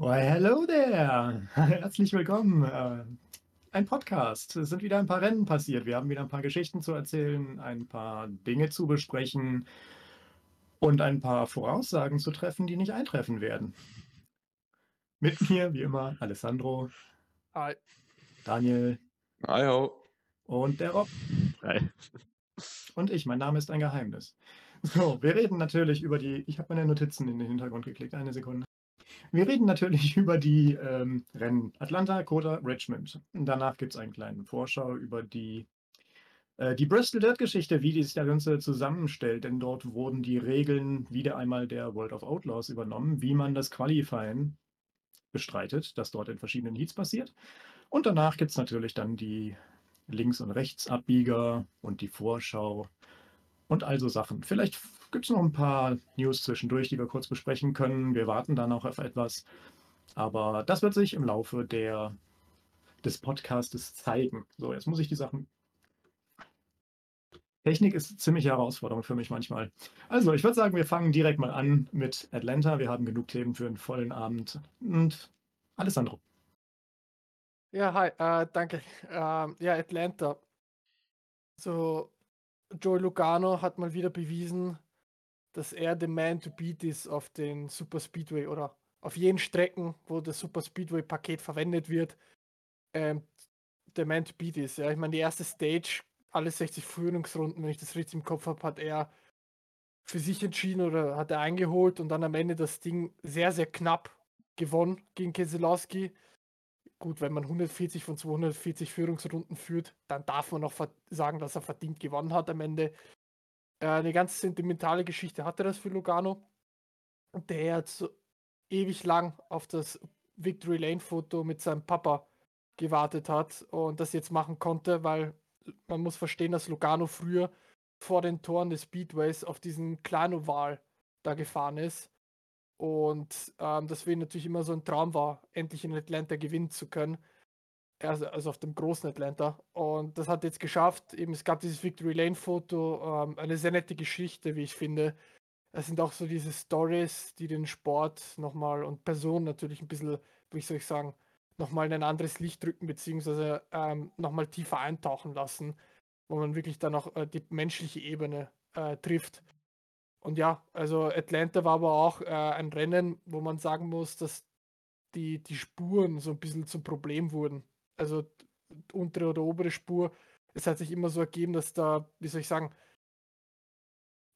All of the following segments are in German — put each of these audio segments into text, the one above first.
Why, hello there! Herzlich willkommen. Äh, ein Podcast. Es sind wieder ein paar Rennen passiert. Wir haben wieder ein paar Geschichten zu erzählen, ein paar Dinge zu besprechen und ein paar Voraussagen zu treffen, die nicht eintreffen werden. Mit mir, wie immer, Alessandro, Hi. Daniel Hi ho. und der Rob. Hi. Und ich, mein Name ist ein Geheimnis. So, wir reden natürlich über die. Ich habe meine Notizen in den Hintergrund geklickt, eine Sekunde. Wir reden natürlich über die ähm, Rennen Atlanta, Kota, Richmond. Danach gibt es einen kleinen Vorschau über die, äh, die Bristol Dirt-Geschichte, wie die sich das Ganze zusammenstellt. Denn dort wurden die Regeln wieder einmal der World of Outlaws übernommen, wie man das Qualifying bestreitet, das dort in verschiedenen Heats passiert. Und danach gibt es natürlich dann die Links- und Rechtsabbieger und die Vorschau und also Sachen. Vielleicht gibt es noch ein paar News zwischendurch, die wir kurz besprechen können. Wir warten dann auch auf etwas. Aber das wird sich im Laufe der, des Podcastes zeigen. So, jetzt muss ich die Sachen. Technik ist ziemlich Herausforderung für mich manchmal. Also, ich würde sagen, wir fangen direkt mal an mit Atlanta. Wir haben genug Themen für einen vollen Abend. Und Alessandro. Ja, hi, äh, danke. Ähm, ja, Atlanta. So, Joey Lugano hat mal wieder bewiesen, dass er der Man to beat ist auf den Super Speedway oder auf jeden Strecken, wo das Super Speedway Paket verwendet wird, ähm, der Man to beat ist. Ja, ich meine, die erste Stage, alle 60 Führungsrunden, wenn ich das richtig im Kopf habe, hat er für sich entschieden oder hat er eingeholt und dann am Ende das Ding sehr, sehr knapp gewonnen gegen Keselowski. Gut, wenn man 140 von 240 Führungsrunden führt, dann darf man auch sagen, dass er verdient gewonnen hat am Ende. Eine ganz sentimentale Geschichte hatte das für Lugano. Der hat so ewig lang auf das Victory Lane Foto mit seinem Papa gewartet hat und das jetzt machen konnte, weil man muss verstehen, dass Lugano früher vor den Toren des Speedways auf diesen kleinen Oval da gefahren ist und ähm, das für natürlich immer so ein Traum war, endlich in Atlanta gewinnen zu können. Also, also auf dem großen Atlanta. Und das hat jetzt geschafft. Eben, es gab dieses Victory Lane-Foto, ähm, eine sehr nette Geschichte, wie ich finde. Es sind auch so diese Stories, die den Sport nochmal und Personen natürlich ein bisschen, wie soll ich sagen, nochmal in ein anderes Licht drücken, beziehungsweise ähm, nochmal tiefer eintauchen lassen, wo man wirklich dann auch äh, die menschliche Ebene äh, trifft. Und ja, also Atlanta war aber auch äh, ein Rennen, wo man sagen muss, dass die, die Spuren so ein bisschen zum Problem wurden. Also untere oder obere Spur. Es hat sich immer so ergeben, dass da, wie soll ich sagen,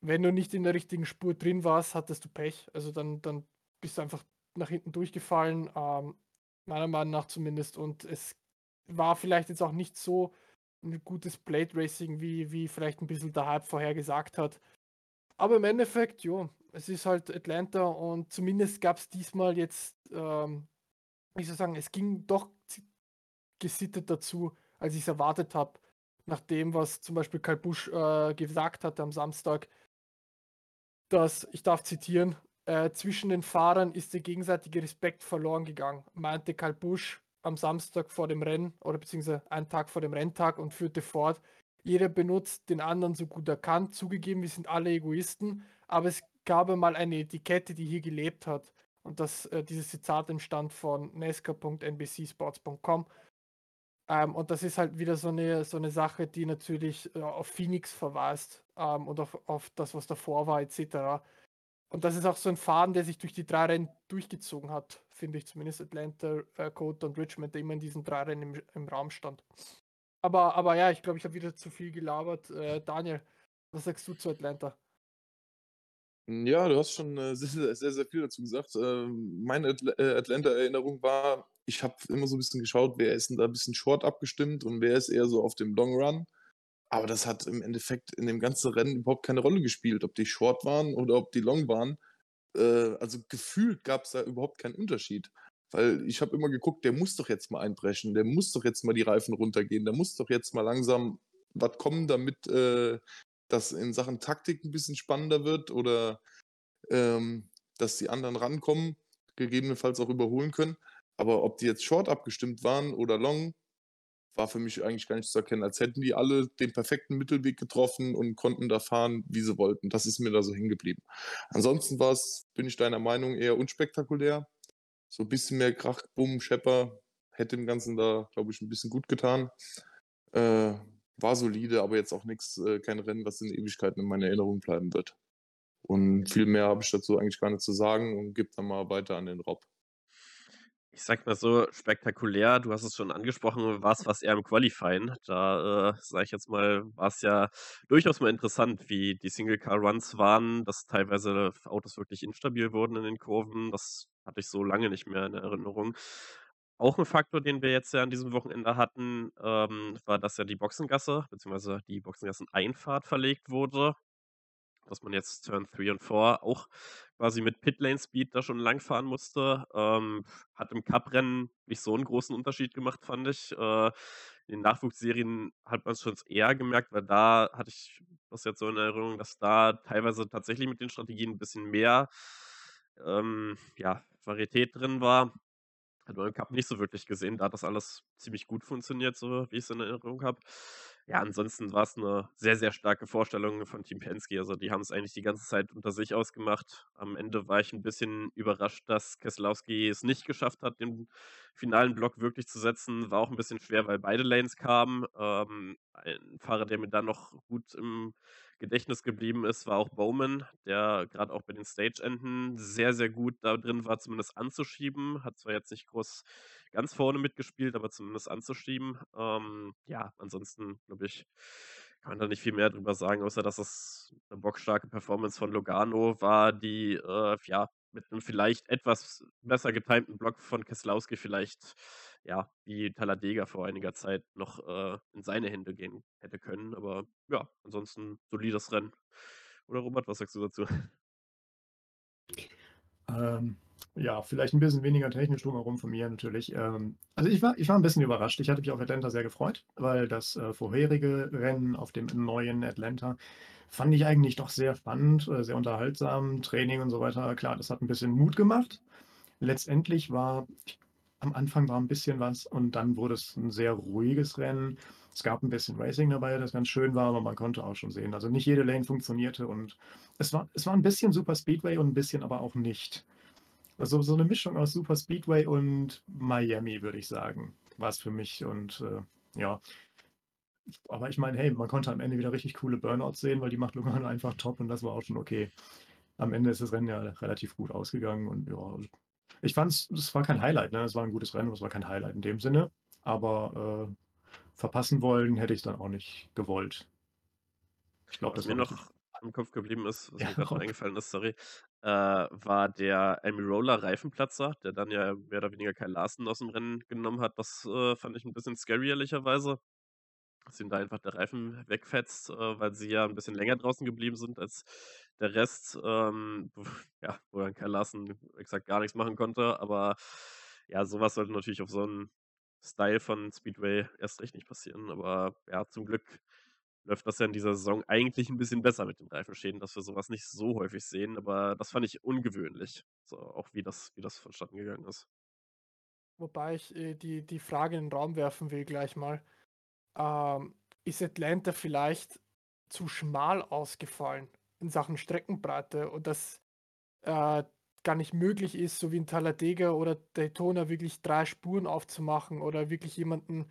wenn du nicht in der richtigen Spur drin warst, hattest du Pech. Also dann, dann bist du einfach nach hinten durchgefallen, ähm, meiner Meinung nach zumindest. Und es war vielleicht jetzt auch nicht so ein gutes Blade Racing, wie, wie vielleicht ein bisschen der Hype vorher gesagt hat. Aber im Endeffekt, ja, es ist halt Atlanta und zumindest gab es diesmal jetzt, ähm, wie soll ich sagen, es ging doch gesittet dazu, als ich es erwartet habe. Nach dem, was zum Beispiel Karl Busch äh, gesagt hatte am Samstag, dass, ich darf zitieren, äh, zwischen den Fahrern ist der gegenseitige Respekt verloren gegangen, meinte Karl Busch am Samstag vor dem Rennen oder beziehungsweise einen Tag vor dem Renntag und führte fort, jeder benutzt den anderen so gut er kann. Zugegeben, wir sind alle Egoisten, aber es gab einmal eine Etikette, die hier gelebt hat. Und das, äh, dieses Zitat entstand von nesca.nbcsports.com. Ähm, und das ist halt wieder so eine, so eine Sache, die natürlich äh, auf Phoenix verweist ähm, und auf, auf das, was davor war, etc. Und das ist auch so ein Faden, der sich durch die drei Rennen durchgezogen hat, finde ich zumindest. Atlanta, äh, Code und Richmond, der immer in diesen drei Rennen im, im Raum stand. Aber, aber ja, ich glaube, ich habe wieder zu viel gelabert. Äh, Daniel, was sagst du zu Atlanta? Ja, du hast schon äh, sehr, sehr, sehr viel dazu gesagt. Ähm, meine äh, Atlanta-Erinnerung war, ich habe immer so ein bisschen geschaut, wer ist denn da ein bisschen short abgestimmt und wer ist eher so auf dem Long Run. Aber das hat im Endeffekt in dem ganzen Rennen überhaupt keine Rolle gespielt, ob die short waren oder ob die long waren. Äh, also gefühlt gab es da überhaupt keinen Unterschied. Weil ich habe immer geguckt, der muss doch jetzt mal einbrechen, der muss doch jetzt mal die Reifen runtergehen, der muss doch jetzt mal langsam was kommen, damit äh, das in Sachen Taktik ein bisschen spannender wird oder ähm, dass die anderen rankommen, gegebenenfalls auch überholen können. Aber ob die jetzt short abgestimmt waren oder long, war für mich eigentlich gar nicht zu erkennen, als hätten die alle den perfekten Mittelweg getroffen und konnten da fahren, wie sie wollten. Das ist mir da so hängen geblieben. Ansonsten war es, bin ich deiner Meinung, eher unspektakulär So ein bisschen mehr Krach, Bumm, Schepper hätte dem Ganzen da, glaube ich, ein bisschen gut getan. Äh, war solide, aber jetzt auch nichts, äh, kein Rennen, was in Ewigkeiten in meiner Erinnerung bleiben wird. Und viel mehr habe ich dazu eigentlich gar nicht zu sagen und gebe dann mal weiter an den Rob. Ich sag mal so, spektakulär, du hast es schon angesprochen, war es was eher im Qualifying. Da, äh, sage ich jetzt mal, war es ja durchaus mal interessant, wie die Single-Car-Runs waren, dass teilweise Autos wirklich instabil wurden in den Kurven. Das hatte ich so lange nicht mehr in Erinnerung. Auch ein Faktor, den wir jetzt ja an diesem Wochenende hatten, ähm, war, dass ja die Boxengasse beziehungsweise die Boxengasseneinfahrt verlegt wurde dass man jetzt Turn 3 und 4 auch quasi mit Pitlane Speed da schon lang fahren musste. Ähm, hat im Cup-Rennen nicht so einen großen Unterschied gemacht, fand ich. Äh, in den Nachwuchsserien hat man es schon eher gemerkt, weil da hatte ich das jetzt so in Erinnerung, dass da teilweise tatsächlich mit den Strategien ein bisschen mehr ähm, ja, Varietät drin war. Hat man im Cup nicht so wirklich gesehen. Da hat das alles ziemlich gut funktioniert, so wie ich es in Erinnerung habe. Ja, ansonsten war es eine sehr, sehr starke Vorstellung von Team Penske. Also, die haben es eigentlich die ganze Zeit unter sich ausgemacht. Am Ende war ich ein bisschen überrascht, dass Keselowski es nicht geschafft hat, den finalen Block wirklich zu setzen. War auch ein bisschen schwer, weil beide Lanes kamen. Ähm, ein Fahrer, der mir dann noch gut im Gedächtnis geblieben ist, war auch Bowman, der gerade auch bei den Stage-Enden sehr, sehr gut da drin war, zumindest anzuschieben. Hat zwar jetzt nicht groß ganz vorne mitgespielt, aber zumindest anzuschieben. Ähm, ja, ansonsten, glaube ich, kann man da nicht viel mehr drüber sagen, außer dass es eine bockstarke Performance von Logano war, die äh, ja mit einem vielleicht etwas besser getimten Block von Keslowski vielleicht, ja, wie Talladega vor einiger Zeit noch äh, in seine Hände gehen hätte können. Aber ja, ansonsten solides Rennen. Oder Robert, was sagst du dazu? Ähm, ja, vielleicht ein bisschen weniger technisch drumherum von mir natürlich. Ähm, also ich war, ich war ein bisschen überrascht. Ich hatte mich auf Atlanta sehr gefreut, weil das äh, vorherige Rennen auf dem neuen Atlanta fand ich eigentlich doch sehr spannend, äh, sehr unterhaltsam, Training und so weiter. Klar, das hat ein bisschen Mut gemacht. Letztendlich war am Anfang war ein bisschen was und dann wurde es ein sehr ruhiges Rennen. Es gab ein bisschen Racing dabei, das ganz schön war, aber man konnte auch schon sehen. Also nicht jede Lane funktionierte und es war, es war ein bisschen Super Speedway und ein bisschen aber auch nicht. Also so eine Mischung aus Super Speedway und Miami, würde ich sagen, war es für mich. Und äh, ja, aber ich meine, hey, man konnte am Ende wieder richtig coole Burnouts sehen, weil die macht Lugano einfach top und das war auch schon okay. Am Ende ist das Rennen ja relativ gut ausgegangen und ja, ich fand es, es war kein Highlight, ne? Es war ein gutes Rennen, es war kein Highlight in dem Sinne, aber äh, verpassen wollen hätte ich dann auch nicht gewollt. Ich glaube, das mir noch im Kopf geblieben ist, was ja, mir gerade noch eingefallen ist, sorry, äh, war der Amy Roller Reifenplatzer, der dann ja mehr oder weniger Kyle Larsen aus dem Rennen genommen hat. Das äh, fand ich ein bisschen scary, ehrlicherweise. Dass ihm da einfach der Reifen wegfetzt, äh, weil sie ja ein bisschen länger draußen geblieben sind als der Rest. Ähm, ja, wo dann Kyle Larsen exakt gar nichts machen konnte. Aber ja, sowas sollte natürlich auf so einen Style von Speedway erst recht nicht passieren. Aber ja, zum Glück läuft das ja in dieser Saison eigentlich ein bisschen besser mit den Reifenschäden, dass wir sowas nicht so häufig sehen, aber das fand ich ungewöhnlich, so auch wie das wie das vonstatten gegangen ist. Wobei ich äh, die, die Frage in den Raum werfen will gleich mal. Ähm, ist Atlanta vielleicht zu schmal ausgefallen in Sachen Streckenbreite und das äh, gar nicht möglich ist, so wie in Talladega oder Daytona wirklich drei Spuren aufzumachen oder wirklich jemanden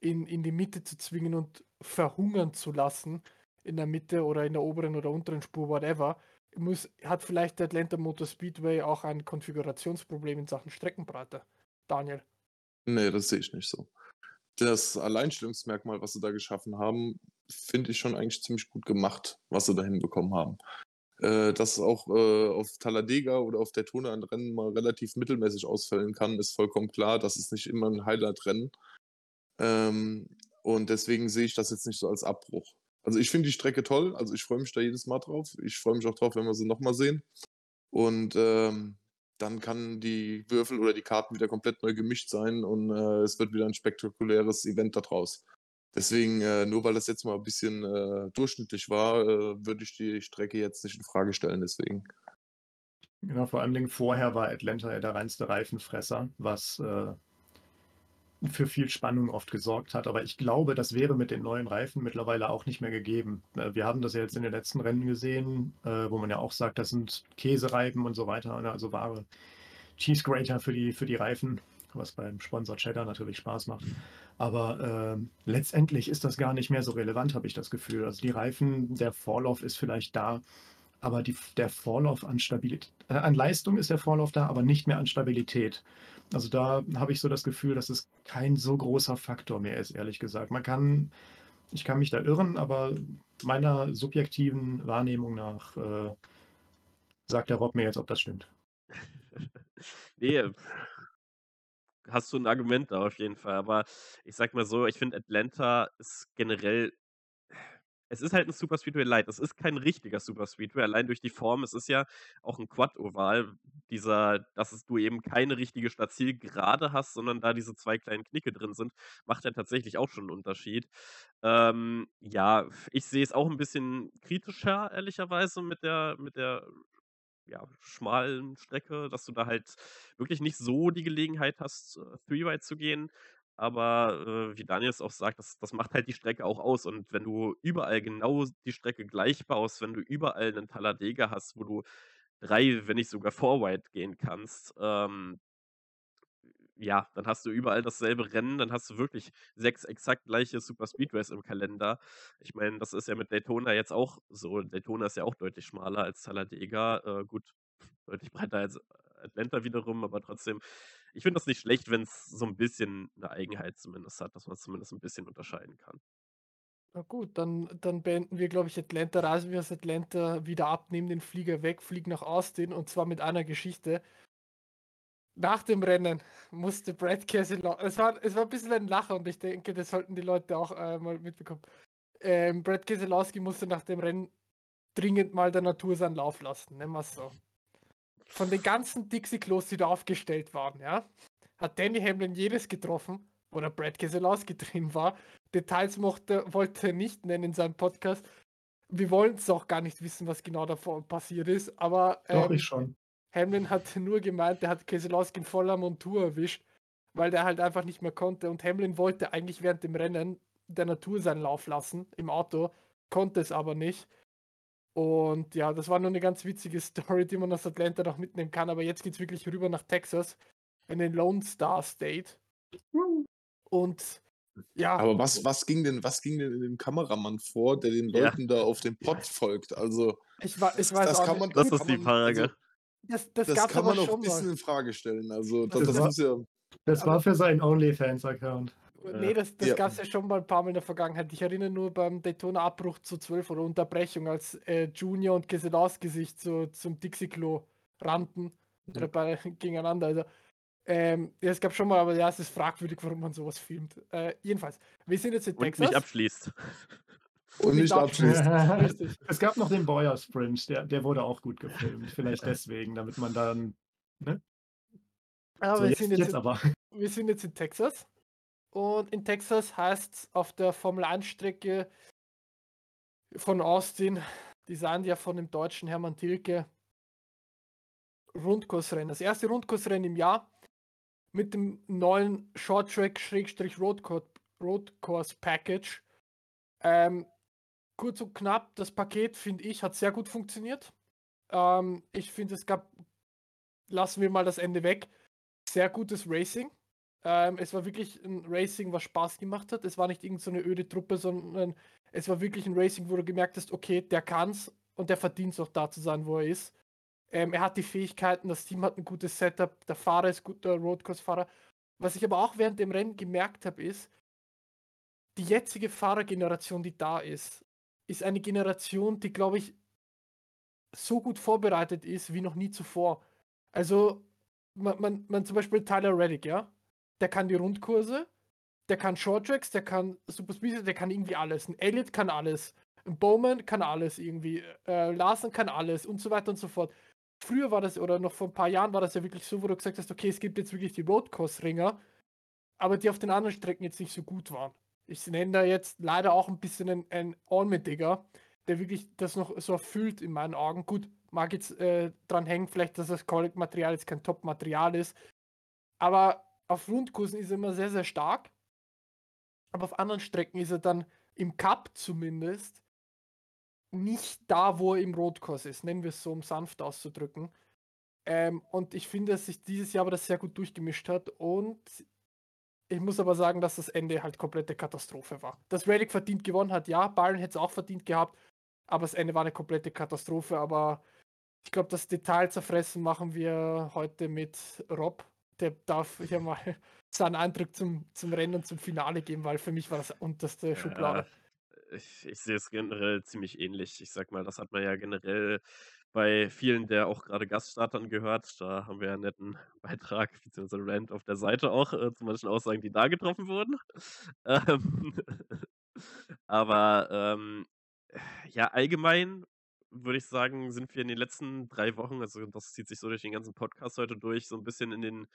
in, in die Mitte zu zwingen und verhungern zu lassen in der Mitte oder in der oberen oder unteren Spur, whatever, muss, hat vielleicht der Atlanta Motor Speedway auch ein Konfigurationsproblem in Sachen Streckenbreite. Daniel. Nee, das sehe ich nicht so. Das Alleinstellungsmerkmal, was sie da geschaffen haben, finde ich schon eigentlich ziemlich gut gemacht, was sie da hinbekommen haben. Äh, dass auch äh, auf Talladega oder auf Daytona ein Rennen mal relativ mittelmäßig ausfallen kann, ist vollkommen klar. Das ist nicht immer ein Highlight-Rennen. Ähm, und deswegen sehe ich das jetzt nicht so als Abbruch. Also ich finde die Strecke toll, also ich freue mich da jedes Mal drauf. Ich freue mich auch drauf, wenn wir sie nochmal sehen. Und ähm, dann kann die Würfel oder die Karten wieder komplett neu gemischt sein und äh, es wird wieder ein spektakuläres Event daraus. Deswegen, äh, nur weil das jetzt mal ein bisschen äh, durchschnittlich war, äh, würde ich die Strecke jetzt nicht in Frage stellen. Deswegen. Genau, vor allen Dingen vorher war Atlanta ja der reinste Reifenfresser, was äh, für viel Spannung oft gesorgt hat. Aber ich glaube, das wäre mit den neuen Reifen mittlerweile auch nicht mehr gegeben. Äh, wir haben das ja jetzt in den letzten Rennen gesehen, äh, wo man ja auch sagt, das sind Käsereifen und so weiter, ne, also Ware, Cheese Grater für die, für die Reifen, was beim Sponsor Cheddar natürlich Spaß macht. Aber ähm, letztendlich ist das gar nicht mehr so relevant, habe ich das Gefühl. Also die Reifen, der Vorlauf ist vielleicht da, aber die, der Vorlauf an Stabilität, äh, an Leistung ist der Vorlauf da, aber nicht mehr an Stabilität. Also da habe ich so das Gefühl, dass es kein so großer Faktor mehr ist, ehrlich gesagt. Man kann, ich kann mich da irren, aber meiner subjektiven Wahrnehmung nach äh, sagt der Rob mir jetzt, ob das stimmt. nee, hast du ein Argument da auf jeden Fall. Aber ich sag mal so, ich finde Atlanta ist generell es ist halt ein Super Speedway Light. Es ist kein richtiger Super Speedway, allein durch die Form. Es ist ja auch ein Quad-Oval, dieser, dass du eben keine richtige Startzielgerade hast, sondern da diese zwei kleinen Knicke drin sind, macht ja tatsächlich auch schon einen Unterschied. Ähm, ja, ich sehe es auch ein bisschen kritischer, ehrlicherweise, mit der, mit der ja, schmalen Strecke, dass du da halt wirklich nicht so die Gelegenheit hast, äh, Three-Wide zu gehen. Aber äh, wie Daniel es auch sagt, das, das macht halt die Strecke auch aus. Und wenn du überall genau die Strecke gleich baust, wenn du überall einen Talladega hast, wo du drei, wenn nicht sogar Forward gehen kannst, ähm, ja, dann hast du überall dasselbe Rennen, dann hast du wirklich sechs exakt gleiche Super Speedways im Kalender. Ich meine, das ist ja mit Daytona jetzt auch so. Daytona ist ja auch deutlich schmaler als Talladega. Äh, gut, deutlich breiter als Atlanta wiederum, aber trotzdem, ich finde das nicht schlecht, wenn es so ein bisschen eine Eigenheit zumindest hat, dass man es zumindest ein bisschen unterscheiden kann. Na gut, dann, dann beenden wir, glaube ich, Atlanta, reisen wir aus Atlanta wieder ab, nehmen den Flieger weg, fliegen nach Austin und zwar mit einer Geschichte. Nach dem Rennen musste Brad Keselowski, es war, es war ein bisschen ein Lacher und ich denke, das sollten die Leute auch äh, mal mitbekommen. Ähm, Brad Keselowski musste nach dem Rennen dringend mal der Natur seinen Lauf lassen, nennen wir es so. Von den ganzen Dixie-Klos, die da aufgestellt waren, ja, hat Danny Hamlin jedes getroffen, wo der Brad Keselowski drin war. Details mochte, wollte er nicht nennen in seinem Podcast. Wir wollen es auch gar nicht wissen, was genau davor passiert ist, aber Doch, ähm, ich schon. Hamlin hat nur gemeint, er hat Keselowski in voller Montur erwischt, weil der halt einfach nicht mehr konnte. Und Hamlin wollte eigentlich während dem Rennen der Natur seinen Lauf lassen im Auto, konnte es aber nicht. Und ja, das war nur eine ganz witzige Story, die man aus Atlanta noch mitnehmen kann. Aber jetzt geht es wirklich rüber nach Texas, in den Lone Star State. Und ja. Aber was, was, ging denn, was ging denn in dem Kameramann vor, der den Ja. Leuten da auf dem Pod folgt? Also, Ich, wa ich weiß das auch kann man, nicht. Das kann ist die man- Frage. Also, Das, das, das gab's kann aber man auch ein bisschen mal. in Frage stellen. Also, Das das, das war- muss ja. Das war für seinen OnlyFans-Account. Nee, das, das Ja. gab es ja schon mal ein paar Mal in der Vergangenheit. Ich erinnere nur beim Daytona-Abbruch zu 12 oder Unterbrechung, als äh, Junior und Keselowski sich zu, zum Dixie-Klo rannten oder bei, gegeneinander. Also, ähm, ja, es gab schon mal, aber ja, es ist fragwürdig, warum man sowas filmt. Äh, jedenfalls, wir sind jetzt in Und Texas. nicht abschließt. Und nicht abschließt. Richtig. es gab noch den Boyer Sprint, der, der wurde auch gut gefilmt. Vielleicht deswegen, damit man dann. Aber so, wir, jetzt, sind jetzt jetzt in, aber. wir sind jetzt in Texas. Und in Texas heißt es auf der Formel 1-Strecke von Austin, designt ja von dem deutschen Hermann Tilke, Rundkursrennen. Das erste Rundkursrennen im Jahr mit dem neuen Short Track Road Course Package. Ähm, kurz und knapp, das Paket, finde ich, hat sehr gut funktioniert. Ähm, ich finde, es gab, lassen wir mal das Ende weg, sehr gutes Racing. Ähm, es war wirklich ein Racing, was Spaß gemacht hat. Es war nicht irgendeine so öde Truppe, sondern es war wirklich ein Racing, wo du gemerkt hast, okay, der kann's und der verdient es auch da zu sein, wo er ist. Ähm, er hat die Fähigkeiten, das Team hat ein gutes Setup, der Fahrer ist guter Roadcourse-Fahrer. Was ich aber auch während dem Rennen gemerkt habe, ist, die jetzige Fahrergeneration, die da ist, ist eine Generation, die, glaube ich, so gut vorbereitet ist wie noch nie zuvor. Also, man, man, man zum Beispiel Tyler Reddick, ja, der kann die Rundkurse, der kann Shorttracks, der kann Super Speed, der kann irgendwie alles. Ein Elliott kann alles. Ein Bowman kann alles irgendwie. Äh, Larsen kann alles und so weiter und so fort. Früher war das, oder noch vor ein paar Jahren war das ja wirklich so, wo du gesagt hast, okay, es gibt jetzt wirklich die Roadcourse-Ringer, aber die auf den anderen Strecken jetzt nicht so gut waren. Ich nenne da jetzt leider auch ein bisschen einen, einen Allmediger, der wirklich das noch so erfüllt in meinen Augen. Gut, mag jetzt äh, dran hängen, vielleicht, dass das Collect-Material jetzt kein Top-Material ist, aber auf Rundkursen ist er immer sehr, sehr stark. Aber auf anderen Strecken ist er dann im Cup zumindest nicht da, wo er im Rotkurs ist, nennen wir es so, um sanft auszudrücken. Ähm, und ich finde, dass sich dieses Jahr aber das sehr gut durchgemischt hat. Und ich muss aber sagen, dass das Ende halt komplette Katastrophe war. Dass Reddick verdient gewonnen hat, ja, Ballen hätte es auch verdient gehabt, aber das Ende war eine komplette Katastrophe. Aber ich glaube, das Detail zerfressen machen wir heute mit Rob. Der darf hier mal seinen Eindruck zum, zum Rennen und zum Finale geben, weil für mich war das unterste Schublade. Ja, ich, ich sehe es generell ziemlich ähnlich. Ich sag mal, das hat man ja generell bei vielen der auch gerade Gaststartern gehört. Da haben wir ja einen netten Beitrag, beziehungsweise Rant auf der Seite auch äh, zu manchen Aussagen, die da getroffen wurden. Ähm, aber ähm, ja, allgemein würde ich sagen, sind wir in den letzten drei Wochen, also das zieht sich so durch den ganzen Podcast heute durch, so ein bisschen in den,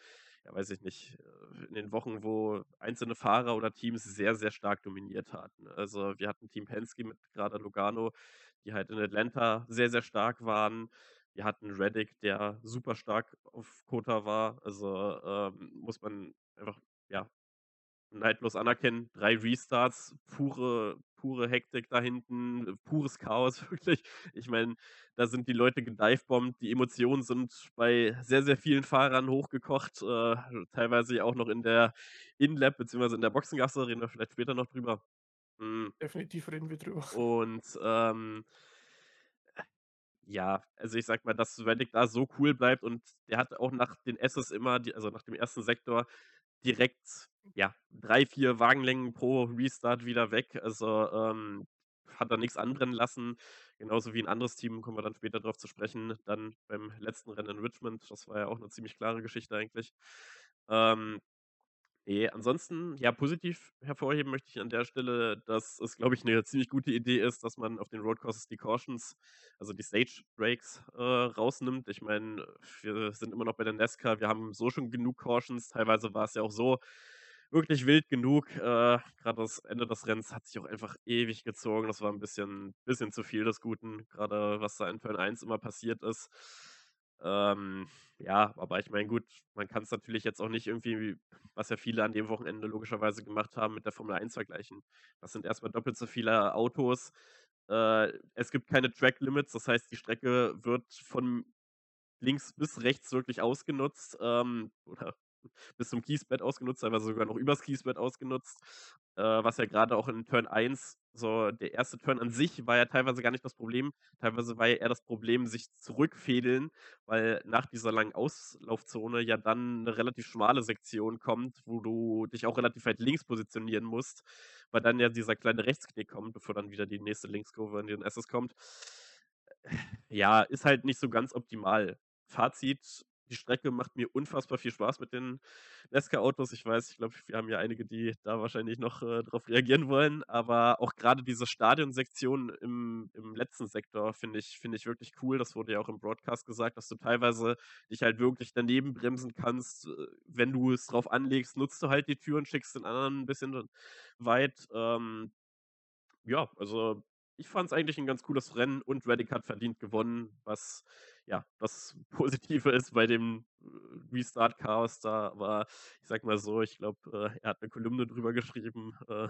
ja weiß ich nicht, äh, in den Wochen, wo einzelne Fahrer oder Teams sehr, sehr stark dominiert hatten. Also wir hatten Team Penske mit gerade Lugano, die halt in Atlanta sehr, sehr stark waren. Wir hatten Reddick, der super stark auf Kota war. Also ähm, muss man einfach, ja, neidlos anerkennen. Drei Restarts, pure, pure Hektik da hinten, pures Chaos, wirklich. Ich meine, da sind die Leute gedivebombt, die Emotionen sind bei sehr, sehr vielen Fahrern hochgekocht, äh, teilweise auch noch in der In-Lab bzw. in der Boxengasse, reden wir vielleicht später noch drüber. Mhm. Definitiv reden wir drüber. Und ähm, ja, also ich sag mal, dass Reddick da so cool bleibt und der hat auch nach den S's immer, die, also nach dem ersten Sektor, direkt, ja, drei, vier Wagenlängen pro Restart wieder weg. Also ähm, hat er nichts anbrennen lassen. Genauso wie ein anderes Team, kommen wir dann später drauf zu sprechen. Dann beim letzten Rennen in Richmond, das war ja auch eine ziemlich klare Geschichte eigentlich. Ähm, Nee, ansonsten, ja, positiv hervorheben möchte ich an der Stelle, dass es, glaube ich, eine ziemlich gute Idee ist, dass man auf den Roadcourses die Cautions, also die Stage Breaks, äh, rausnimmt. Ich meine, wir sind immer noch bei der NASCAR, wir haben so schon genug Cautions. Teilweise war es ja auch so wirklich wild genug. Äh, Gerade das Ende des Rennens hat sich auch einfach ewig gezogen. Das war ein bisschen, bisschen zu viel des Guten, gerade was da in Turn 1 immer passiert ist. Ähm, ja, aber ich meine, gut, man kann es natürlich jetzt auch nicht irgendwie, was ja viele an dem Wochenende logischerweise gemacht haben, mit der Formel 1 vergleichen. Das sind erstmal doppelt so viele Autos. Äh, es gibt keine Track Limits, das heißt, die Strecke wird von links bis rechts wirklich ausgenutzt. Ähm, oder bis zum Kiesbett ausgenutzt, teilweise sogar noch übers Kiesbett ausgenutzt. Äh, was ja gerade auch in Turn 1, so der erste Turn an sich war ja teilweise gar nicht das Problem. Teilweise war ja eher das Problem, sich zurückfädeln, weil nach dieser langen Auslaufzone ja dann eine relativ schmale Sektion kommt, wo du dich auch relativ weit links positionieren musst, weil dann ja dieser kleine Rechtsknick kommt, bevor dann wieder die nächste Linkskurve in den SS kommt. Ja, ist halt nicht so ganz optimal. Fazit, die Strecke macht mir unfassbar viel Spaß mit den Nesca-Autos. Ich weiß, ich glaube, wir haben ja einige, die da wahrscheinlich noch äh, darauf reagieren wollen. Aber auch gerade diese Stadionsektion im, im letzten Sektor finde ich, find ich wirklich cool. Das wurde ja auch im Broadcast gesagt, dass du teilweise dich halt wirklich daneben bremsen kannst. Äh, wenn du es drauf anlegst, nutzt du halt die Tür und schickst den anderen ein bisschen weit. Ähm, ja, also ich fand es eigentlich ein ganz cooles Rennen und Reddick hat verdient gewonnen, was ja das Positive ist bei dem äh, Restart-Chaos da. Aber ich sag mal so, ich glaube, äh, er hat eine Kolumne drüber geschrieben. Äh,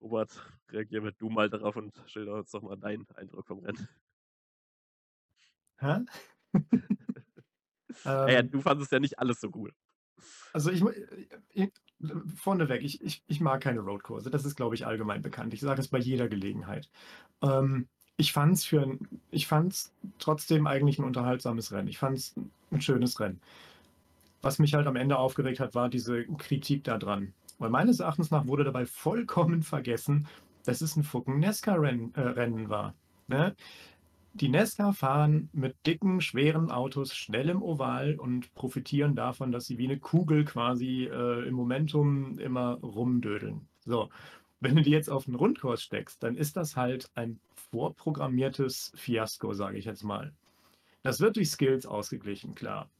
Robert, reagier mit du mal darauf und schilder uns doch mal deinen Eindruck vom Rennen. Hä? naja, ähm, du fandest ja nicht alles so cool. Also ich, ich vorneweg, ich, ich, ich mag keine Roadkurse. Das ist, glaube ich, allgemein bekannt. Ich sage es bei jeder Gelegenheit. Ähm, ich fand es für ein, ich fand's trotzdem eigentlich ein unterhaltsames Rennen. Ich fand es ein schönes Rennen. Was mich halt am Ende aufgeregt hat, war diese Kritik daran. Weil meines Erachtens nach wurde dabei vollkommen vergessen, dass es ein fucking Nesca-Rennen äh, war. Ne? Die Nesca fahren mit dicken, schweren Autos schnell im Oval und profitieren davon, dass sie wie eine Kugel quasi äh, im Momentum immer rumdödeln. So, wenn du die jetzt auf einen Rundkurs steckst, dann ist das halt ein vorprogrammiertes Fiasko, sage ich jetzt mal. Das wird durch Skills ausgeglichen, klar.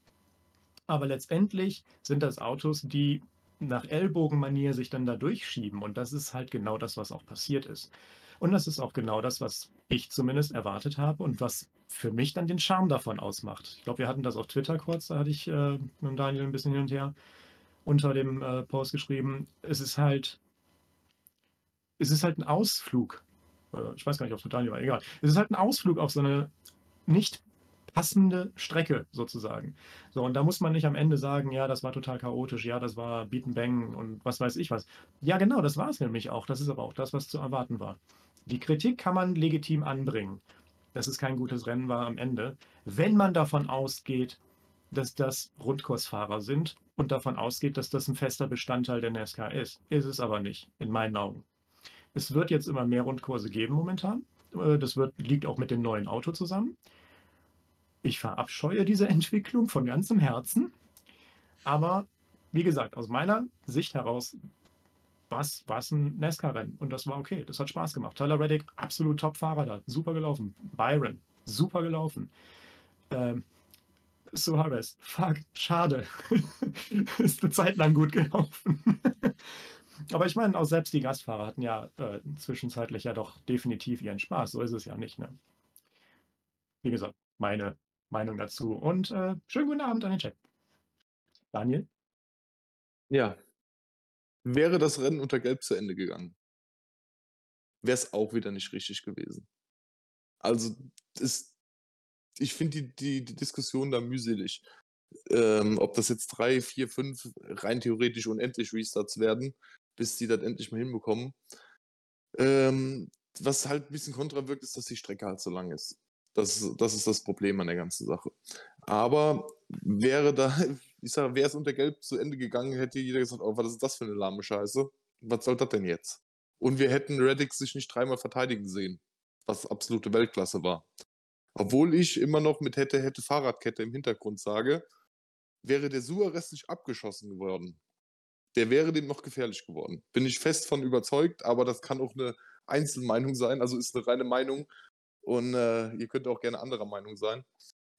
Aber letztendlich sind das Autos, die nach Ellbogenmanier sich dann da durchschieben. Und das ist halt genau das, was auch passiert ist. Und das ist auch genau das, was ich zumindest erwartet habe und was für mich dann den Charme davon ausmacht. Ich glaube, wir hatten das auf Twitter kurz, da hatte ich äh, mit Daniel ein bisschen hin und her unter dem äh, Post geschrieben. Es ist halt, es ist halt ein Ausflug. Äh, ich weiß gar nicht, ob es mit Daniel war, egal. Es ist halt ein Ausflug auf so eine nicht passende Strecke sozusagen. So, und da muss man nicht am Ende sagen, ja, das war total chaotisch, ja, das war Beaten Bang und was weiß ich was. Ja, genau, das war es nämlich auch. Das ist aber auch das, was zu erwarten war. Die Kritik kann man legitim anbringen, dass es kein gutes Rennen war am Ende, wenn man davon ausgeht, dass das Rundkursfahrer sind und davon ausgeht, dass das ein fester Bestandteil der NASCAR ist. Ist es aber nicht, in meinen Augen. Es wird jetzt immer mehr Rundkurse geben momentan. Äh, das wird, liegt auch mit dem neuen Auto zusammen. Ich verabscheue diese Entwicklung von ganzem Herzen. Aber wie gesagt, aus meiner Sicht heraus war es ein NASCAR-Rennen und das war okay. Das hat Spaß gemacht. Tyler Reddick, absolut Top-Fahrer da, super gelaufen. Byron, super gelaufen. Ähm, Suarez, fuck, schade. Ist eine Zeit lang gut gelaufen. Aber ich meine, auch selbst die Gastfahrer hatten ja äh, zwischenzeitlich ja doch definitiv ihren Spaß. So ist es ja nicht. Ne? Wie gesagt, meine Meinung dazu. Und äh, schönen guten Abend an den Chat. Daniel? Ja. Wäre das Rennen unter Gelb zu Ende gegangen, wäre es auch wieder nicht richtig gewesen. Also, ist, ich finde die, die, die Diskussion da mühselig. Ähm, ob das jetzt drei, vier, fünf rein theoretisch unendlich Restarts werden, bis die das endlich mal hinbekommen. Ähm, was halt ein bisschen kontra wirkt, ist, dass die Strecke halt so lang ist. Das, das ist das Problem an der ganzen Sache. Aber wäre da, ich sage, wäre es unter Gelb zu Ende gegangen, hätte jeder gesagt, oh, was ist das für eine lahme Scheiße? Was soll das denn jetzt? Und wir hätten Reddick sich nicht dreimal verteidigen sehen, was absolute Weltklasse war. Obwohl ich immer noch mit hätte, hätte Fahrradkette im Hintergrund sage, wäre der Suarez nicht abgeschossen geworden, der wäre dem noch gefährlich geworden. Bin ich fest von überzeugt, aber das kann auch eine Einzelmeinung sein, also ist eine reine Meinung. Und äh, ihr könnt auch gerne anderer Meinung sein.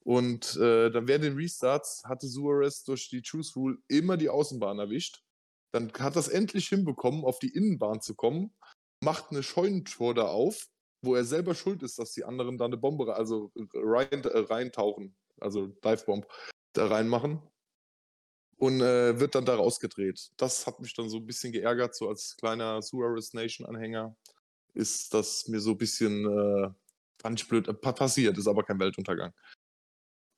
Und äh, dann während den Restarts hatte Suarez durch die Choose Rule immer die Außenbahn erwischt. Dann hat das endlich hinbekommen, auf die Innenbahn zu kommen, macht eine Scheunentor da auf, wo er selber schuld ist, dass die anderen da eine Bombe, also rein, äh, reintauchen, also Divebomb, da reinmachen. Und äh, wird dann da rausgedreht. Das hat mich dann so ein bisschen geärgert, so als kleiner Suarez Nation-Anhänger ist das mir so ein bisschen äh, Fand ich blöd. Äh, passiert, ist aber kein Weltuntergang.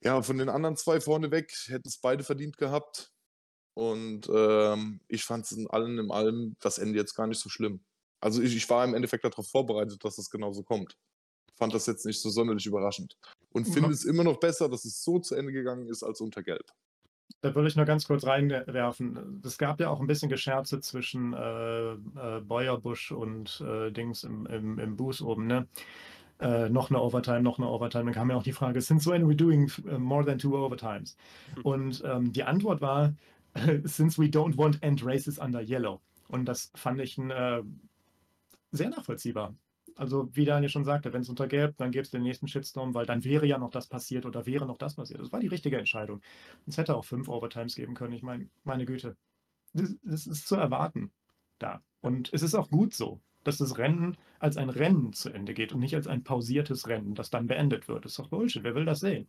Ja, von den anderen zwei vorneweg hätten es beide verdient gehabt. Und ähm, ich fand es in allem im allem das Ende jetzt gar nicht so schlimm. Also ich, ich war im Endeffekt darauf vorbereitet, dass es genauso kommt. Fand das jetzt nicht so sonderlich überraschend. Und finde ja. es immer noch besser, dass es so zu Ende gegangen ist als unter Gelb. Da würde ich nur ganz kurz reinwerfen. Es gab ja auch ein bisschen Gescherze zwischen äh, äh, Beuerbusch und äh, Dings im, im, im Booth oben. Ne? äh, noch eine Overtime, noch eine Overtime. Dann kam ja auch die Frage, since when are we doing uh, more than two overtimes? Hm. Und ähm, die Antwort war, since we don't want end races under yellow. Und das fand ich äh, sehr nachvollziehbar. Also wie Daniel schon sagte, wenn es unter Gelb, dann gäbe es den nächsten Shitstorm, weil dann wäre ja noch das passiert oder wäre noch das passiert. Das war die richtige Entscheidung. Es hätte auch fünf Overtimes geben können. Ich meine, meine Güte, das, das ist zu erwarten da. Und es ist auch gut so dass das Rennen als ein Rennen zu Ende geht und nicht als ein pausiertes Rennen, das dann beendet wird. Das ist doch Bullshit. Wer will das sehen?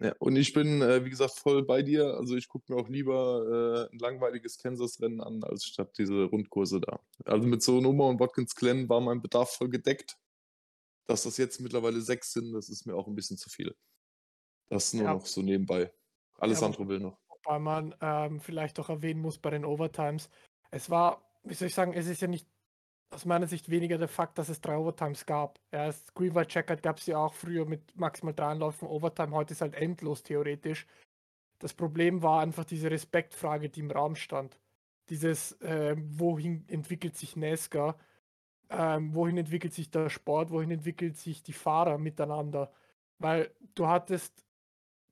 Ja, und ich bin, äh, wie gesagt, voll bei dir. Also ich gucke mir auch lieber äh, ein langweiliges Kansas-Rennen an, als statt diese Rundkurse da. Also mit so Nummer und Watkins Glen war mein Bedarf voll gedeckt. Dass das jetzt mittlerweile sechs sind, das ist mir auch ein bisschen zu viel. Das nur ja. noch so nebenbei. Alles ja, andere will noch. Wobei man ähm, vielleicht auch erwähnen muss bei den Overtimes, es war, wie soll ich sagen, es ist ja nicht aus meiner Sicht weniger der Fakt, dass es drei Overtimes gab. Erst Green White Checkered gab es ja auch früher mit maximal drei Anläufen Overtime, heute ist halt endlos theoretisch. Das Problem war einfach diese Respektfrage, die im Raum stand. Dieses, äh, wohin entwickelt sich NASCAR, ähm, wohin entwickelt sich der Sport, wohin entwickelt sich die Fahrer miteinander. Weil du hattest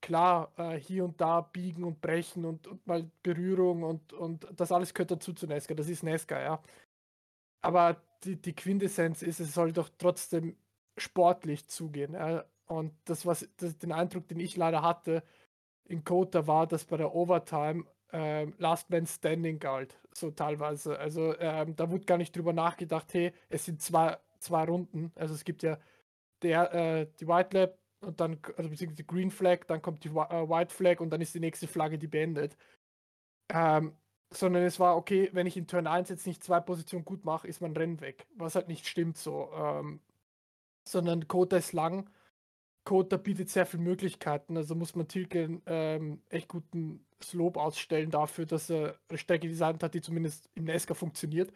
klar äh, hier und da biegen und brechen und, und mal Berührung und, und das alles gehört dazu zu NASCAR. Das ist NASCAR, ja. Aber die, die Quintessenz ist, es soll doch trotzdem sportlich zugehen. Und das, was das, den Eindruck, den ich leider hatte in Kota, war, dass bei der Overtime ähm, Last Man Standing galt, so teilweise. Also ähm, da wurde gar nicht drüber nachgedacht, hey, es sind zwei, zwei Runden. Also es gibt ja der, äh, die White Lab und dann, also beziehungsweise die Green Flag, dann kommt die äh, White Flag und dann ist die nächste Flagge, die beendet. Ähm, sondern es war, okay, wenn ich in Turn 1 jetzt nicht zwei Positionen gut mache, ist mein Rennen weg. Was halt nicht stimmt so. Ähm, sondern Kota ist lang. Kota bietet sehr viele Möglichkeiten. Also muss man Tilke ähm, echt guten Slope ausstellen dafür, dass er eine Strecke designt hat, die zumindest im Nesca funktioniert.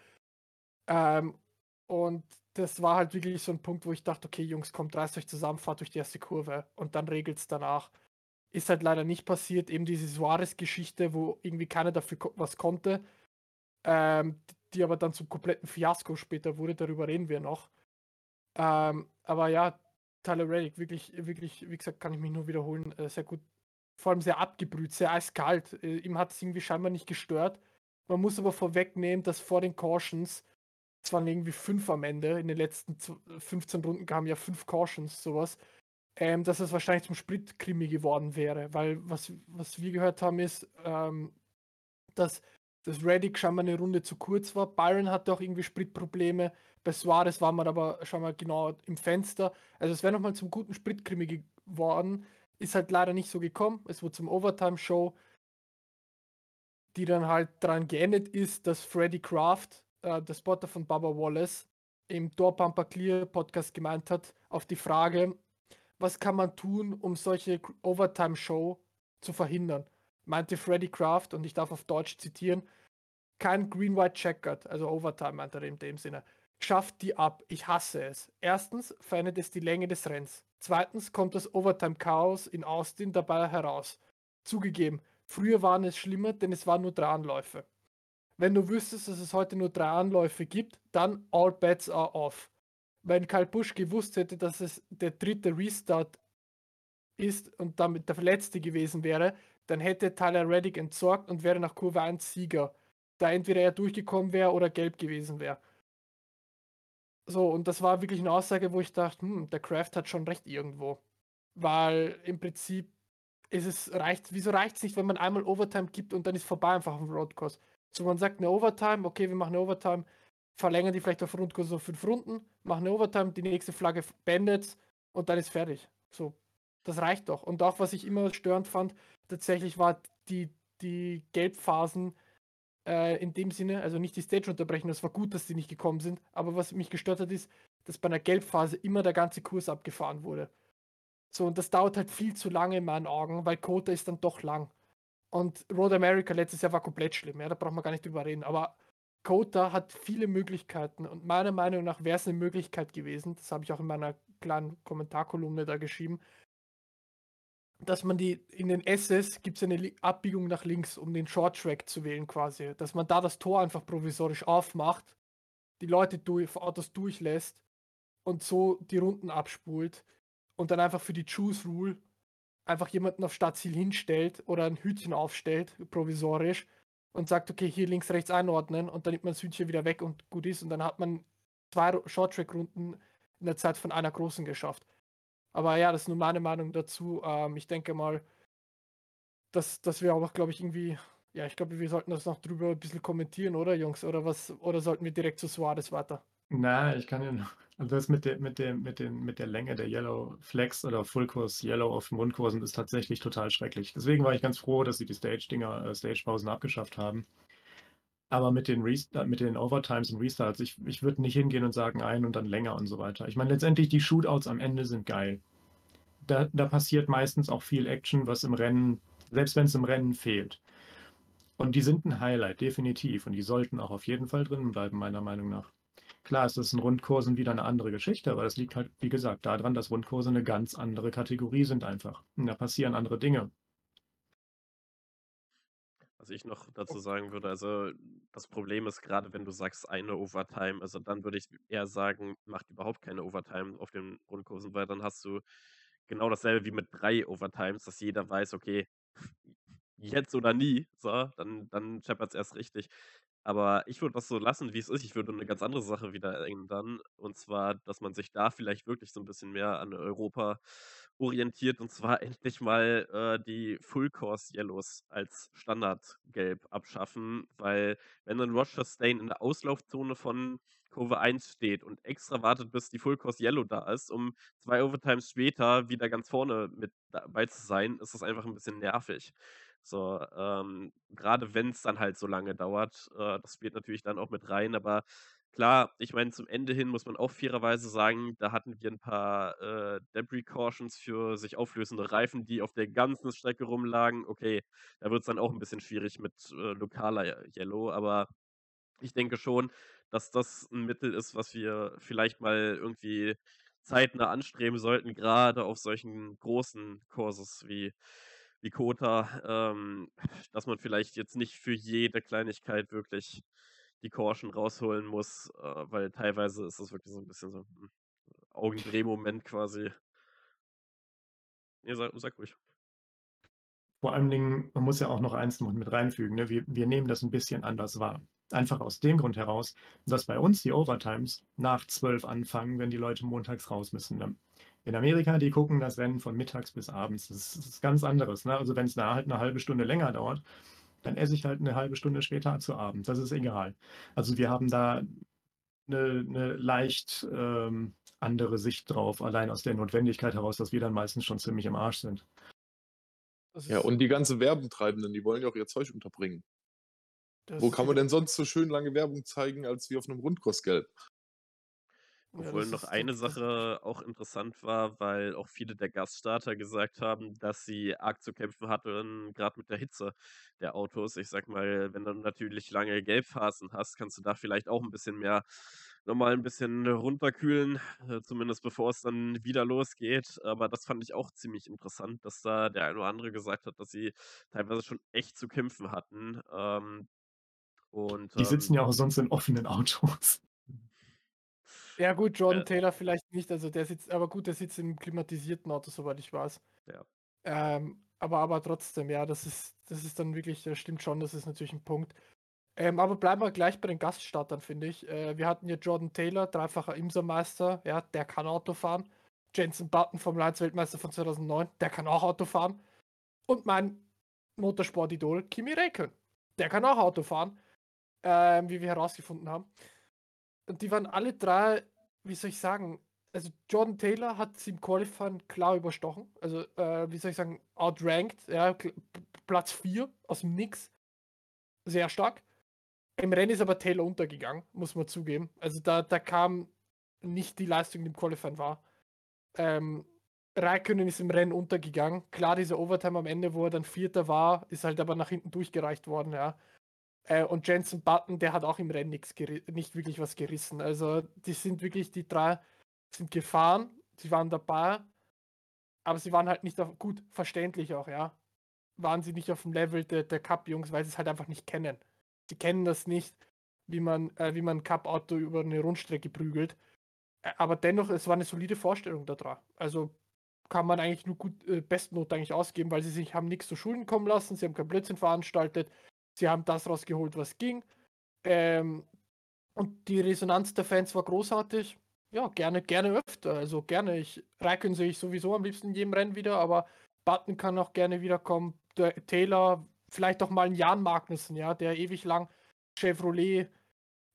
Ähm, und das war halt wirklich so ein Punkt, wo ich dachte, okay, Jungs, kommt, reißt euch zusammen, fahrt durch die erste Kurve und dann regelt es danach. Ist halt leider nicht passiert. Eben diese Suarez-Geschichte, wo irgendwie keiner dafür was konnte, ähm, die aber dann zum kompletten Fiasko später wurde. Darüber reden wir noch. Ähm, aber ja, Tyler Reddick, wirklich, wirklich, wie gesagt, kann ich mich nur wiederholen, äh, sehr gut. Vor allem sehr abgebrüht, sehr eiskalt. Äh, ihm hat es irgendwie scheinbar nicht gestört. Man muss aber vorwegnehmen, dass vor den Cautions, es waren irgendwie fünf am Ende, in den letzten 15 Runden kamen ja fünf Cautions, sowas ähm, dass es wahrscheinlich zum Spritkrimi geworden wäre, weil was, was wir gehört haben ist, ähm, dass das Reddick scheinbar eine Runde zu kurz war. Byron hatte auch irgendwie Spritprobleme. Bei Suarez war man aber schon mal genau im Fenster. Also es wäre nochmal zum guten Spritkrimi geworden. Ist halt leider nicht so gekommen. Es wurde zum Overtime-Show, die dann halt daran geendet ist, dass Freddy Kraft, äh, der Spotter von Baba Wallace, im Door Pumper Clear Podcast gemeint hat, auf die Frage, was kann man tun, um solche Overtime-Show zu verhindern? Meinte Freddy Kraft, und ich darf auf Deutsch zitieren, kein Green-White Checkered, also Overtime meinte er in dem Sinne. Schafft die ab, ich hasse es. Erstens verändert es die Länge des Renns. Zweitens kommt das Overtime-Chaos in Austin dabei heraus. Zugegeben, früher waren es schlimmer, denn es waren nur drei Anläufe. Wenn du wüsstest, dass es heute nur drei Anläufe gibt, dann all bets are off wenn Karl Busch gewusst hätte, dass es der dritte Restart ist und damit der letzte gewesen wäre, dann hätte Tyler Reddick entsorgt und wäre nach Kurve 1 Sieger, da entweder er durchgekommen wäre oder gelb gewesen wäre. So, und das war wirklich eine Aussage, wo ich dachte, hm, der Kraft hat schon recht irgendwo. Weil im Prinzip ist es reicht, wieso reicht es nicht, wenn man einmal Overtime gibt und dann ist vorbei einfach auf dem Roadcourse. So, man sagt eine Overtime, okay, wir machen eine Overtime, verlängern die vielleicht auf Rundkurs so fünf Runden, machen eine Overtime, die nächste Flagge beendet und dann ist fertig. So, das reicht doch. Und auch was ich immer störend fand, tatsächlich war die, die Gelbphasen äh, in dem Sinne, also nicht die Stage unterbrechen, das war gut, dass die nicht gekommen sind, aber was mich gestört hat, ist, dass bei einer Gelbphase immer der ganze Kurs abgefahren wurde. So, und das dauert halt viel zu lange in meinen Augen, weil Kota ist dann doch lang. Und Road America letztes Jahr war komplett schlimm, ja, da braucht man gar nicht drüber reden. Aber Kota hat viele Möglichkeiten und meiner Meinung nach wäre es eine Möglichkeit gewesen, das habe ich auch in meiner kleinen Kommentarkolumne da geschrieben, dass man die in den SS gibt es eine Abbiegung nach links, um den Short Track zu wählen quasi, dass man da das Tor einfach provisorisch aufmacht, die Leute durch, Autos durchlässt und so die Runden abspult und dann einfach für die Choose Rule einfach jemanden auf Stadtziel hinstellt oder ein Hütchen aufstellt, provisorisch und sagt, okay, hier links, rechts einordnen und dann nimmt man das Hütchen wieder weg und gut ist und dann hat man zwei Short-Track-Runden in der Zeit von einer großen geschafft. Aber ja, das ist nur meine Meinung dazu. Ähm, ich denke mal, dass, dass wir auch, glaube ich, irgendwie, ja, ich glaube, wir sollten das noch drüber ein bisschen kommentieren, oder Jungs? Oder was, oder sollten wir direkt zu Suarez weiter? Na, ich kann ja noch, also das mit der, mit dem, mit den, mit der Länge der Yellow Flex oder Fullkurs Yellow auf den Rundkursen ist tatsächlich total schrecklich. Deswegen war ich ganz froh, dass sie die Stage-Dinger, äh, Stage-Pausen abgeschafft haben. Aber mit den, Restart, mit den Overtimes und Restarts, ich, ich würde nicht hingehen und sagen ein und dann länger und so weiter. Ich meine, letztendlich die Shootouts am Ende sind geil. Da, da passiert meistens auch viel Action, was im Rennen, selbst wenn es im Rennen fehlt. Und die sind ein Highlight, definitiv. Und die sollten auch auf jeden Fall drin bleiben, meiner Meinung nach. Klar ist das in Rundkursen wieder eine andere Geschichte, aber das liegt halt, wie gesagt, daran, dass Rundkurse eine ganz andere Kategorie sind einfach. Und da passieren andere Dinge. Was ich noch dazu sagen würde, also das Problem ist gerade, wenn du sagst eine Overtime, also dann würde ich eher sagen, macht überhaupt keine Overtime auf den Rundkursen, weil dann hast du genau dasselbe wie mit drei Overtimes, dass jeder weiß, okay, jetzt oder nie, so, dann, dann scheppert es erst richtig. Aber ich würde das so lassen, wie es ist. Ich würde eine ganz andere Sache wieder ändern. Und zwar, dass man sich da vielleicht wirklich so ein bisschen mehr an Europa orientiert und zwar endlich mal äh, die Full Course Yellows als Standardgelb abschaffen, weil wenn dann Roger Stain in der Auslaufzone von Kurve 1 steht und extra wartet, bis die Full Course Yellow da ist, um zwei Overtimes später wieder ganz vorne mit dabei zu sein, ist das einfach ein bisschen nervig. So, ähm, gerade wenn es dann halt so lange dauert, äh, das spielt natürlich dann auch mit rein, aber klar, ich meine, zum Ende hin muss man auch fairerweise sagen, da hatten wir ein paar, äh, Debris Cautions für sich auflösende Reifen, die auf der ganzen Strecke rumlagen. Okay, da wird's dann auch ein bisschen schwierig mit, äh, lokaler Yellow, aber ich denke schon, dass das ein Mittel ist, was wir vielleicht mal irgendwie zeitnah anstreben sollten, gerade auf solchen großen Courses wie wie Kota, ähm, dass man vielleicht jetzt nicht für jede Kleinigkeit wirklich die Caution rausholen muss, äh, weil teilweise ist das wirklich so ein bisschen so 'n Augendrehmoment quasi. Ne, sag sag ruhig. Vor allen Dingen, man muss ja auch noch eins mit reinfügen, ne? Wir wir nehmen das ein bisschen anders wahr. Einfach aus dem Grund heraus, dass bei uns die Overtimes nach 12 anfangen, wenn die Leute montags raus müssen, ne? In Amerika, die gucken das Rennen von mittags bis abends. Das ist ganz anderes, ne? Also, wenn's da halt 'ne halbe Stunde länger dauert, dann esse ich halt 'ne halbe Stunde später zu Abend. Das ist egal. Also, wir haben da 'ne 'ne leicht, ähm, andere Sicht drauf, allein aus der Notwendigkeit heraus, dass wir dann meistens schon ziemlich im Arsch sind. Ja, und die ganzen Werbetreibenden, die wollen ja auch ihr Zeug unterbringen. das Wo kann man denn sonst so schön lange Werbung zeigen, als wie auf 'nem Rundkursgelb? Ja, Obwohl das noch eine Sache auch interessant war, weil auch viele der Gaststarter gesagt haben, dass sie arg zu kämpfen hatten, grad mit der Hitze der Autos. Ich sage mal, wenn du natürlich lange Gelbphasen hast, kannst du da vielleicht auch 'n bisschen mehr noch mal 'n bisschen runterkühlen, äh, zumindest bevor es dann wieder losgeht. Aber das fand ich auch ziemlich interessant, dass da der ein oder andere gesagt hat, dass sie teilweise schon echt zu kämpfen hatten. Ähm, und, Die sitzen ähm ja auch sonst in offenen Autos. Ja gut, Jordan Ja. Taylor vielleicht nicht, also der sitzt aber gut, der sitzt im klimatisierten Auto, soweit ich weiß. Ja. Ähm, aber aber trotzdem, ja, das ist das ist dann wirklich das stimmt schon, das ist natürlich 'n Punkt. Ähm, aber bleiben wir gleich bei den Gaststartern, finde ich. Äh, wir hatten hier Jordan Taylor, dreifacher IMSA-Meister, ja, der kann Auto fahren. Jenson Button, Formel-1-Weltmeister von 2009, der kann auch Auto fahren. Und mein Motorsport-Idol Kimi Räikkönen, der kann auch Auto fahren, ähm, wie wir herausgefunden haben. Die waren alle 3, wie soll ich sagen also Jordan Taylor hat sie im Qualifying klar überstochen. Also, äh, wie soll ich sagen, outranked, ja, Platz 4 aus'm Nix. Sehr stark. Im Rennen ist aber Taylor untergegangen, muss man zugeben. Also da da kam nicht die Leistung, die im Qualifying war. Ähm, Räikkönen ist im Rennen untergegangen. Klar, diese Overtime am Ende, wo er dann Vierter war, ist halt aber nach hinten durchgereicht worden, ja. Äh, und Jenson Button, der hat auch im Rennen geri nicht wirklich was gerissen. Also, die sind wirklich die 3 sind gefahren, sie waren dabei, aber sie waren halt nicht auf gut, verständlich auch, ja. Waren sie nicht auf'm Level der der Cup-Jungs, weil sie's halt einfach nicht kennen. Sie kennen das nicht, wie man äh, wie man 'n Cup-Auto über 'ne Rundstrecke prügelt. Aber dennoch, es war 'ne solide Vorstellung da dran. Also, kann man eigentlich nur gut äh, Bestnote eigentlich ausgeben, weil sie sich haben nix zu Schulden kommen lassen, sie haben keinen Blödsinn veranstaltet. Sie haben das rausgeholt, was ging. Ähm, und die Resonanz der Fans war großartig. Ja, gerne gerne öfter, also gerne. Ich Räikkönen sehe ich sowieso am liebsten in jedem Rennen wieder, aber Button kann auch gerne wiederkommen. Der Taylor, vielleicht auch mal 'n Jan Magnussen, ja, der ewig lang Chevrolet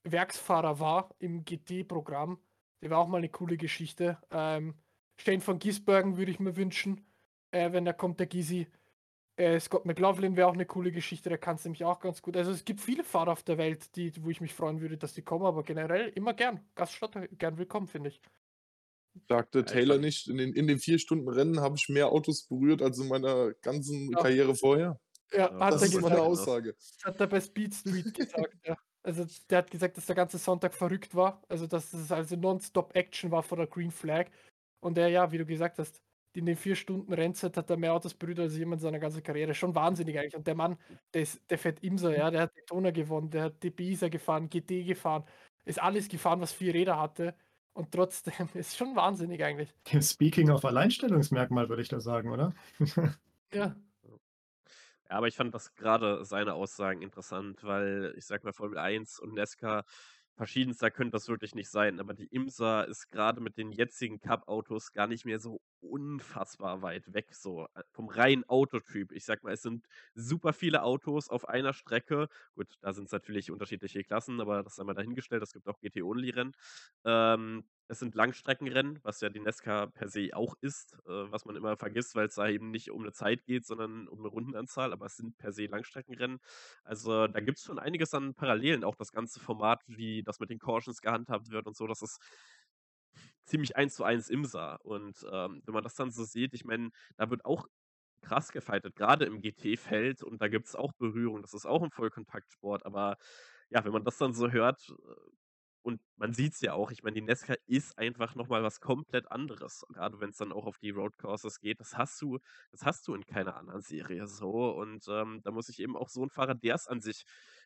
Werksfahrer war im GT-Programm. Der war auch mal 'ne coole Geschichte. Ähm, Shane van Gisbergen würde ich mir wünschen, äh, wenn da kommt, der Gysi. Äh, Scott McLaughlin wäre auch 'ne coole Geschichte, der kann's nämlich auch ganz gut. Also, es gibt viele Fahrer auf der Welt, die wo ich mich freuen würde, dass die kommen, aber generell immer gern. Gaststarter gern willkommen, finde ich. Sagte Taylor fand nicht: „In den in den 4 Stunden Rennen habe ich mehr Autos berührt als in meiner ganzen Ja. Karriere vorher?“ Ja, Ja, hat Das er ist meine gesagt. Aussage. Das hat er bei Speed Street gesagt, ja. Also, der hat gesagt, dass der ganze Sonntag verrückt war. Also, dass es also nonstop Action war vor der Green Flag. Und er, ja, wie du gesagt hast, in den 4 Stunden Rennzeit hat er mehr Autos berührt als jemand in seiner ganzen Karriere. Schon wahnsinnig eigentlich. Und der Mann, der ist der fährt IMSA, ja, der hat Daytona gewonnen, der hat ist er gefahren, GT gefahren, ist alles gefahren, was 4 Räder hatte. Und trotzdem ist schon wahnsinnig eigentlich. Speaking of Alleinstellungsmerkmal, würde ich da sagen, oder? Ja. Ja, aber ich fand das grade seine Aussagen interessant, weil ich sage mal, Formel 1 und NASCAR verschiedenster könnte das wirklich nicht sein. Aber die IMSA ist grade mit den jetzigen Cup-Autos gar nicht mehr so unfassbar weit weg, so äh, vom reinen Autotyp. Ich sag mal, es sind super viele Autos auf einer Strecke. Gut, da sind es natürlich unterschiedliche Klassen, aber das einmal dahingestellt. Es gibt auch GT-Only-Rennen. Ähm, es sind Langstreckenrennen, was ja die Nesca per se auch ist, äh, was man immer vergisst, weil es da eben nicht um eine Zeit geht, sondern um eine Rundenanzahl, aber es sind per se Langstreckenrennen. Also da gibt es schon einiges an Parallelen, auch das ganze Format, wie das mit den Cautions gehandhabt wird und so, das ist ziemlich eins zu eins Imsa. Und ähm, wenn man das dann so sieht, ich meine, da wird auch krass gefightet, gerade im GT-Feld und da gibt es auch Berührung, das ist auch ein Vollkontaktsport, aber ja, wenn man das dann so hört, äh, und man sieht es ja auch, ich meine, die Nesca ist einfach nochmal was komplett anderes. Gerade wenn es dann auch auf die Roadcourses geht. Das hast du, das hast du in keiner anderen Serie so. Und ähm, da muss ich eben auch so ein Fahrer, der es an sich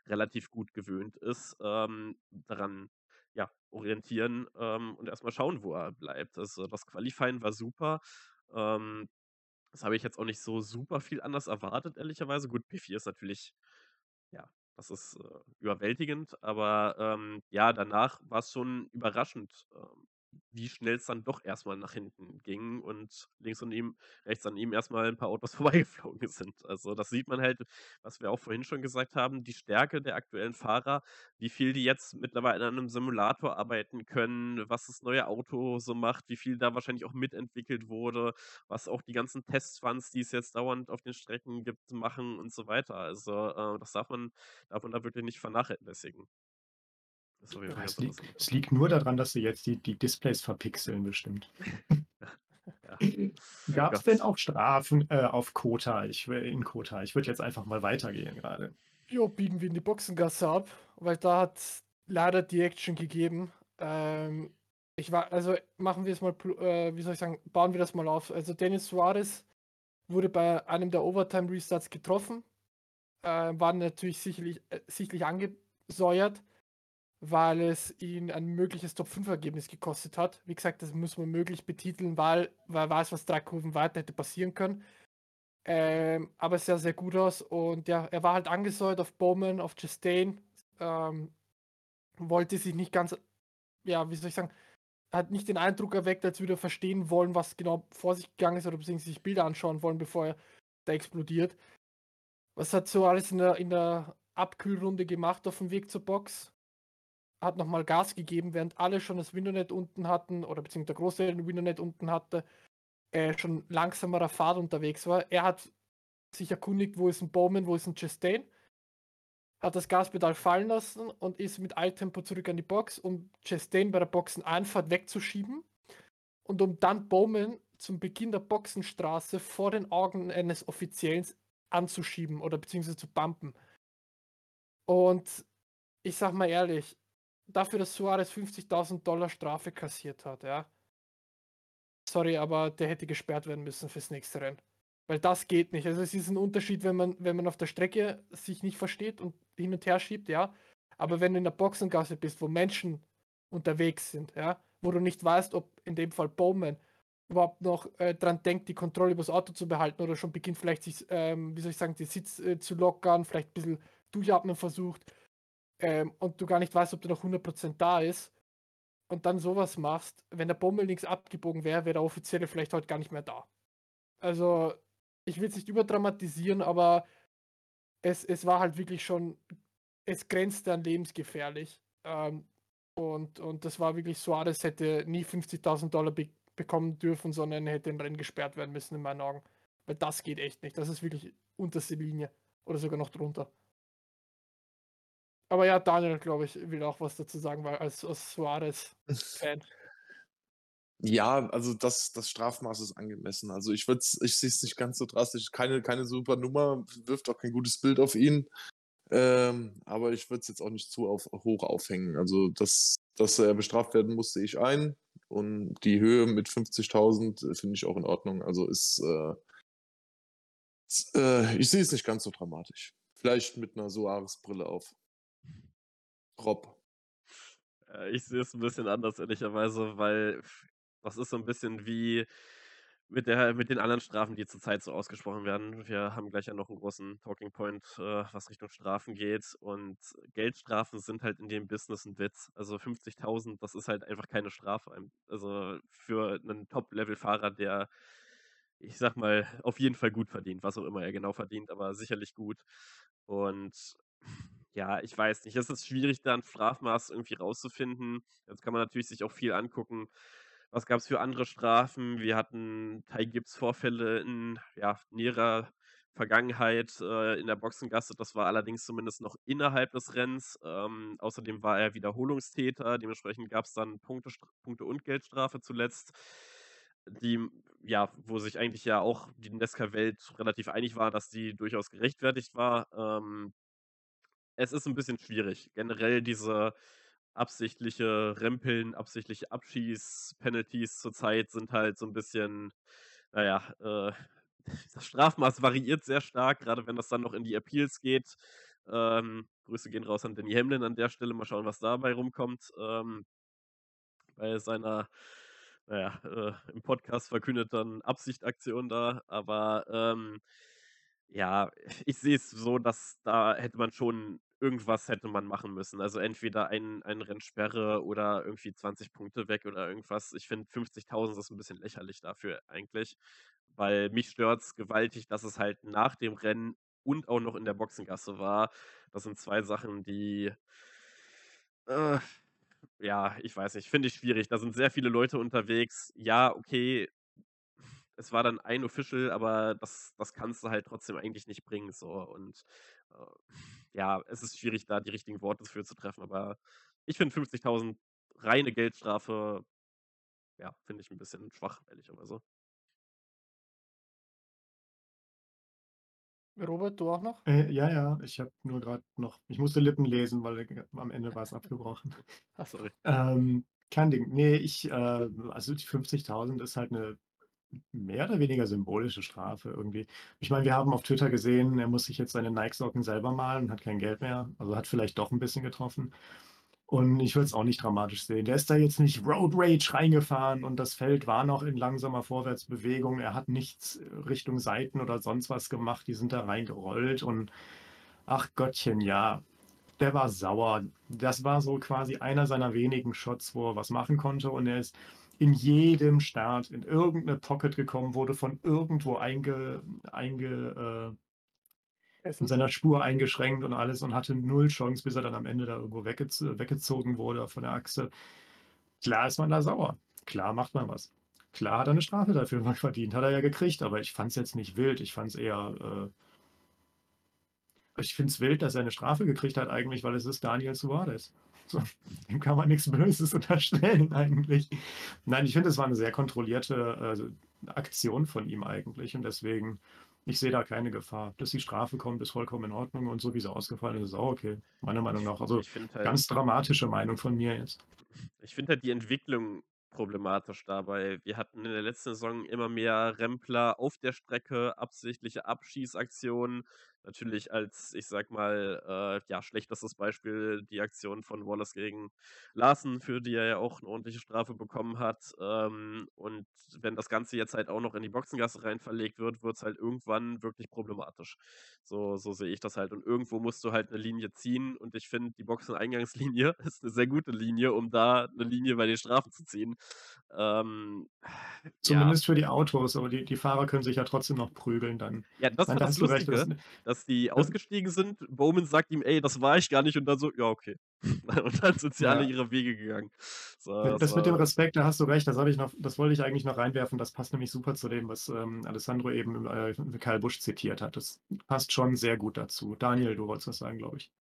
relativ gut gewöhnt ist, ähm, daran ja, orientieren ähm, und erstmal schauen, wo er bleibt. Also das Qualifying war super. Ähm, das habe ich jetzt auch nicht so super viel anders erwartet, ehrlicherweise. Gut, P4 ist natürlich, ja, das ist äh, überwältigend, aber ähm, ja, danach war es schon überraschend, ähm, wie schnell es dann doch erstmal nach hinten ging und links von ihm, rechts an ihm erstmal ein paar Autos vorbeigeflogen sind. Also das sieht man halt, was wir auch vorhin schon gesagt haben, die Stärke der aktuellen Fahrer, wie viel die jetzt mittlerweile an einem Simulator arbeiten können, was das neue Auto so macht, wie viel da wahrscheinlich auch mitentwickelt wurde, was auch die ganzen Testfans, die es jetzt dauernd auf den Strecken gibt, machen und so weiter. Also äh, das darf man, darf man da wirklich nicht vernachlässigen. Das es, liegt, es liegt nur daran, dass sie jetzt die, die Displays verpixeln, bestimmt. ja. Gab es denn auch Strafen äh, auf Kota? Ich, in Kota. Ich würde jetzt einfach mal weitergehen gerade. Jo, biegen wir in die Boxengasse ab, weil da hat leider die Action gegeben. Ähm, ich war, also machen wir es mal, äh, wie soll ich sagen, bauen wir das mal auf. Also Dennis Suarez wurde bei einem der Overtime-Restarts getroffen, äh, war natürlich sicherlich, äh, sicherlich angesäuert weil es ihn ein mögliches Top-5-Ergebnis gekostet hat. Wie gesagt, das muss man möglich betiteln, weil, weil er weiß, was drei Kurven weiter hätte passieren können. Ähm, aber es sah sehr gut aus und ja, er war halt angesäuert auf Bowman, auf Chastain. Ähm, wollte sich nicht ganz, ja, wie soll ich sagen, hat nicht den Eindruck erweckt, als würde er verstehen wollen, was genau vor sich gegangen ist oder beziehungsweise sich Bilder anschauen wollen, bevor er da explodiert. Was hat so alles in der, in der Abkühlrunde gemacht auf dem Weg zur Box? Hat nochmal Gas gegeben, während alle schon das Windonet unten hatten, oder beziehungsweise der Großteil den Windonet unten hatte, äh, schon langsamerer Fahrt unterwegs war. Er hat sich erkundigt, wo ist ein Bowman, wo ist ein Chastain, hat das Gaspedal fallen lassen und ist mit Eiltempo zurück an die Box, um Chastain bei der Boxeneinfahrt wegzuschieben und um dann Bowman zum Beginn der Boxenstraße vor den Augen eines Offiziellen anzuschieben oder beziehungsweise zu bumpen. Und ich sag mal ehrlich, dafür, dass Suarez 50.000 Dollar Strafe kassiert hat, ja. Sorry, aber der hätte gesperrt werden müssen fürs nächste Rennen. Weil das geht nicht. Also es ist ein Unterschied, wenn man, wenn man auf der Strecke sich nicht versteht und hin und her schiebt, ja. Aber wenn du in der Boxengasse bist, wo Menschen unterwegs sind, ja, wo du nicht weißt, ob in dem Fall Bowman überhaupt noch äh, dran denkt, die Kontrolle über das Auto zu behalten oder schon beginnt vielleicht sich, ähm, wie soll ich sagen, den Sitz äh, zu lockern, vielleicht ein bisschen durchatmen versucht, ähm, und du gar nicht weißt, ob du noch 100% da ist und dann sowas machst, wenn der Bommel nichts abgebogen wäre, wäre der Offizielle vielleicht heute gar nicht mehr da. Also, ich will es nicht überdramatisieren, aber es, es war halt wirklich schon, es grenzte an lebensgefährlich. Ähm, und, und das war wirklich so, das hätte nie 50.000 Dollar be bekommen dürfen, sondern hätte im Rennen gesperrt werden müssen, in meinen Augen. Weil das geht echt nicht. Das ist wirklich unterste Linie. Oder sogar noch drunter. Aber ja, Daniel, glaube ich, will auch was dazu sagen, weil als, als Suarez-Fan. Ja, also das, das Strafmaß ist angemessen. Also ich würde ich sehe es nicht ganz so drastisch. Keine, keine super Nummer, wirft auch kein gutes Bild auf ihn. Ähm, aber ich würde es jetzt auch nicht zu auf, hoch aufhängen. Also, dass, dass er bestraft werden muss, sehe ich ein. Und die Höhe mit 50.000 finde ich auch in Ordnung. Also ist, äh, ist äh, ich sehe es nicht ganz so dramatisch. Vielleicht mit einer Soares-Brille auf. Rob. Äh, ich sehe es ein bisschen anders, ehrlicherweise, weil das ist so ein bisschen wie mit der mit den anderen Strafen, die zurzeit so ausgesprochen werden. Wir haben gleich ja noch einen großen Talking Point, äh, was Richtung Strafen geht. Und Geldstrafen sind halt in dem Business ein Witz. Also 50.000, das ist halt einfach keine Strafe. Also für einen Top-Level-Fahrer, der, ich sag mal, auf jeden Fall gut verdient, was auch immer er genau verdient, aber sicherlich gut. Und ja, ich weiß nicht. Es ist schwierig, da ein Strafmaß irgendwie rauszufinden. Jetzt kann man natürlich sich auch viel angucken. Was gab es für andere Strafen? Wir hatten Ty Gibbs Vorfälle in ja, näherer Vergangenheit äh, in der Boxengasse. Das war allerdings zumindest noch innerhalb des Rennens. Ähm, außerdem war er Wiederholungstäter. Dementsprechend gab es dann Punkte, Punkte und Geldstrafe zuletzt. Die, ja, wo sich eigentlich ja auch die Nesca-Welt relativ einig war, dass die durchaus gerechtfertigt war. Ähm, es ist ein bisschen schwierig. Generell diese absichtliche Rempeln, absichtliche Abschieß-Penalties zurzeit sind halt so ein bisschen, naja, äh, das Strafmaß variiert sehr stark, gerade wenn das dann noch in die Appeals geht. Ähm, Grüße gehen raus an Danny Hamlin an der Stelle. Mal schauen, was dabei rumkommt. Ähm, bei seiner, naja, äh, im Podcast verkündeten Absichtaktion da. Aber ähm, ja, ich sehe es so, dass da hätte man schon irgendwas hätte man machen müssen. Also entweder ein, ein Rennsperre oder irgendwie 20 Punkte weg oder irgendwas. Ich finde 50.000 ist ein bisschen lächerlich dafür eigentlich, weil mich stört es gewaltig, dass es halt nach dem Rennen und auch noch in der Boxengasse war. Das sind zwei Sachen, die äh, ja, ich weiß nicht, finde ich schwierig. Da sind sehr viele Leute unterwegs. Ja, okay, es war dann ein Official, aber das, das kannst du halt trotzdem eigentlich nicht bringen. So. Und ja, es ist schwierig, da die richtigen Worte für zu treffen. Aber ich finde 50.000 reine Geldstrafe, ja, finde ich ein bisschen schwach, ehrlicherweise. Robert, du auch noch? Äh, ja, ja, ich habe nur gerade noch, ich musste Lippen lesen, weil äh, am Ende war es abgebrochen. Ach, sorry. Ähm, kein Ding. Nee, ich, äh, also die 50.000 ist halt eine mehr oder weniger symbolische Strafe irgendwie. Ich meine, wir haben auf Twitter gesehen, er muss sich jetzt seine Nike-Socken selber malen und hat kein Geld mehr. Also hat vielleicht doch ein bisschen getroffen. Und ich würde es auch nicht dramatisch sehen. Der ist da jetzt nicht Road Rage reingefahren und das Feld war noch in langsamer Vorwärtsbewegung. Er hat nichts Richtung Seiten oder sonst was gemacht. Die sind da reingerollt und ach Gottchen, ja, der war sauer. Das war so quasi einer seiner wenigen Shots, wo er was machen konnte und er ist in jedem Start in irgendeine Pocket gekommen, wurde von irgendwo einge, einge äh, in seiner Spur eingeschränkt und alles und hatte null Chance, bis er dann am Ende da irgendwo weggez weggezogen wurde von der Achse. Klar ist man da sauer. Klar macht man was. Klar hat er eine Strafe dafür verdient. Hat er ja gekriegt, aber ich fand es jetzt nicht wild. Ich fand es eher. Äh, ich finde es wild, dass er eine Strafe gekriegt hat, eigentlich, weil es ist Daniel Suarez. So, dem kann man nichts Böses unterstellen eigentlich. Nein, ich finde, es war eine sehr kontrollierte äh, Aktion von ihm eigentlich und deswegen, ich sehe da keine Gefahr. Dass die Strafe kommt, ist vollkommen in Ordnung und so wie sie ausgefallen ist, ist auch okay, meiner Meinung nach. Also halt, ganz dramatische Meinung von mir jetzt. Ich finde halt die Entwicklung problematisch dabei. Wir hatten in der letzten Saison immer mehr Rempler auf der Strecke, absichtliche Abschießaktionen, Natürlich als, ich sag mal, äh, ja, schlechtestes Beispiel die Aktion von Wallace gegen Larsen, für die er ja auch eine ordentliche Strafe bekommen hat. Ähm, und wenn das Ganze jetzt halt auch noch in die Boxengasse rein verlegt wird, wird es halt irgendwann wirklich problematisch. So, so sehe ich das halt. Und irgendwo musst du halt eine Linie ziehen. Und ich finde, die Boxeneingangslinie ist eine sehr gute Linie, um da eine Linie bei den Strafen zu ziehen. Ähm, Zumindest ja. für die Autos, aber die, die Fahrer können sich ja trotzdem noch prügeln dann. Ja, das war das Lustige. Recht, das, dass die ausgestiegen sind. Bowman sagt ihm, ey, das war ich gar nicht. Und dann so, ja, okay. und dann sind sie ja. alle ihre Wege gegangen. So, das, das mit dem Respekt, da hast du recht. Das, ich noch, das wollte ich eigentlich noch reinwerfen. Das passt nämlich super zu dem, was ähm, Alessandro eben äh, Karl Busch zitiert hat. Das passt schon sehr gut dazu. Daniel, du wolltest was sagen, glaube ich.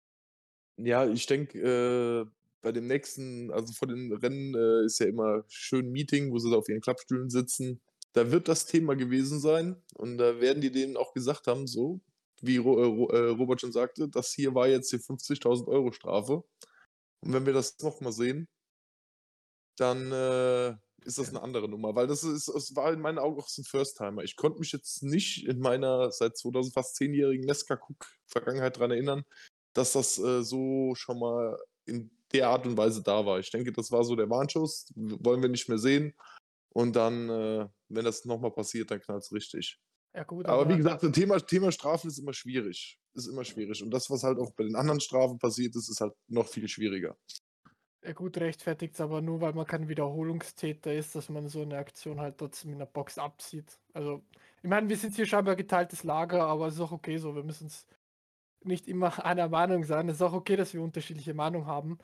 Ja, ich denke, äh, bei dem nächsten, also vor den Rennen äh, ist ja immer schön Meeting, wo sie da auf ihren Klappstühlen sitzen. Da wird das Thema gewesen sein und da werden die denen auch gesagt haben, so, wie äh, äh, Robert schon sagte, das hier war jetzt die 50.000 Euro Strafe. Und wenn wir das nochmal sehen, dann äh, ist das eine andere Nummer, weil das ist, es war in meinen Augen auch so ein First-Timer. Ich konnte mich jetzt nicht in meiner seit 2000 fast zehnjährigen Nesca-Cook-Vergangenheit daran erinnern, dass das äh, so schon mal in der Art und Weise da war. Ich denke, das war so der Warnschuss, wollen wir nicht mehr sehen. Und dann, äh, wenn das nochmal passiert, dann knallt es richtig. Ja, gut, Aber wie gesagt, das Thema, Thema Strafen ist immer schwierig. Ist immer schwierig. Und das, was halt auch bei den anderen Strafen passiert ist, ist halt noch viel schwieriger. Ja, gut, rechtfertigt es aber nur, weil man kein Wiederholungstäter ist, dass man so eine Aktion halt trotzdem in der Box abzieht. Also, ich meine, wir sind hier scheinbar geteiltes Lager, aber es ist auch okay so. Wir müssen es nicht immer einer Meinung sein. Es ist auch okay, dass wir unterschiedliche Meinungen haben.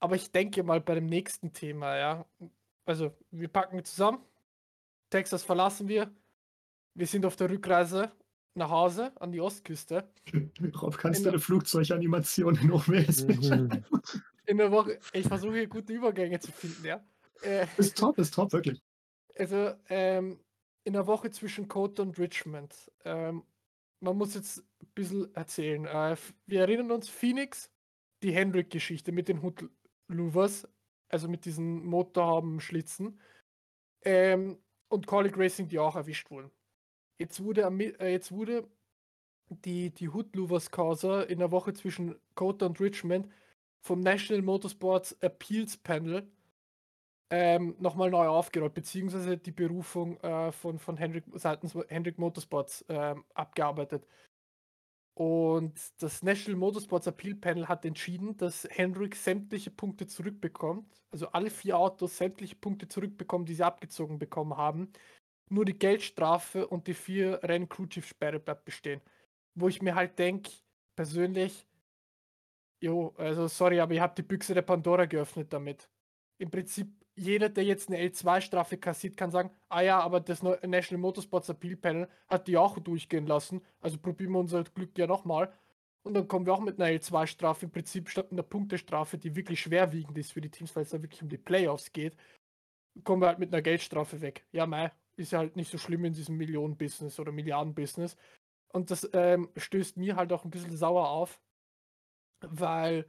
Aber ich denke mal bei dem nächsten Thema, ja. Also, wir packen zusammen. Texas verlassen wir. Wir sind auf der Rückreise nach Hause an die Ostküste. Rob, kannst In du eine Flugzeuganimation in OBS beschreiben? In der Woche, ich versuche hier gute Übergänge zu finden, ja. Äh, Ist top, ist top, wirklich. Also ähm, in der Woche zwischen Kota und Richmond. Ähm, man muss jetzt ein bisschen erzählen. Äh, wir erinnern uns, Phoenix, die Hendrick-Geschichte mit den Hood Louvers, also mit diesen Motorhaben-Schlitzen. Ähm, und Colic Racing, die auch erwischt wurden. Jetzt wurde, äh, jetzt wurde die, die Hood Causa in der Woche zwischen Kota und Richmond vom National Motorsports Appeals Panel ähm, nochmal neu aufgerollt, beziehungsweise die Berufung äh, von, von Hendrick, seitens Hendrick Motorsports ähm, abgearbeitet. Und das National Motorsports Appeal Panel hat entschieden, dass Hendrick sämtliche Punkte zurückbekommt, also alle vier Autos sämtliche Punkte zurückbekommen, die sie abgezogen bekommen haben. Nur die Geldstrafe und die vier Rennen Crew Chief Sperre bleibt bestehen. Wo ich mir halt denke, persönlich, jo, also sorry, aber ihr habt die Büchse der Pandora geöffnet damit im Prinzip jeder, der jetzt eine L2-Strafe kassiert, kann sagen, ah ja, aber das National Motorsports Appeal Panel hat die auch durchgehen lassen, also probieren wir unser Glück ja nochmal. Und dann kommen wir auch mit einer L2-Strafe im Prinzip statt einer Punktestrafe, die wirklich schwerwiegend ist für die Teams, weil es da wirklich um die Playoffs geht, kommen wir halt mit einer Geldstrafe weg. Ja, mei, ist ja halt nicht so schlimm in diesem Millionen-Business oder Milliarden-Business. Und das ähm, stößt mir halt auch ein bisschen sauer auf, weil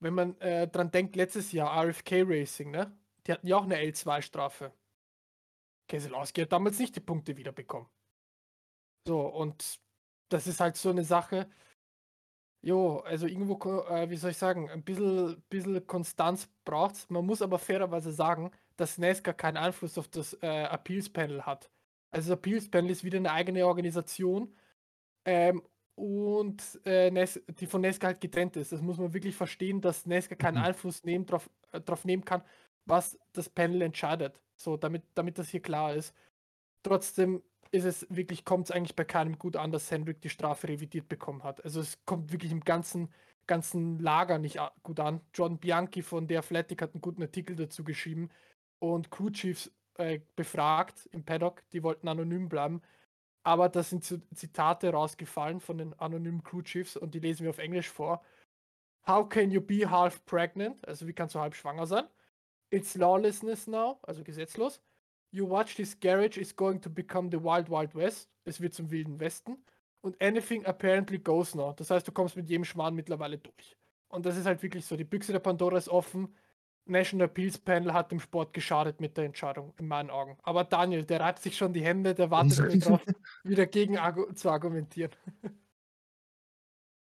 wenn man äh, dran denkt, letztes Jahr RFK Racing, ne? Die hatten ja auch eine L2-Strafe. Keselowski hat damals nicht die Punkte wiederbekommen. So, und das ist halt so eine Sache. Jo, also irgendwo, äh, wie soll ich sagen, ein bisschen, bisschen Konstanz braucht Man muss aber fairerweise sagen, dass NASCAR keinen Einfluss auf das äh, Appeals-Panel hat. Also das Appeals-Panel ist wieder eine eigene Organisation. Ähm, und äh, Nes die von Nesca halt getrennt ist. Das muss man wirklich verstehen, dass Nesca keinen Mhm. Einfluss nehmen, drauf, äh, drauf nehmen kann, was das Panel entscheidet. So, damit, damit das hier klar ist. Trotzdem ist es wirklich, kommt es eigentlich bei keinem gut an, dass Hendrick die Strafe revidiert bekommen hat. Also es kommt wirklich im ganzen, ganzen Lager nicht gut an. John Bianchi von der Athletic hat einen guten Artikel dazu geschrieben und Crew Chiefs äh, befragt im Paddock, die wollten anonym bleiben. Aber da sind Zi- Zitate rausgefallen von den anonymen Crew Chiefs und die lesen wir auf Englisch vor. How can you be half pregnant? Also wie kannst du halb schwanger sein? It's lawlessness now, also gesetzlos. You watch this garage is going to become the wild wild west. Es wird zum wilden Westen. Und anything apparently goes now. Das heißt, du kommst mit jedem Schmarrn mittlerweile durch. Und das ist halt wirklich so. Die Büchse der Pandora ist offen. National Appeals Panel hat dem Sport geschadet mit der Entscheidung, in meinen Augen. Aber Daniel, der reibt sich schon die Hände, der wartet nur drauf, wieder gegen zu argumentieren.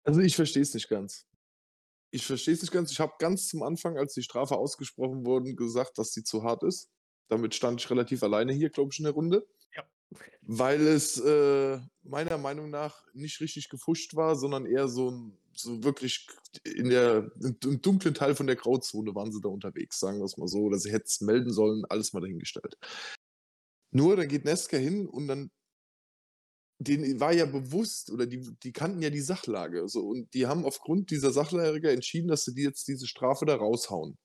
Also ich verstehe es nicht ganz. Ich verstehe es nicht ganz. Ich habe ganz zum Anfang, als die Strafe ausgesprochen wurde, gesagt, dass sie zu hart ist. Damit stand ich relativ alleine hier, glaube ich, in der Runde. Ja. Weil es äh, meiner Meinung nach nicht richtig gefuscht war, sondern eher so, ein, so wirklich in der, im, dunklen Teil von der Grauzone waren sie da unterwegs, sagen wir es mal so. Oder sie hätten es melden sollen, alles mal dahingestellt. Nur, dann geht Nesca hin und dann denen war ja bewusst oder die, die kannten ja die Sachlage. So, und die haben aufgrund dieser Sachlage entschieden, dass sie die jetzt diese Strafe da raushauen.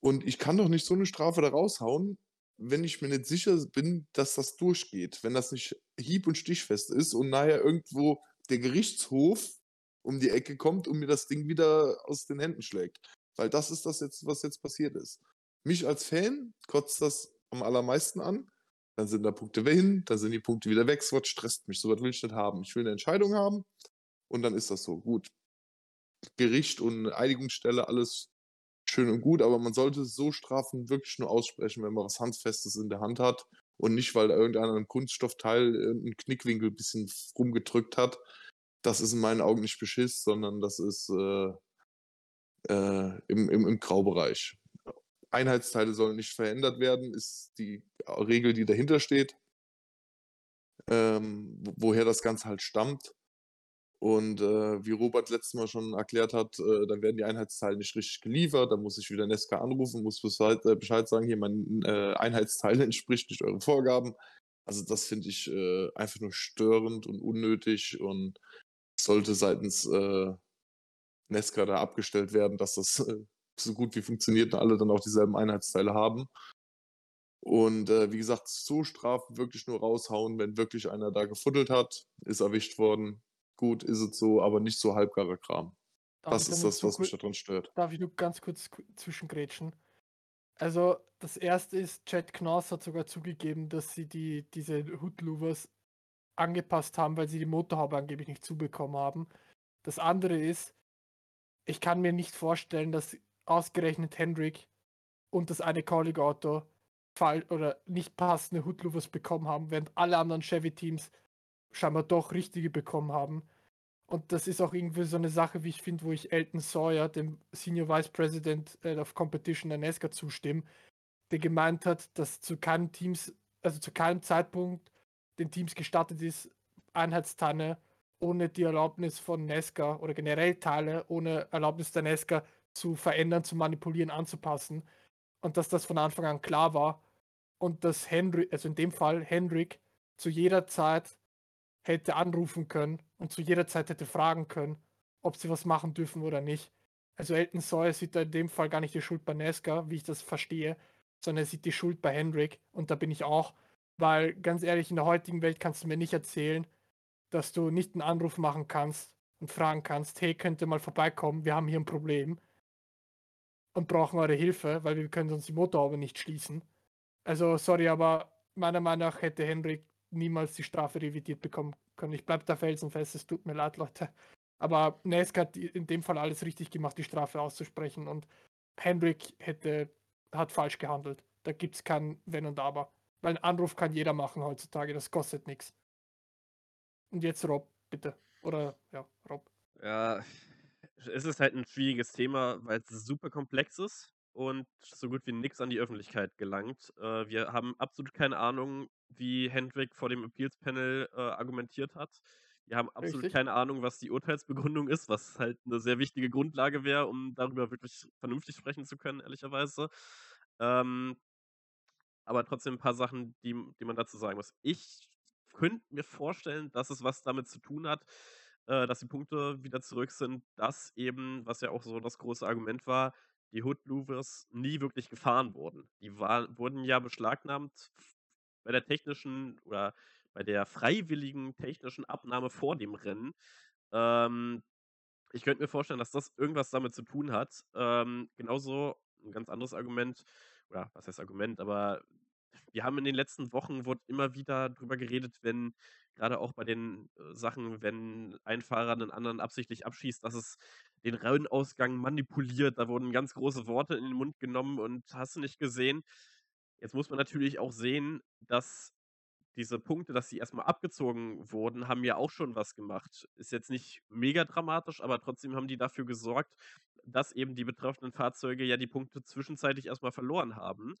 Und ich kann doch nicht so eine Strafe da raushauen, wenn ich mir nicht sicher bin, dass das durchgeht. Wenn das nicht hieb- und stichfest ist und nachher irgendwo der Gerichtshof um die Ecke kommt und mir das Ding wieder aus den Händen schlägt. Weil das ist das jetzt, was jetzt passiert ist. Mich als Fan kotzt das am allermeisten an. Dann sind da Punkte hin, dann sind die Punkte wieder weg. Was stresst mich. So was will ich nicht haben. Ich will eine Entscheidung haben und dann ist das so. Gut. Gericht und Einigungsstelle, alles schön und gut, aber man sollte so Strafen wirklich nur aussprechen, wenn man was Handfestes in der Hand hat und nicht, weil da irgendeiner einen Kunststoffteil einen Knickwinkel ein bisschen rumgedrückt hat. Das ist in meinen Augen nicht Beschiss, sondern das ist äh, äh, im, im, im Graubereich. Einheitsteile sollen nicht verändert werden, ist die Regel, die dahinter steht. Ähm, woher das Ganze halt stammt. Und äh, wie Robert letztes Mal schon erklärt hat, äh, dann werden die Einheitsteile nicht richtig geliefert. Dann muss ich wieder Nesca anrufen, muss Bescheid, äh, Bescheid sagen, hier mein äh, Einheitsteil entspricht nicht euren Vorgaben. Also das finde ich äh, einfach nur störend und unnötig und sollte seitens äh, Nesca da abgestellt werden, dass das äh, so gut wie funktioniert und alle dann auch dieselben Einheitsteile haben. Und äh, wie gesagt, so Strafen wirklich nur raushauen, wenn wirklich einer da gefuddelt hat, ist erwischt worden. Gut, ist es so, aber nicht so halbgarer Kram. Darf Das ist das, was mich daran stört. Darf ich nur ganz kurz ku- zwischengrätschen? Also, das erste ist, Chad Knaus hat sogar zugegeben, dass sie die, diese Hood-Louvers angepasst haben, weil sie die Motorhaube angeblich nicht zubekommen haben. Das andere ist, ich kann mir nicht vorstellen, dass ausgerechnet Hendrick und das eine fall oder nicht passende Hood-Louvers bekommen haben, während alle anderen Chevy-Teams scheinbar doch richtige bekommen haben. Und das ist auch irgendwie so eine Sache, wie ich finde, wo ich Elton Sawyer, dem Senior Vice President äh, of Competition der NASCAR zustimme, der gemeint hat, dass zu keinem Teams, also zu keinem Zeitpunkt den Teams gestattet ist, Einheitsteile ohne die Erlaubnis von NASCAR oder generell Teile ohne Erlaubnis der NASCAR zu verändern, zu manipulieren, anzupassen. Und dass das von Anfang an klar war. Und dass Henry, also in dem Fall Hendrick, zu jeder Zeit hätte anrufen können und zu jeder Zeit hätte fragen können, ob sie was machen dürfen oder nicht. Also Elton Sawyer sieht da in dem Fall gar nicht die Schuld bei Nesca, wie ich das verstehe, sondern er sieht die Schuld bei Hendrick und da bin ich auch, weil ganz ehrlich, in der heutigen Welt kannst du mir nicht erzählen, dass du nicht einen Anruf machen kannst und fragen kannst, hey, könnt ihr mal vorbeikommen, wir haben hier ein Problem und brauchen eure Hilfe, weil wir können sonst die Motorhaube nicht schließen. Also sorry, aber meiner Meinung nach hätte Hendrik niemals die Strafe revidiert bekommen können. Ich bleibe da felsenfest, es tut mir leid, Leute. Aber Nesk hat in dem Fall alles richtig gemacht, die Strafe auszusprechen und Hendrik hätte, hat falsch gehandelt. Da gibt es kein Wenn und Aber. Weil einen Anruf kann jeder machen heutzutage, das kostet nichts. Und jetzt Rob, bitte. Oder ja, Rob. Ja, es ist halt ein schwieriges Thema, weil es super komplex ist und so gut wie nichts an die Öffentlichkeit gelangt. Äh, wir haben absolut keine Ahnung, wie Hendrik vor dem Appeals Panel äh, argumentiert hat. Wir haben absolut Richtig. keine Ahnung, was die Urteilsbegründung ist, was halt eine sehr wichtige Grundlage wäre, um darüber wirklich vernünftig sprechen zu können, ehrlicherweise. Ähm, aber trotzdem ein paar Sachen, die, die man dazu sagen muss. Ich könnte mir vorstellen, dass es was damit zu tun hat, äh, dass die Punkte wieder zurück sind, dass eben, was ja auch so das große Argument war, die Hood Louvers nie wirklich gefahren wurden. Die war, wurden ja beschlagnahmt bei der technischen oder bei der freiwilligen technischen Abnahme vor dem Rennen. Ähm, ich könnte mir vorstellen, dass das irgendwas damit zu tun hat. Ähm, genauso ein ganz anderes Argument, oder was heißt Argument, aber wir haben in den letzten Wochen wurde immer wieder drüber geredet, wenn gerade auch bei den äh, Sachen, wenn ein Fahrer einen anderen absichtlich abschießt, dass es den Rennausgang manipuliert. Da wurden ganz große Worte in den Mund genommen und hast du nicht gesehen. Jetzt muss man natürlich auch sehen, dass diese Punkte, dass sie erstmal abgezogen wurden, haben ja auch schon was gemacht. Ist jetzt nicht mega dramatisch, aber trotzdem haben die dafür gesorgt, dass eben die betroffenen Fahrzeuge ja die Punkte zwischenzeitlich erstmal verloren haben.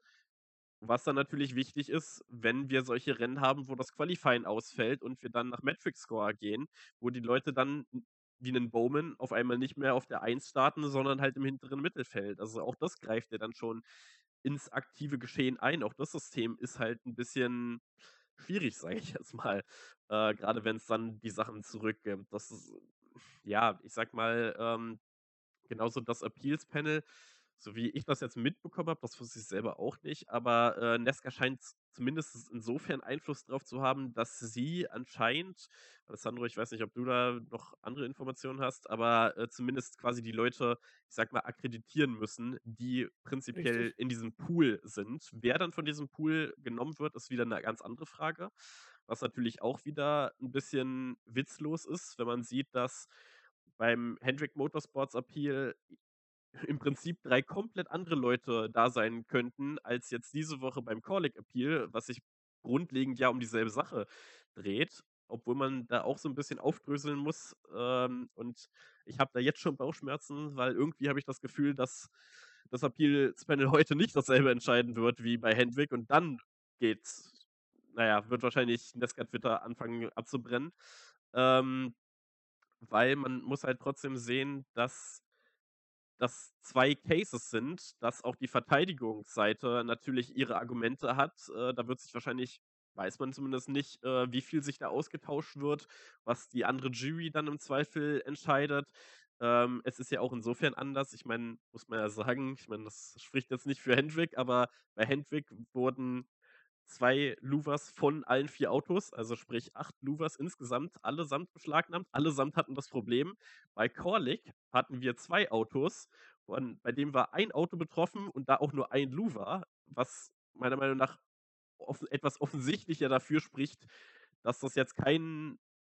Was dann natürlich wichtig ist, wenn wir solche Rennen haben, wo das Qualifying ausfällt und wir dann nach Metric Score gehen, wo die Leute dann wie einen Bowman auf einmal nicht mehr auf der 1 starten, sondern halt im hinteren Mittelfeld. Also auch das greift ja dann schon ins aktive Geschehen ein. Auch das System ist halt ein bisschen schwierig, sage ich jetzt mal. Äh, Gerade wenn es dann die Sachen zurückgibt. Das ist, ja, ich sag mal, ähm, genauso das Appeals-Panel, so wie ich das jetzt mitbekommen habe, das wusste ich selber auch nicht, aber äh, Nesca scheint zumindest insofern Einfluss darauf zu haben, dass sie anscheinend, Alessandro, ich weiß nicht, ob du da noch andere Informationen hast, aber äh, zumindest quasi die Leute, ich sag mal, akkreditieren müssen, die prinzipiell Richtig. in diesem Pool sind. Wer dann von diesem Pool genommen wird, ist wieder eine ganz andere Frage. Was natürlich auch wieder ein bisschen witzlos ist, wenn man sieht, dass beim Hendrick Motorsports Appeal im Prinzip drei komplett andere Leute da sein könnten, als jetzt diese Woche beim Corlick Appeal, was sich grundlegend ja um dieselbe Sache dreht, obwohl man da auch so ein bisschen aufdröseln muss. Ähm, und ich habe da jetzt schon Bauchschmerzen, weil irgendwie habe ich das Gefühl, dass das Appeals-Panel heute nicht dasselbe entscheiden wird wie bei Hendrick und dann geht's, naja, wird wahrscheinlich Nesca Twitter anfangen abzubrennen. Ähm, weil man muss halt trotzdem sehen, dass das zwei Cases sind, dass auch die Verteidigungsseite natürlich ihre Argumente hat. Äh, da wird sich wahrscheinlich weiß man zumindest nicht, äh, wie viel sich da ausgetauscht wird, was die andere Jury dann im Zweifel entscheidet. Ähm, es ist ja auch insofern anders. Ich meine, muss man ja sagen, ich meine, das spricht jetzt nicht für Hendrick, aber bei Hendrick wurden zwei Louvers von allen vier Autos, also sprich acht Louvers insgesamt, allesamt beschlagnahmt. Allesamt hatten das Problem. Bei Corlick hatten wir zwei Autos, von, bei dem war ein Auto betroffen und da auch nur ein Louver, was meiner Meinung nach off etwas offensichtlicher dafür spricht, dass das jetzt kein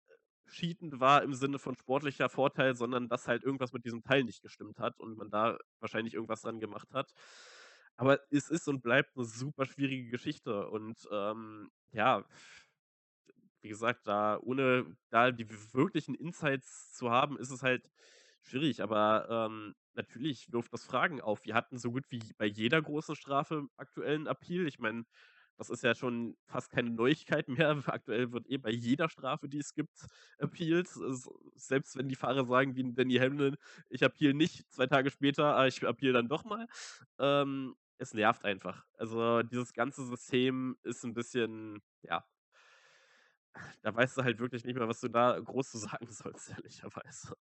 äh, Cheaten war im Sinne von sportlicher Vorteil, sondern dass halt irgendwas mit diesem Teil nicht gestimmt hat und man da wahrscheinlich irgendwas dran gemacht hat. Aber es ist und bleibt eine super schwierige Geschichte und, ähm, ja, wie gesagt, da ohne da die wirklichen Insights zu haben, ist es halt schwierig. Aber, ähm, natürlich wirft das Fragen auf. Wir hatten so gut wie bei jeder großen Strafe aktuellen Appeal. Ich meine, das ist ja schon fast keine Neuigkeit mehr. Aktuell wird eh bei jeder Strafe, die es gibt, appealed. Selbst wenn die Fahrer sagen, wie Danny Hamlin, ich appeal nicht, zwei Tage später, ah, ich appeal dann doch mal. Ähm, es nervt einfach. Also dieses ganze System ist ein bisschen, ja, da weißt du halt wirklich nicht mehr, was du da groß zu sagen sollst, ehrlicherweise.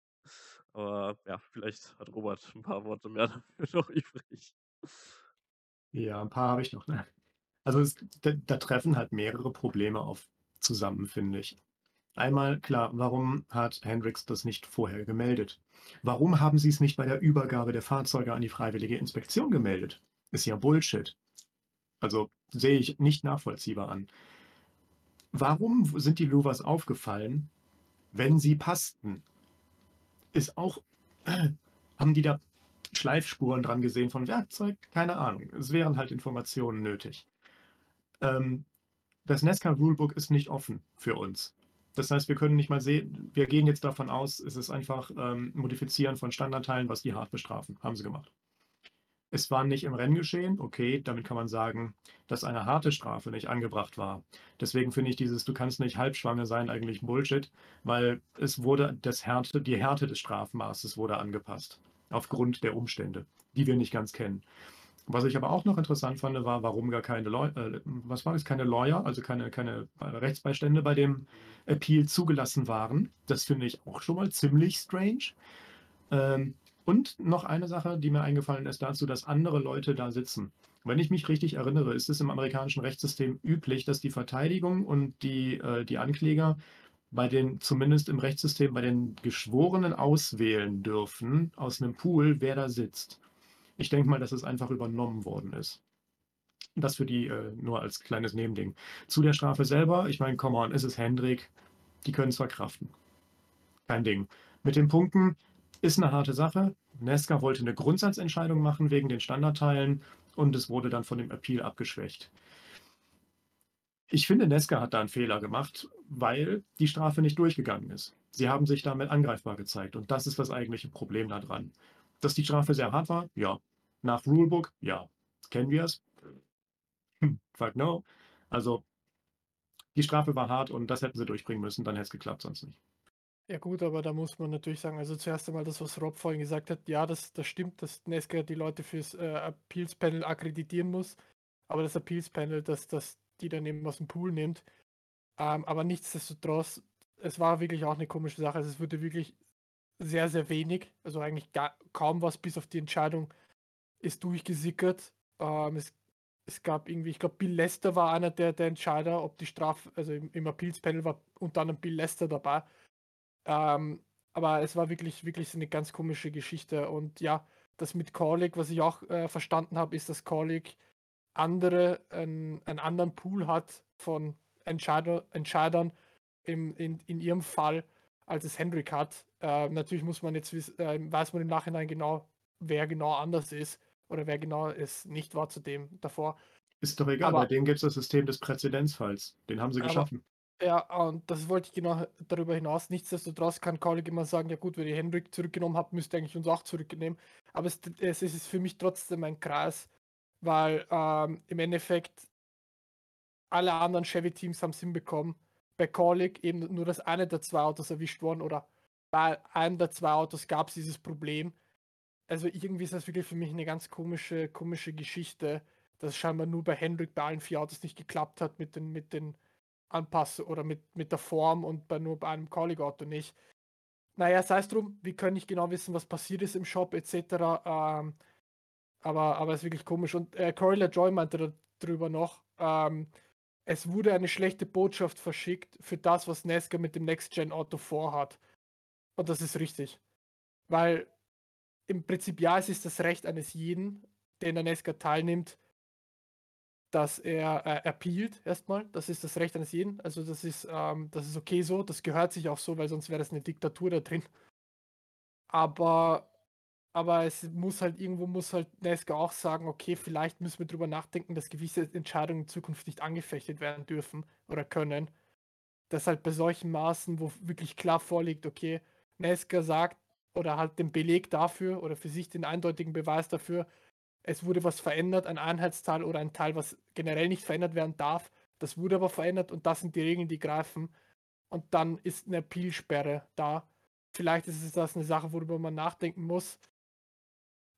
Aber ja, vielleicht hat Robert ein paar Worte mehr dafür noch übrig. Ja, ein paar habe ich noch. Ne? Also es, da, da treffen halt mehrere Probleme auf zusammen, finde ich. Einmal, klar, warum hat Hendrix das nicht vorher gemeldet? Warum haben sie es nicht bei der Übergabe der Fahrzeuge an die freiwillige Inspektion gemeldet? Ist ja Bullshit. Also sehe ich nicht nachvollziehbar an. Warum sind die Louvers aufgefallen, wenn sie passten? Ist auch, äh, haben die da Schleifspuren dran gesehen von Werkzeug? Keine Ahnung. Es wären halt Informationen nötig. Ähm, das Nesca Rulebook ist nicht offen für uns. Das heißt, wir können nicht mal sehen, wir gehen jetzt davon aus, es ist einfach ähm, Modifizieren von Standardteilen, was die hart bestrafen. Haben sie gemacht. Es war nicht im Rennen geschehen, okay, damit kann man sagen, dass eine harte Strafe nicht angebracht war. Deswegen finde ich dieses, du kannst nicht halbschwanger sein, eigentlich Bullshit, weil es wurde das Härte, die Härte des Strafmaßes wurde angepasst. Aufgrund der Umstände, die wir nicht ganz kennen. Was ich aber auch noch interessant fand, war, warum gar keine Lawyer, äh, was war das, keine Lawyer, also keine, keine Rechtsbeistände bei dem Appeal zugelassen waren. Das finde ich auch schon mal ziemlich strange. Ähm, und noch eine Sache, die mir eingefallen ist dazu, dass andere Leute da sitzen. Wenn ich mich richtig erinnere, ist es im amerikanischen Rechtssystem üblich, dass die Verteidigung und die, äh, die Ankläger bei den, zumindest im Rechtssystem, bei den Geschworenen auswählen dürfen aus einem Pool, wer da sitzt. Ich denke mal, dass es einfach übernommen worden ist. Das für die äh, nur als kleines Nebending. Zu der Strafe selber, ich meine, come on, es ist Hendrik. Die können es verkraften. Kein Ding. Mit den Punkten ist eine harte Sache. Nesca wollte eine Grundsatzentscheidung machen wegen den Standardteilen und es wurde dann von dem Appeal abgeschwächt. Ich finde, Nesca hat da einen Fehler gemacht, weil die Strafe nicht durchgegangen ist. Sie haben sich damit angreifbar gezeigt und das ist das eigentliche Problem daran. Dass die Strafe sehr hart war, ja. Nach Rulebook, ja. Kennen wir es? Hm, fuck no. Also, die Strafe war hart und das hätten sie durchbringen müssen, dann hätte es geklappt, sonst nicht. Ja gut, aber da muss man natürlich sagen, also zuerst einmal das, was Rob vorhin gesagt hat, ja, das, das stimmt, dass Nesca die Leute fürs äh, Appeals-Panel akkreditieren muss, aber das Appeals-Panel, dass das die dann eben aus dem Pool nimmt. Ähm, aber nichtsdestotrotz, es war wirklich auch eine komische Sache. Also es wurde wirklich sehr, sehr wenig, also eigentlich gar, kaum was bis auf die Entscheidung ist durchgesickert. Ähm, es, es gab irgendwie, ich glaube, Bill Lester war einer der, der Entscheider, ob die Strafe, also im, im Appeals-Panel war unter anderem Bill Lester dabei. Ähm, aber es war wirklich, wirklich eine ganz komische Geschichte. Und ja, das mit Corlick, was ich auch äh, verstanden habe, ist, dass Corlick andere, äh, einen anderen Pool hat von Entscheider, Entscheidern im, in, in ihrem Fall, als es Hendrik hat. Äh, natürlich muss man jetzt wissen, äh, weiß man im Nachhinein genau, wer genau anders ist oder wer genau es nicht war zu dem davor. Ist doch egal, aber, bei denen gibt es das System des Präzedenzfalls. Den haben sie geschaffen. Ja, und das wollte ich genau darüber hinaus. Nichtsdestotrotz kann Kaulig immer sagen, ja gut, wenn ihr Henrik zurückgenommen habt, müsst ihr eigentlich uns auch zurücknehmen. Aber es, es ist für mich trotzdem ein Kreis, weil ähm, im Endeffekt alle anderen Chevy-Teams haben es hinbekommen. Bei Kaulig eben nur das eine der zwei Autos erwischt worden oder bei einem der zwei Autos gab es dieses Problem. Also irgendwie ist das wirklich für mich eine ganz komische, komische Geschichte, dass scheinbar nur bei Hendrik bei allen vier Autos nicht geklappt hat mit den, mit den Anpassungen oder mit, mit der Form und bei nur bei einem Calling-Auto nicht. Naja, sei es drum, wir können nicht genau wissen, was passiert ist im Shop etc. Ähm, aber, aber es ist wirklich komisch. Und äh, Corey Joy meinte darüber noch, ähm, es wurde eine schlechte Botschaft verschickt für das, was Nesca mit dem Next-Gen-Auto vorhat. Und das ist richtig. Weil im Prinzip ja, es ist das Recht eines jeden, der in der Nesca teilnimmt, dass er äh, appealt erstmal. Das ist das Recht eines jeden. Also das ist, ähm, das ist okay so, das gehört sich auch so, weil sonst wäre das eine Diktatur da drin. Aber, aber es muss halt, irgendwo muss halt Nesca auch sagen, okay, vielleicht müssen wir darüber nachdenken, dass gewisse Entscheidungen in Zukunft nicht angefechtet werden dürfen oder können. Dass halt bei solchen Maßen, wo wirklich klar vorliegt, okay, Nesca sagt oder halt den Beleg dafür oder für sich den eindeutigen Beweis dafür, es wurde was verändert, ein Einheitsteil oder ein Teil, was generell nicht verändert werden darf. Das wurde aber verändert und das sind die Regeln, die greifen. Und dann ist eine Appeal-Sperre da. Vielleicht ist es das eine Sache, worüber man nachdenken muss.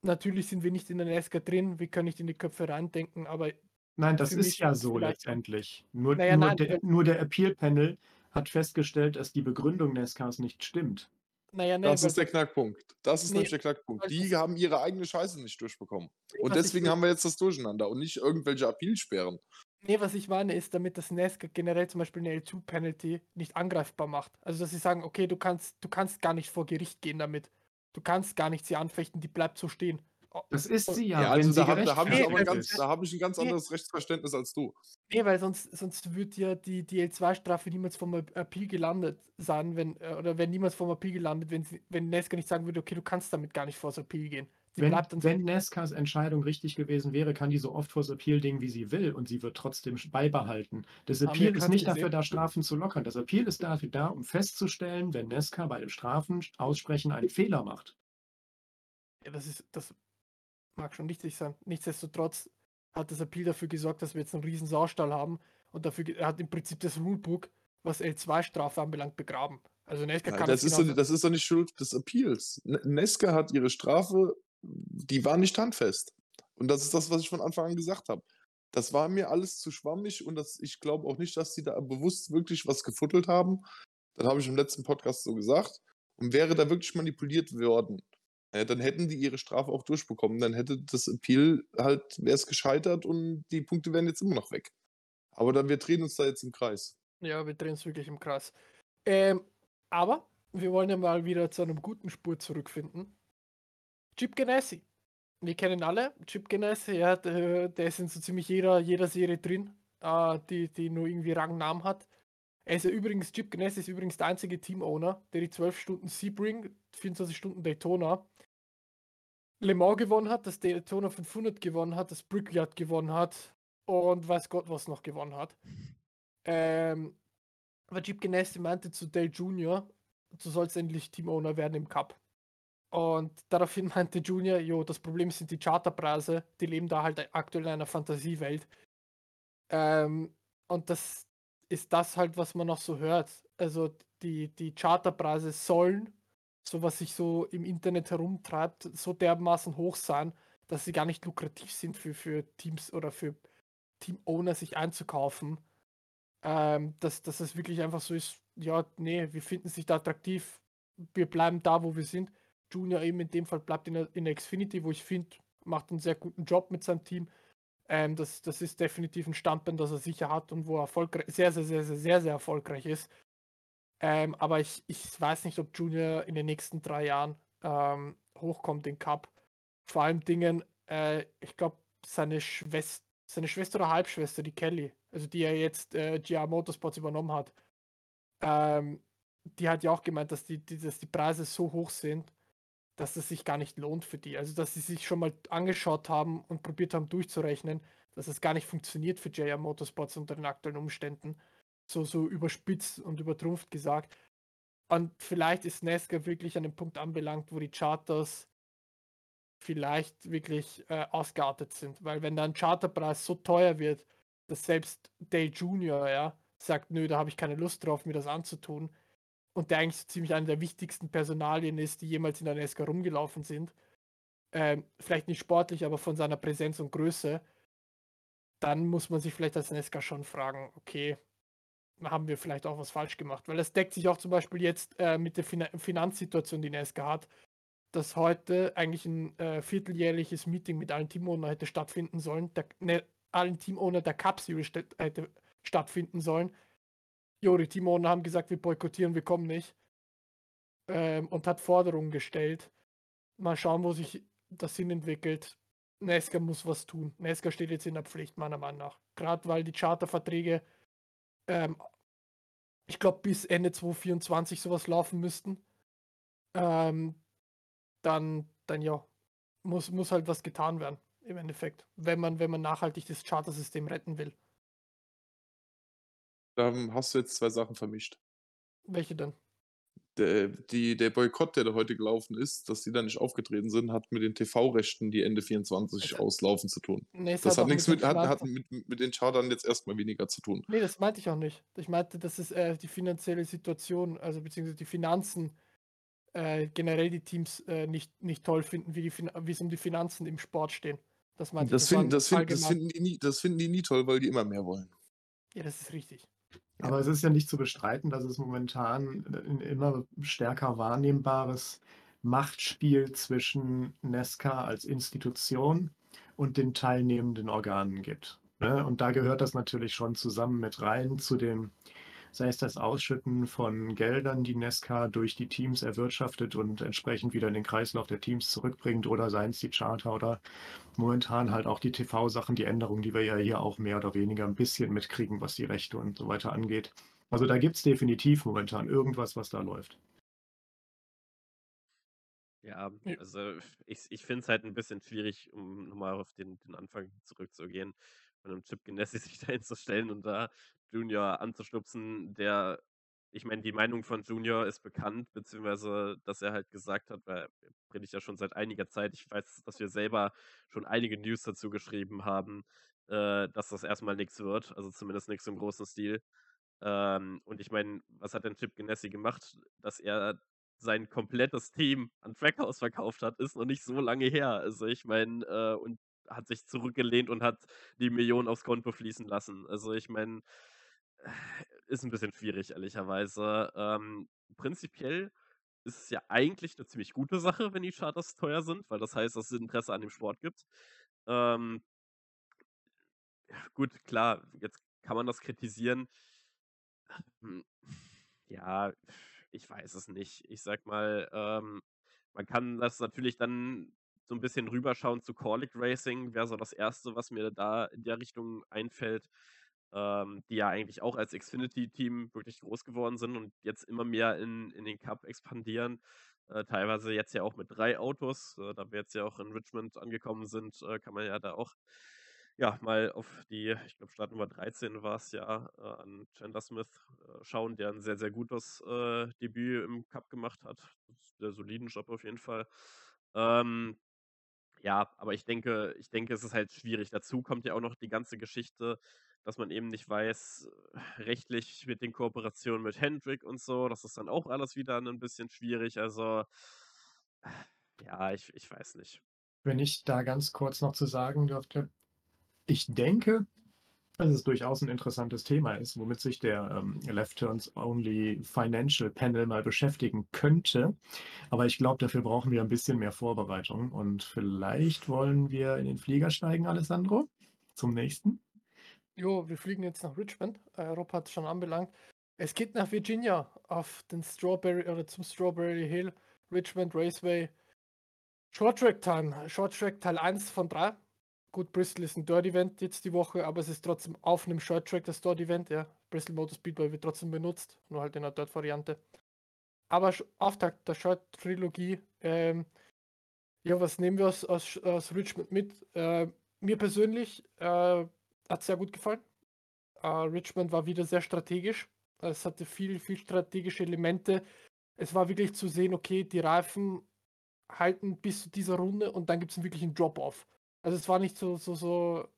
Natürlich sind wir nicht in der NESCA drin, wir können nicht in die Köpfe reindenken, aber. Nein, das ist ja so letztendlich. Nur, naja, nur, nein, der, nur der Appeal-Panel hat festgestellt, dass die Begründung NESCAs nicht stimmt. Naja, nee, das ist der Knackpunkt. Das ist nee, nämlich der Knackpunkt. Die haben ihre eigene Scheiße nicht durchbekommen. Und deswegen haben wir jetzt das Durcheinander und nicht irgendwelche Appealsperren. Nee, was ich meine, ist, damit das NESC generell zum Beispiel eine L2-Penalty nicht angreifbar macht. Also, dass sie sagen, okay, du kannst, du kannst gar nicht vor Gericht gehen damit. Du kannst gar nicht sie anfechten, die bleibt so stehen. Das ist sie ja. ja also da habe hab ich ganz, da hab ich ein ganz anderes nee. Rechtsverständnis als du. Nee, weil sonst, sonst wird ja die, die L2-Strafe niemals vom Appeal gelandet sein, wenn, äh, oder wenn niemals vom Appeal gelandet, wenn, sie, wenn Nesca nicht sagen würde, okay, du kannst damit gar nicht vors Appeal gehen. Sie wenn, wenn Nescas Entscheidung richtig gewesen wäre, kann die so oft vors Appeal dingen, wie sie will und sie wird trotzdem beibehalten. Das Appeal ist nicht dafür da, Strafen zu lockern. Das Appeal ist dafür da, um festzustellen, wenn Nesca bei dem Strafen aussprechen einen Fehler macht. Ja, das ist, das mag schon richtig sein. Nichtsdestotrotz hat das Appeal dafür gesorgt, dass wir jetzt einen riesen Saustall haben und dafür hat im Prinzip das Rulebook, was L2-Strafe anbelangt, begraben. Also Nesca kann das, ist doch, das ist doch nicht Schuld des Appeals. Nesca hat ihre Strafe, die war nicht handfest. Und das ist das, was ich von Anfang an gesagt habe. Das war mir alles zu schwammig und das, ich glaube auch nicht, dass sie da bewusst wirklich was gefuttelt haben. Das habe ich im letzten Podcast so gesagt. Und wäre da wirklich manipuliert worden, äh, dann hätten die ihre Strafe auch durchbekommen. Dann hätte das Appeal halt, wäre es gescheitert und die Punkte wären jetzt immer noch weg. Aber dann, wir drehen uns da jetzt im Kreis. Ja, wir drehen uns wirklich im Kreis. Ähm, aber wir wollen ja mal wieder zu einem guten Spur zurückfinden. Chip Ganassi. Wir kennen alle Chip Ganassi, ja, der, der, ist in so ziemlich jeder, jeder Serie drin, äh, die, die nur irgendwie Rangnamen hat. Er ist ja übrigens, Chip Ganassi ist übrigens der einzige Team-Owner, der die 12 Stunden Sebring, 24 Stunden Daytona Le Mans gewonnen hat, das Daytona 500 gewonnen hat, das Brickyard gewonnen hat und weiß Gott was noch gewonnen hat. Ähm, Jeep Ganassi meinte zu Dale Jr., du sollst endlich Team-Owner werden im Cup. Und daraufhin meinte Junior, jo, das Problem sind die Charterpreise, die leben da halt aktuell in einer Fantasiewelt. Ähm, und das ist das halt, was man noch so hört. Also die, die Charterpreise sollen so was sich so im Internet herumtreibt, so dermaßen hoch sein, dass sie gar nicht lukrativ sind für, für Teams oder für Team-Owner sich einzukaufen. Ähm, dass, dass es wirklich einfach so ist, ja, nee, wir finden sich da attraktiv, wir bleiben da, wo wir sind. Junior eben in dem Fall bleibt in der, in der Xfinity, wo ich finde, macht einen sehr guten Job mit seinem Team. Ähm, das, das ist definitiv ein Standbein, das er sicher hat und wo er erfolgreich, sehr, sehr, sehr, sehr, sehr, sehr erfolgreich ist. Ähm, aber ich, ich weiß nicht, ob Junior in den nächsten drei Jahren ähm, hochkommt in Cup. Vor allem Dingen, äh, ich glaube, seine Schwester, seine Schwester oder Halbschwester, die Kelly, also die er jetzt äh, GR Motorsports übernommen hat, ähm, die hat ja auch gemeint, dass die, die, dass die Preise so hoch sind, dass es sich gar nicht lohnt für die. Also, dass sie sich schon mal angeschaut haben und probiert haben durchzurechnen, dass es gar nicht funktioniert für JR Motorsports unter den aktuellen Umständen. So, so überspitzt und übertrumpft gesagt. Und vielleicht ist NASCAR wirklich an dem Punkt anbelangt, wo die Charters vielleicht wirklich äh, ausgeartet sind. Weil wenn da ein Charterpreis so teuer wird, dass selbst Dale Jr. ja, sagt, nö, da habe ich keine Lust drauf, mir das anzutun. Und der eigentlich so ziemlich eine der wichtigsten Personalien ist, die jemals in der NASCAR rumgelaufen sind. Ähm, vielleicht nicht sportlich, aber von seiner Präsenz und Größe. Dann muss man sich vielleicht als NASCAR schon fragen, okay, haben wir vielleicht auch was falsch gemacht? Weil das deckt sich auch zum Beispiel jetzt äh, mit der fin Finanzsituation, die NASCAR hat, dass heute eigentlich ein äh, vierteljährliches Meeting mit allen Teamowner hätte stattfinden sollen, der, ne, allen Teamowner der Cup Series st hätte stattfinden sollen. Jo, die Teamowner haben gesagt, wir boykottieren, wir kommen nicht. Ähm, und hat Forderungen gestellt. Mal schauen, wo sich das hin entwickelt. Nesca muss was tun. Nesca steht jetzt in der Pflicht, meiner Meinung nach. Gerade weil die Charterverträge, ähm, ich glaube, bis Ende 2024 sowas laufen müssten. Ähm, dann, dann ja, muss, muss halt was getan werden, im Endeffekt, wenn man, wenn man nachhaltig das Chartersystem retten will. Da hast du jetzt zwei Sachen vermischt. Welche denn? Der, die, der Boykott, der da heute gelaufen ist, dass die da nicht aufgetreten sind, hat mit den TV-Rechten, die Ende 24 Es- auslaufen, zu tun. Nee, Das hat auch nichts mit, hat, hat mit, mit den Chartern jetzt erstmal weniger zu tun. Nee, das meinte ich auch nicht. Ich meinte, dass es äh, die finanzielle Situation, also beziehungsweise die Finanzen, äh, generell die Teams äh, nicht, nicht toll finden, wie es um die Finanzen im Sport stehen. Das meinte Das, ich. war finden, das, finden, das, finden die nie, das finden die nie toll, weil die immer mehr wollen. Ja, das ist richtig. Aber es ist ja nicht zu bestreiten, dass es momentan ein immer stärker wahrnehmbares Machtspiel zwischen Nesca als Institution und den teilnehmenden Organen gibt. Ne? Und da gehört das natürlich schon zusammen mit rein zu dem, sei es das Ausschütten von Geldern, die Nesca durch die Teams erwirtschaftet und entsprechend wieder in den Kreislauf der Teams zurückbringt, oder seien es die Charter oder momentan halt auch die TV-Sachen, die Änderungen, die wir ja hier auch mehr oder weniger ein bisschen mitkriegen, was die Rechte und so weiter angeht. Also da gibt es definitiv momentan irgendwas, was da läuft. Ja, also ich, ich finde es halt ein bisschen schwierig, um nochmal auf den, den Anfang zurückzugehen, von einem Chip Ganassi sich da hinzustellen und da Junior anzustupsen, der, ich meine, die Meinung von Junior ist bekannt, beziehungsweise, dass er halt gesagt hat, weil predigt ja schon seit einiger Zeit, ich weiß, dass wir selber schon einige News dazu geschrieben haben, äh, dass das erstmal nichts wird, also zumindest nichts im großen Stil. Ähm, und ich meine, was hat denn Chip Ganassi gemacht, dass er sein komplettes Team an Trackhouse verkauft hat, ist noch nicht so lange her. Also ich meine, äh, und hat sich zurückgelehnt und hat die Millionen aufs Konto fließen lassen. Also ich meine, ist ein bisschen schwierig, ehrlicherweise. Ähm, prinzipiell ist es ja eigentlich eine ziemlich gute Sache, wenn die Charters teuer sind, weil das heißt, dass es Interesse an dem Sport gibt. Ähm, gut, klar, jetzt kann man das kritisieren. Hm, Ja, ich weiß es nicht. Ich sag mal, ähm, man kann das natürlich dann so ein bisschen rüberschauen zu Corlick Racing, wäre so das Erste, was mir da in der Richtung einfällt, ähm, die ja eigentlich auch als Xfinity-Team wirklich groß geworden sind und jetzt immer mehr in, in den Cup expandieren. Äh, teilweise jetzt ja auch mit drei Autos. Äh, da wir jetzt ja auch in Richmond angekommen sind, äh, kann man ja da auch ja, mal auf die, ich glaube, Startnummer 13 war es ja, äh, an Chandler Smith äh, schauen, der ein sehr, sehr gutes äh, Debüt im Cup gemacht hat. Sehr soliden Job auf jeden Fall. Ähm, ja, aber ich denke, ich denke, es ist halt schwierig. Dazu kommt ja auch noch die ganze Geschichte, dass man eben nicht weiß, äh, rechtlich mit den Kooperationen mit Hendrick und so, das ist dann auch alles wieder ein bisschen schwierig. Also, ja, ich, ich weiß nicht. Wenn ich da ganz kurz noch zu sagen dürfte, ich denke, dass es durchaus ein interessantes Thema ist, womit sich der ähm, Left Turns Only Financial Panel mal beschäftigen könnte. Aber ich glaube, dafür brauchen wir ein bisschen mehr Vorbereitung. Und vielleicht wollen wir in den Flieger steigen, Alessandro, zum nächsten. Jo, wir fliegen jetzt nach Richmond. Äh, Rob hat es schon anbelangt. Es geht nach Virginia auf den Strawberry oder zum Strawberry Hill, Richmond Raceway. Short Track Time. Short Track Teil 1 von 3. Gut, Bristol ist ein Dirt Event jetzt die Woche, aber es ist trotzdem auf einem Short Track das Dirt Event. Ja, Bristol Motor Speedway wird trotzdem benutzt, nur halt in einer Dirt Variante. Aber Auftakt der Short Trilogie. Ähm, ja, was nehmen wir aus, aus, aus Richmond mit? Äh, mir persönlich äh, hat es sehr gut gefallen. Äh, Richmond war wieder sehr strategisch. Es hatte viel, viel strategische Elemente. Es war wirklich zu sehen, okay, die Reifen halten bis zu dieser Runde und dann gibt es wirklich einen Drop-Off. Also es war nicht so, so, so,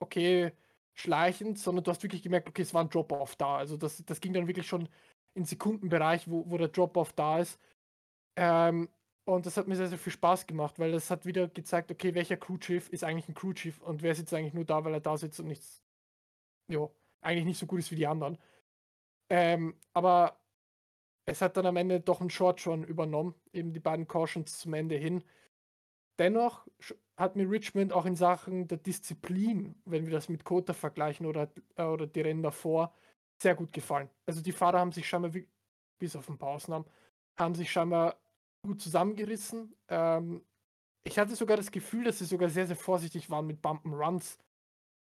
okay, schleichend, sondern du hast wirklich gemerkt, okay, es war ein Drop-Off da. Also das, das ging dann wirklich schon in Sekundenbereich, wo, wo der Drop-Off da ist. Ähm, und das hat mir sehr, sehr viel Spaß gemacht, weil das hat wieder gezeigt, okay, welcher Crew-Chief ist eigentlich ein Crew-Chief und wer sitzt eigentlich nur da, weil er da sitzt und nichts, jo, eigentlich nicht so gut ist wie die anderen. Ähm, aber es hat dann am Ende doch ein Short schon übernommen, eben die beiden Cautions zum Ende hin. Dennoch hat mir Richmond auch in Sachen der Disziplin, wenn wir das mit Kota vergleichen oder, äh, oder die Rennen davor, sehr gut gefallen. Also die Fahrer haben sich scheinbar, bis auf ein paar Ausnahmen, haben sich scheinbar gut zusammengerissen. Ähm, ich hatte sogar das Gefühl, dass sie sogar sehr, sehr vorsichtig waren mit Bumpen-Runs.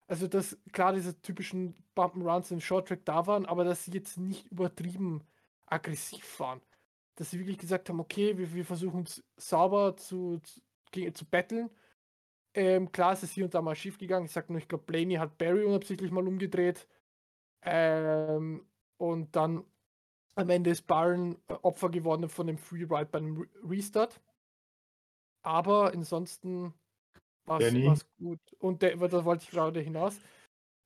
Also, dass klar diese typischen Bumpen-Runs im Short-Track da waren, aber dass sie jetzt nicht übertrieben aggressiv waren. Dass sie wirklich gesagt haben, okay, wir, wir versuchen es sauber zu, zu, zu betteln. Ähm, klar ist es hier und da mal schief gegangen. Ich sag nur, ich glaube, Blaney hat Barry unabsichtlich mal umgedreht. Ähm, und dann am Ende ist Byron äh, Opfer geworden von dem Free Ride beim Restart. Aber ansonsten war es gut. Und der, da wollte ich gerade hinaus.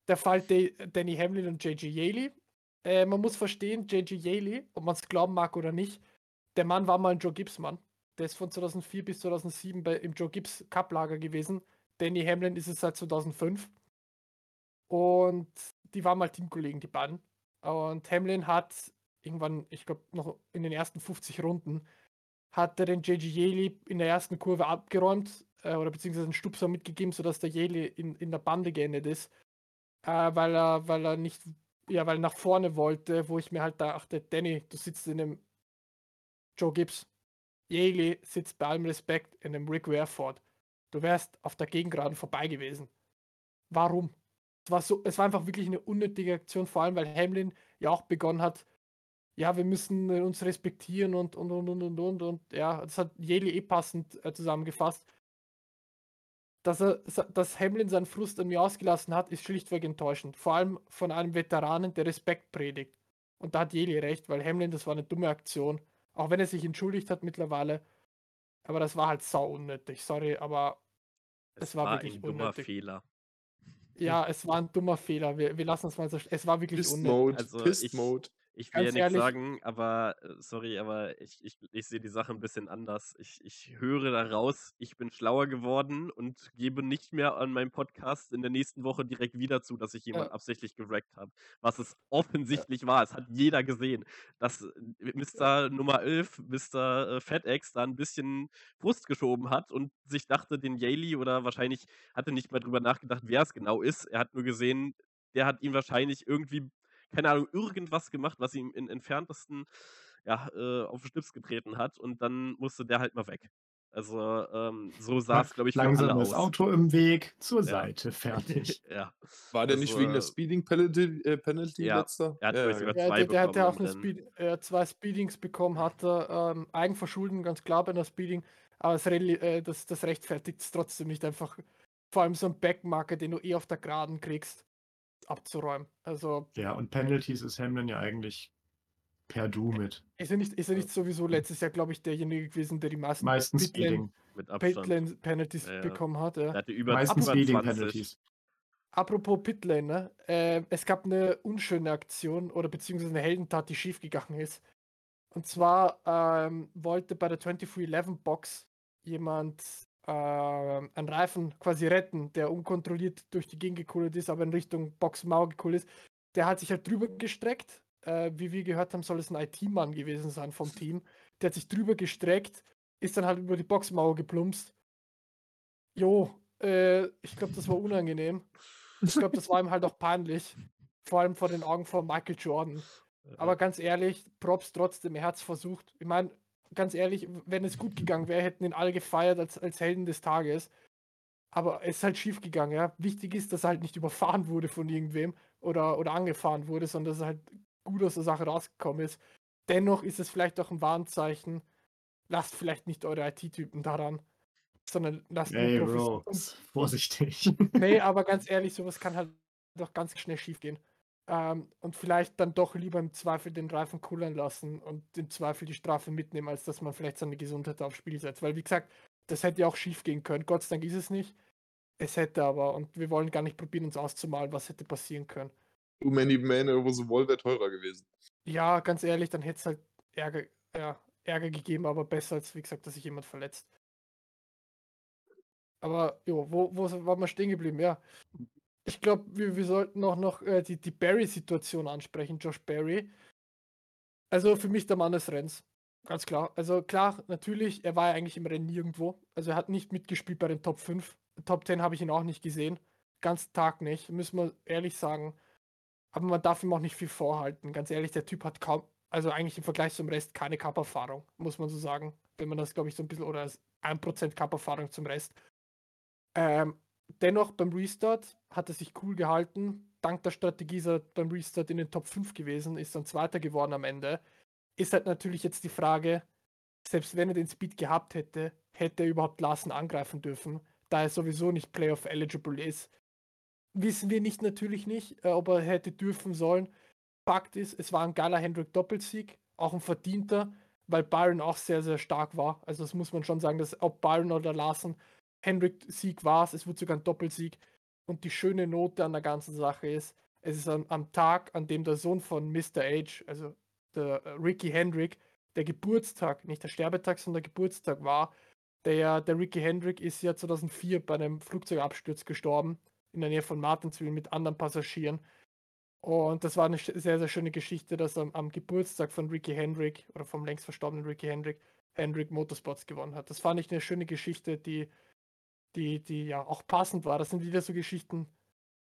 Der Fall De Danny Hamlin und JJ Yaley. Äh, man muss verstehen, JJ Yaley, ob man es glauben mag oder nicht, der Mann war mal ein Joe Gibbs Mann. Der ist von 2004 bis 2007 bei, im Joe Gibbs Cup Lager gewesen. Danny Hamlin ist es seit 2005. Und die waren mal Teamkollegen, die beiden. Und Hamlin hat irgendwann, ich glaube, noch in den ersten 50 Runden, hat er den JG Yeli in der ersten Kurve abgeräumt äh, oder beziehungsweise einen Stupser mitgegeben, sodass der Yeli in, in der Bande geendet ist, äh, weil, er, weil er nicht, ja, weil er nach vorne wollte, wo ich mir halt dachte, Danny, du sitzt in einem Joe Gibbs. Yeli sitzt bei allem Respekt in einem Rick Wareford. Du wärst auf der Gegengraden vorbei gewesen. Warum? Es war, so, es war einfach wirklich eine unnötige Aktion, vor allem weil Hamlin ja auch begonnen hat, ja, wir müssen äh, uns respektieren und und und und und und, und ja, das hat Jeli eh passend äh, zusammengefasst. Dass, er, dass Hamlin seinen Frust an mir ausgelassen hat, ist schlichtweg enttäuschend. Vor allem von einem Veteranen, der Respekt predigt. Und da hat Jeli recht, weil Hamlin, das war eine dumme Aktion. Auch wenn er sich entschuldigt hat mittlerweile. Aber das war halt sau unnötig. Sorry, aber es, es war, war, wirklich ein dummer unnötig. Fehler. Ja, es war ein dummer Fehler. Wir, wir lassen es mal so. Es war wirklich Pist unnötig. Mode. Also Pist ich, Mode. Ich will Ganz ja nichts sagen, aber äh, sorry, aber ich, ich, ich sehe die Sache ein bisschen anders. Ich, ich höre daraus, ich bin schlauer geworden und gebe nicht mehr an meinem Podcast in der nächsten Woche direkt wieder zu, dass ich jemanden ja. absichtlich gerackt habe. Was es offensichtlich ja. war. Es hat jeder gesehen, dass äh, Mr. Nummer 11, Mr. Äh, FedEx, da ein bisschen Frust geschoben hat und sich dachte, den Yaley oder wahrscheinlich hatte nicht mal drüber nachgedacht, wer es genau ist. Er hat nur gesehen, der hat ihn wahrscheinlich irgendwie keine Ahnung, irgendwas gemacht, was ihm im entferntesten ja, äh, auf den Schlips getreten hat und dann musste der halt mal weg. Also ähm, so sah es, glaube ich, für Langsam alle das aus. Auto im Weg, zur ja. Seite, fertig. ja. War der also, nicht wegen der Speeding Penalty, äh, Penalty ja. letzter? Er hat ja, sogar zwei der, der hat ja auch eine Speed, äh, zwei Speedings bekommen, hat er ähm, Eigenverschulden, ganz klar bei einer Speeding, aber das, äh, das, das rechtfertigt es trotzdem nicht einfach. Vor allem so ein Backmarker, den du eh auf der Geraden kriegst abzuräumen. Also. Ja, und Penalties ist Hamlin ja eigentlich per Du mit. Ist er nicht, ist er nicht sowieso letztes Jahr, glaube ich, derjenige gewesen, der die meisten meistens Pitland, mit Abstand. Penalties ja, ja. bekommen hat? Ja. hatte über meistens Speeding Penalties. Apropos Pitlane, ne? Äh, es gab eine unschöne Aktion oder beziehungsweise eine Heldentat, die schiefgegangen ist. Und zwar ähm, wollte bei der 2311 Box jemand äh, einen Reifen quasi retten, der unkontrolliert durch die Gegend gekullert ist, aber in Richtung Boxmauer gekullert ist. Der hat sich halt drüber gestreckt. Äh, wie wir gehört haben, soll es ein IT-Mann gewesen sein vom Team. Der hat sich drüber gestreckt, ist dann halt über die Boxmauer geplumpst. Jo, äh, ich glaube, das war unangenehm. Ich glaube, das war ihm halt auch peinlich. Vor allem vor den Augen von Michael Jordan. Aber ganz ehrlich, Props trotzdem, er hat es versucht. Ich meine, ganz ehrlich, wenn es gut gegangen wäre, hätten ihn alle gefeiert als, als Helden des Tages. Aber es ist halt schief gegangen, ja. Wichtig ist, dass er halt nicht überfahren wurde von irgendwem oder, oder angefahren wurde, sondern dass er halt gut aus der Sache rausgekommen ist. Dennoch ist es vielleicht auch ein Warnzeichen. Lasst vielleicht nicht eure IT-Typen daran, sondern lasst hey, Bro, vorsichtig. Nee, aber ganz ehrlich, sowas kann halt doch ganz schnell schief gehen. Ähm, und vielleicht dann doch lieber im Zweifel den Reifen kullern lassen und im Zweifel die Strafe mitnehmen, als dass man vielleicht seine Gesundheit aufs Spiel setzt. Weil, wie gesagt, das hätte ja auch schief gehen können. Gott sei Dank ist es nicht. Es hätte aber, und wir wollen gar nicht probieren, uns auszumalen, was hätte passieren können. Too many men over the wall wäre teurer gewesen. Ja, ganz ehrlich, dann hätte es halt Ärger, ja, Ärger gegeben, aber besser als, wie gesagt, dass sich jemand verletzt. Aber, jo, wo, wo waren wir stehen geblieben? Ja. Ich glaube, wir, wir sollten auch noch äh, die, die Barry-Situation ansprechen, Josh Barry. Also für mich der Mann des Rennens. Ganz klar. Also klar, natürlich, er war ja eigentlich im Rennen nirgendwo. Also er hat nicht mitgespielt bei den Top 5. Top 10 habe ich ihn auch nicht gesehen. Ganz Tag nicht, müssen wir ehrlich sagen. Aber man darf ihm auch nicht viel vorhalten. Ganz ehrlich, der Typ hat kaum, also eigentlich im Vergleich zum Rest keine Cup-Erfahrung, muss man so sagen. Wenn man das, glaube ich, so ein bisschen, oder 1% Cup-Erfahrung zum Rest. Ähm, dennoch beim Restart hat er sich cool gehalten. Dank der Strategie ist er beim Restart in den Top 5 gewesen, ist dann Zweiter geworden am Ende. Ist halt natürlich jetzt die Frage, selbst wenn er den Speed gehabt hätte, hätte er überhaupt Larsen angreifen dürfen, da er sowieso nicht Playoff eligible ist. Wissen wir nicht natürlich nicht, äh, ob er hätte dürfen sollen. Fakt ist, es war ein geiler Hendrick Doppelsieg, auch ein verdienter, weil Byron auch sehr, sehr stark war. Also das muss man schon sagen, dass ob Byron oder Larsen Hendrick Sieg war es, es wurde sogar ein Doppelsieg. Und die schöne Note an der ganzen Sache ist, es ist am, am Tag, an dem der Sohn von Mr. H, also der äh, Ricky Hendrick, der Geburtstag, nicht der Sterbetag, sondern der Geburtstag war. Der, der Ricky Hendrick ist ja 2004 bei einem Flugzeugabsturz gestorben, in der Nähe von Martinsville mit anderen Passagieren. Und das war eine sehr, sehr schöne Geschichte, dass er am Geburtstag von Ricky Hendrick oder vom längst verstorbenen Ricky Hendrick Hendrick Motorsports gewonnen hat. Das fand ich eine schöne Geschichte, die, die, die ja auch passend war. Das sind wieder so Geschichten,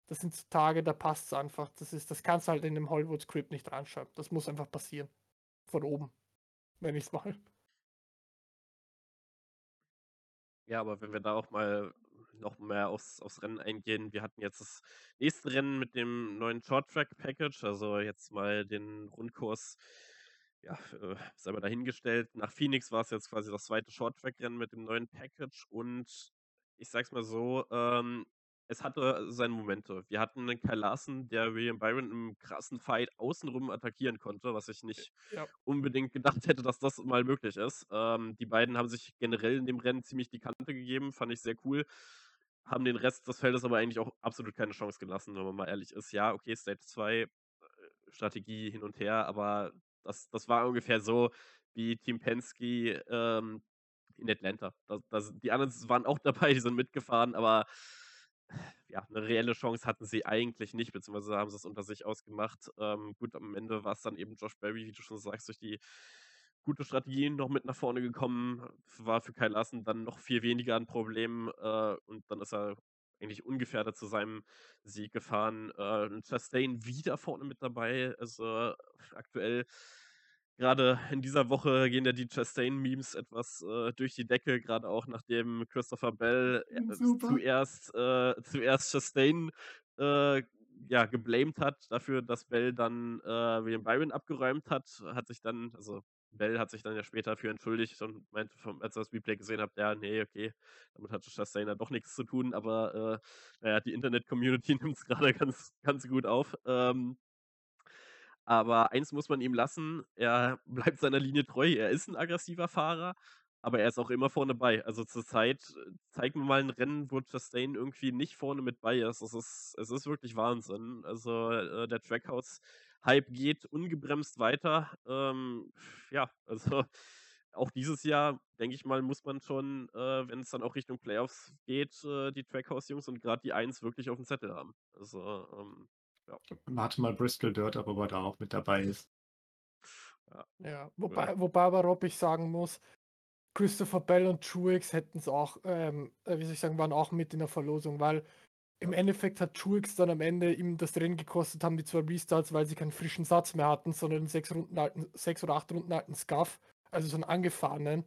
das sind Tage, da passt es einfach. Das, ist, das kannst du halt in dem Hollywood-Script nicht reinschreiben. Das muss einfach passieren. Von oben. Wenn ich es mal. Ja, aber wenn wir da auch mal noch mehr aufs, aufs Rennen eingehen, wir hatten jetzt das nächste Rennen mit dem neuen Short Track Package, also jetzt mal den Rundkurs, ja, äh, selber dahingestellt. Nach Phoenix war es jetzt quasi das zweite Short Track Rennen mit dem neuen Package und ich sag's mal so, ähm, es hatte seine Momente. Wir hatten einen Kyle Larson, der William Byron im krassen Fight außenrum attackieren konnte, was ich nicht Ja. unbedingt gedacht hätte, dass das mal möglich ist. Ähm, die beiden haben sich generell in dem Rennen ziemlich die Kante gegeben, fand ich sehr cool. Haben den Rest des Feldes aber eigentlich auch absolut keine Chance gelassen, wenn man mal ehrlich ist. Ja, okay, Stage 2, äh, Strategie hin und her, aber das, das war ungefähr so, wie Team Penske ähm, in Atlanta. Das, das, die anderen waren auch dabei, die sind mitgefahren, aber ja, eine reelle Chance hatten sie eigentlich nicht, beziehungsweise haben sie es unter sich ausgemacht. Ähm, gut, am Ende war es dann eben Josh Berry, wie du schon sagst, durch die gute Strategien noch mit nach vorne gekommen. War für Kyle Larson dann noch viel weniger ein Problem äh, und dann ist er eigentlich ungefährdet zu seinem Sieg gefahren. Äh, Chastain wieder vorne mit dabei. Also aktuell Gerade in dieser Woche gehen ja die Chastain-Memes etwas äh, durch die Decke, gerade auch nachdem Christopher Bell äh, zuerst, äh, zuerst Chastain äh, ja, geblamed hat dafür, dass Bell dann äh, William Byron abgeräumt hat, hat sich dann, also Bell hat sich dann ja später dafür entschuldigt und meinte, vom, als er das Replay gesehen hat, ja, nee, okay, damit hatte Chastain ja doch nichts zu tun, aber äh, naja, die Internet-Community nimmt es gerade ganz, ganz gut auf. Ähm, aber eins muss man ihm lassen, er bleibt seiner Linie treu. Er ist ein aggressiver Fahrer, aber er ist auch immer vorne bei. Also zurzeit äh, zeigt mir mal ein Rennen, wo Chastain irgendwie nicht vorne mit bei ist. Es ist, es ist wirklich Wahnsinn. Also äh, der Trackhouse-Hype geht ungebremst weiter. Ähm, ja, also auch dieses Jahr, denke ich mal, muss man schon, äh, wenn es dann auch Richtung Playoffs geht, äh, die Trackhouse-Jungs und gerade die Eins wirklich auf dem Zettel haben. Also ähm, Warte mal Bristol Dirt, ob er da auch mit dabei ist. Ja, wobei, wobei aber Rob ich sagen muss, Christopher Bell und Truex hätten es auch, ähm, äh, wie soll ich sagen, waren auch mit in der Verlosung, weil im Endeffekt hat Truex dann am Ende ihm das Rennen gekostet, haben die zwei Restarts, weil sie keinen frischen Satz mehr hatten, sondern einen sechs, Runden alten, sechs oder acht Runden alten Scuff, also so einen angefahrenen.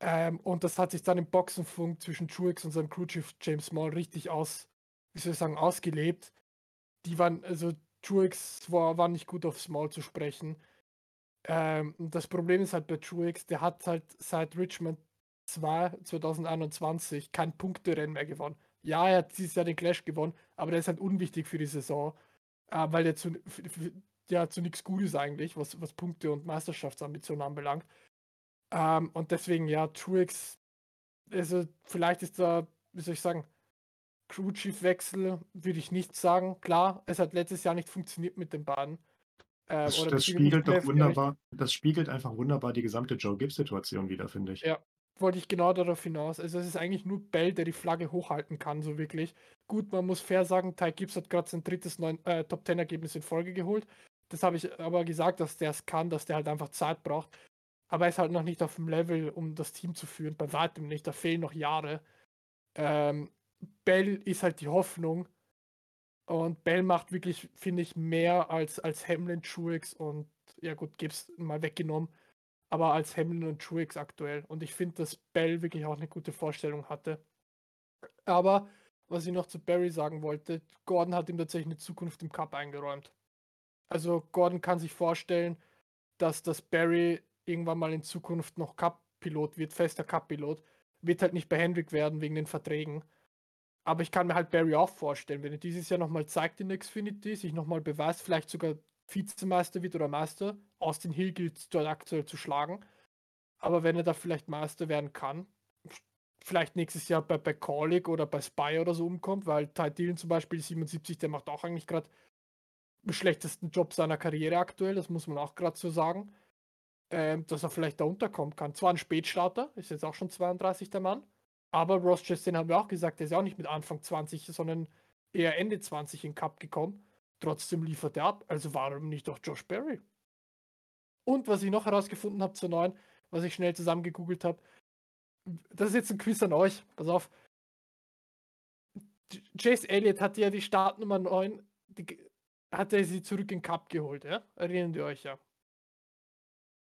Ähm, und das hat sich dann im Boxenfunk zwischen Truex und seinem Crewchief James Small richtig aus, wie soll ich sagen, ausgelebt. Die waren, also Truex war, war nicht gut auf Small zu sprechen. Ähm, das Problem ist halt bei Truex, der hat halt seit Richmond 2 2021 kein Punkterennen mehr gewonnen. Ja, er hat dieses Jahr den Clash gewonnen, aber der ist halt unwichtig für die Saison. äh, weil der zu, f- f- ja, zu nichts gut ist eigentlich, was, was Punkte und Meisterschaftsambitionen anbelangt. Ähm, und deswegen, ja, Truex, also vielleicht ist da, wie soll ich sagen, Crew Chief Wechsel, würde ich nicht sagen. Klar, es hat letztes Jahr nicht funktioniert mit den beiden. Äh, Das, oder das spiegelt doch wunderbar, das spiegelt einfach wunderbar die gesamte Joe Gibbs-Situation wieder, finde ich. Ja, wollte ich genau darauf hinaus. Also es ist eigentlich nur Bell, der die Flagge hochhalten kann, so wirklich. Gut, man muss fair sagen, Ty Gibbs hat gerade sein drittes neun, äh, Top Ten Ergebnis in Folge geholt. Das habe ich aber gesagt, dass der es kann, dass der halt einfach Zeit braucht. Aber er ist halt noch nicht auf dem Level, um das Team zu führen. Bei weitem nicht. Da fehlen noch Jahre. Ähm, Bell ist halt die Hoffnung. Und Bell macht wirklich, finde ich, mehr als, als Hamlin, Truex und ja gut, Gibbs mal weggenommen aber als Hamlin und Truex aktuell. Und ich finde, dass Bell wirklich auch eine gute Vorstellung hatte. Aber was ich noch zu Barry sagen wollte, Gordon hat ihm tatsächlich eine Zukunft im Cup eingeräumt. Also Gordon kann sich vorstellen, dass das Barry irgendwann mal in Zukunft noch Cup-Pilot wird, fester Cup-Pilot. Wird halt nicht bei Hendrick werden wegen den Verträgen. Aber ich kann mir halt Barry auch vorstellen, wenn er dieses Jahr nochmal zeigt in Xfinity, sich nochmal beweist, vielleicht sogar Vizemeister wird oder Meister. Austin Hill gilt dort aktuell zu schlagen. Aber wenn er da vielleicht Meister werden kann, vielleicht nächstes Jahr bei, bei Corlick oder bei Spy oder so umkommt, weil Ty Dillon zum Beispiel 77, der macht auch eigentlich gerade den schlechtesten Job seiner Karriere aktuell, das muss man auch gerade so sagen. Ähm, dass er vielleicht da unterkommen kann. Zwar ein Spätstarter, ist jetzt auch schon 32 der Mann, aber Ross Chastain haben wir auch gesagt, der ist ja auch nicht mit Anfang 20, sondern eher Ende 20 in Cup gekommen. Trotzdem liefert er ab. Also warum nicht auch Josh Berry? Und was ich noch herausgefunden habe zur neuen, was ich schnell zusammengegoogelt habe, das ist jetzt ein Quiz an euch. Pass auf. Chase Elliott hatte ja die Startnummer 9, die, hat er sie zurück in Cup geholt, ja? Erinnern ihr euch ja.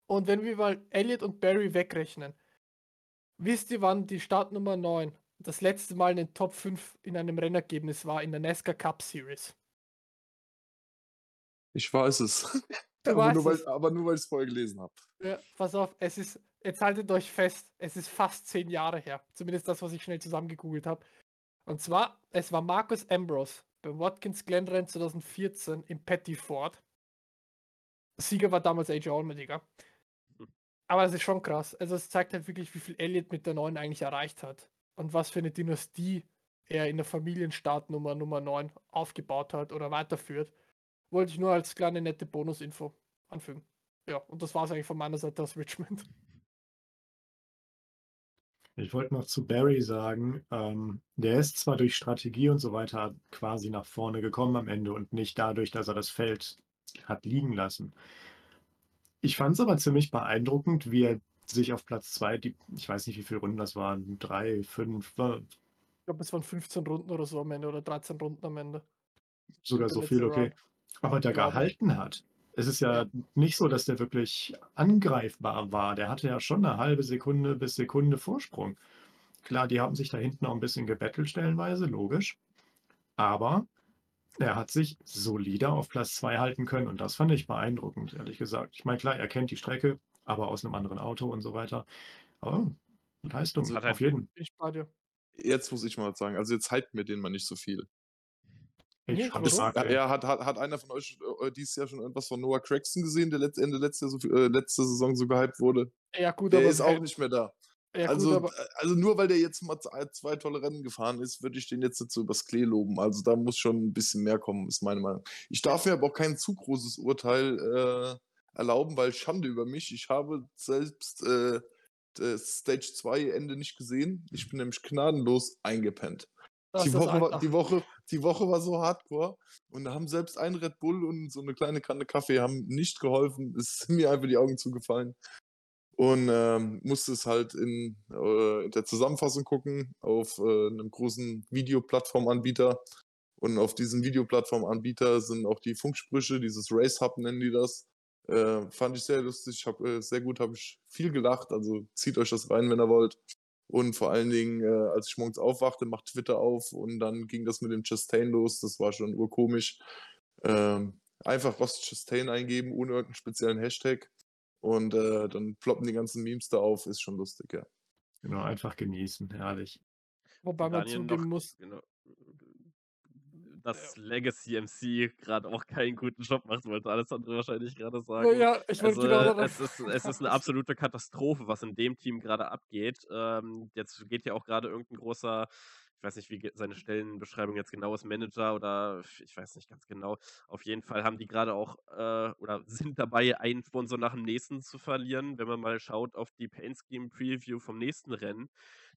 Und wenn wir mal Elliott und Barry wegrechnen, wisst ihr, wann die Startnummer 9 das letzte Mal in den Top 5 in einem Rennergebnis war in der NASCAR Cup Series? Ich weiß es. Aber, nur, es. weil, aber nur, weil ich es vorher gelesen habe. Ja, pass auf, es ist, jetzt haltet euch fest, es ist fast zehn Jahre her. Zumindest das, was ich schnell zusammengegoogelt habe. Und zwar, es war Marcus Ambrose beim Watkins Glen Rennen 2014 im Petty Ford. Sieger war damals AJ Allmendinger. Aber es ist schon krass. Also es zeigt halt wirklich, wie viel Elliott mit der neuen eigentlich erreicht hat. Und was für eine Dynastie er in der Familienstartnummer Nummer 9 aufgebaut hat oder weiterführt. Wollte ich nur als kleine nette Bonusinfo anfügen. Ja, und das war es eigentlich von meiner Seite aus Richmond. Ich wollte noch zu Barry sagen, ähm, der ist zwar durch Strategie und so weiter quasi nach vorne gekommen am Ende und nicht dadurch, dass er das Feld hat liegen lassen. Ich fand es aber ziemlich beeindruckend, wie er sich auf Platz zwei, die, ich weiß nicht, wie viele Runden das waren, drei, fünf, Ich glaube, es waren 15 Runden oder so am Ende oder 13 Runden am Ende. sogar so viel, okay. Round. Aber der gehalten hat. Es ist ja, Ja. nicht so, dass der wirklich angreifbar war. Der hatte ja schon eine halbe Sekunde bis Sekunde Vorsprung. Klar, die haben sich da hinten auch ein bisschen gebettelt stellenweise, logisch. Aber er hat sich solide auf Platz 2 halten können und das fand ich beeindruckend, ehrlich gesagt. Ich meine, klar, er kennt die Strecke, aber aus einem anderen Auto und so weiter. Aber Leistung, Also hat er- auf jeden. Ich bei dir. Jetzt muss ich mal was sagen. Also jetzt hypt mir den mal nicht so viel. Ich schon warum? mag Ja, ja, hat, hat, hat einer von euch äh, dieses Jahr schon irgendwas von Noah Craxton gesehen, der letzt, Ende letzte, so, äh, letzte Saison so gehypt wurde? Ja, gut, Der aber. ist auch nicht mehr da. Ja, also, gut, aber also nur weil der jetzt mal zwei, zwei tolle Rennen gefahren ist, würde ich den jetzt nicht so übers Klee loben. Also da muss schon ein bisschen mehr kommen, ist meine Meinung. Ich darf mir aber auch kein zu großes Urteil äh, erlauben, weil Schande über mich. Ich habe selbst äh, das Stage 2 Ende nicht gesehen. Ich bin nämlich gnadenlos eingepennt. Die Woche, war, die, Woche, die Woche war so hardcore und da haben selbst ein Red Bull und so eine kleine Kanne Kaffee haben nicht geholfen. Es sind mir einfach die Augen zugefallen. Und ähm, musste es halt in, äh, in der Zusammenfassung gucken auf äh, einem großen Videoplattformanbieter. Und auf diesem Videoplattformanbieter sind auch die Funksprüche, dieses Race Hub nennen die das. Äh, fand ich sehr lustig, hab, äh, sehr gut, habe ich viel gelacht. Also zieht euch das rein, wenn ihr wollt. Und vor allen Dingen, äh, als ich morgens aufwachte, macht Twitter auf und dann ging das mit dem Chastain los. Das war schon urkomisch. Ähm, einfach Ross Chastain eingeben, ohne irgendeinen speziellen Hashtag. Und äh, dann ploppen die ganzen Memes da auf. Ist schon lustig, ja. Genau, einfach genießen, herrlich. Wobei man zugeben noch, muss, genau. dass Legacy MC gerade auch keinen guten Job macht, wollte Alessandro wahrscheinlich gerade Ja, sagen. ja, ich wollte Also, genau darauf es ist es ist 'ne absolute Katastrophe, was in dem Team gerade abgeht. Ähm, jetzt geht ja auch gerade irgendein großer ich weiß nicht, wie seine Stellenbeschreibung jetzt genau ist, Manager oder ich weiß nicht ganz genau. Auf jeden Fall haben die gerade auch, äh oder sind dabei, einen Sponsor nach dem nächsten zu verlieren. Wenn man mal schaut auf die Paint Scheme Preview vom nächsten Rennen,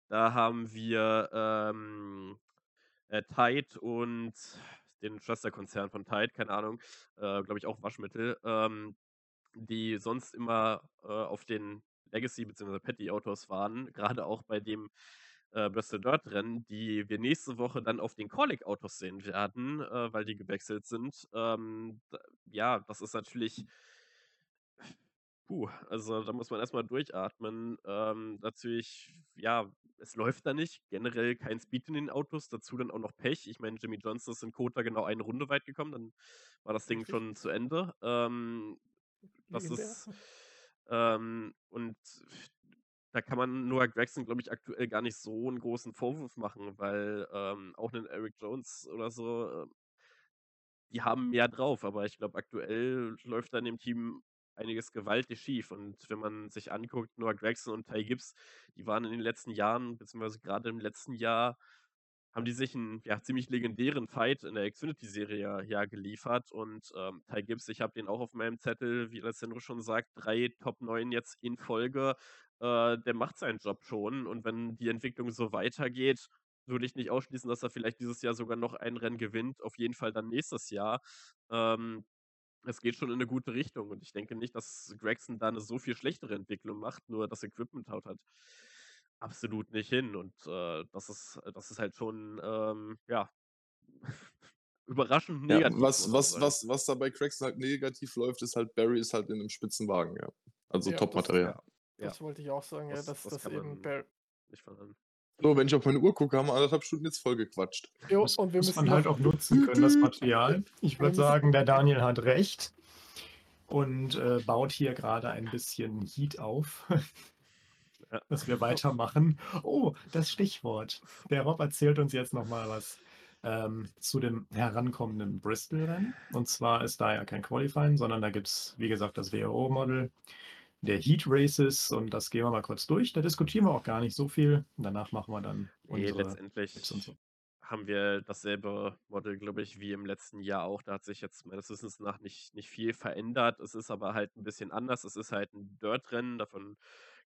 da haben wir, ähm, äh, Tide und den Schwesterkonzern von Tide, keine Ahnung, äh, glaube ich auch Waschmittel, ähm, die sonst immer, äh, auf den Legacy beziehungsweise Petty-Autos waren, gerade auch bei dem, äh, Bristol Dirt Rennen, die wir nächste Woche dann auf den Corlick-Autos sehen werden, äh, weil die gewechselt sind. Ähm, ja, das ist natürlich puh, also da muss man erst mal durchatmen. Ähm, natürlich, ja, es läuft da nicht. Generell kein Speed in den Autos, dazu dann auch noch Pech. Ich meine, Jimmie Johnson ist in Kota genau eine Runde weit gekommen, dann war das Ding schon zu Ende. Ähm, das ist ähm, und da kann man Noah Gregson, glaube ich, aktuell gar nicht so 'n großen Vorwurf machen, weil, ähm, auch 'nen Eric Jones oder so, ähm die haben mehr drauf, aber ich glaube, aktuell läuft da in dem Team einiges gewaltig schief. Und wenn man sich anguckt, Noah Gregson und Ty Gibbs, die waren in den letzten Jahren, beziehungsweise gerade im letzten Jahr, haben die sich einen ja, ziemlich legendären Fight in der Xfinity-Serie ja geliefert. Und, ähm, Ty Gibbs, ich habe den auch auf meinem Zettel, wie Alessandro schon sagt, 3 Top 9 jetzt in Folge. Äh, der macht seinen Job schon und wenn die Entwicklung so weitergeht, würde ich nicht ausschließen, dass er vielleicht dieses Jahr sogar noch ein Rennen gewinnt, auf jeden Fall dann nächstes Jahr. Ähm, es geht schon in 'ne gute Richtung und ich denke nicht, dass Gragson da 'ne so viel schlechtere Entwicklung macht, nur das Equipment haut halt absolut nicht hin und, äh, das ist das ist halt schon, ähm, ja, überraschend Ja, negativ, was man was sagen. was was da bei Craxton halt negativ läuft, ist halt, Barry ist halt in 'nem Spitzenwagen, ja. Also Ja, das Top-Material. Ja, ja. Das wollte ich auch sagen, ja, Das dass das das eben man Bar nicht verneinen. So, wenn ich auf meine Uhr gucke, haben wir 1,5 Stunden jetzt voll gequatscht. Jo, Das und wir muss müssen man halt auch nutzen können, das Material. Ich würde sagen, der Daniel hat recht und, äh, baut hier gerade ein bisschen Heat auf, Ja. dass wir weitermachen. Oh, das Stichwort. Der Rob erzählt uns jetzt noch mal was, ähm, zu dem herankommenden Bristol-Rennen. Und zwar ist da ja kein Qualifying, sondern da gibt's, wie gesagt, das WRO-Model der Heat Races und das gehen wir mal kurz durch. Da diskutieren wir auch gar nicht so viel. Danach machen wir dann unsere letztendlich Tipps und so. haben wir dasselbe Model, glaube ich, wie im letzten Jahr auch. Da hat sich jetzt meines Wissens nach nicht nicht viel verändert. Es ist aber halt 'n bisschen anders. Es ist halt 'n Dirt-Rennen. Davon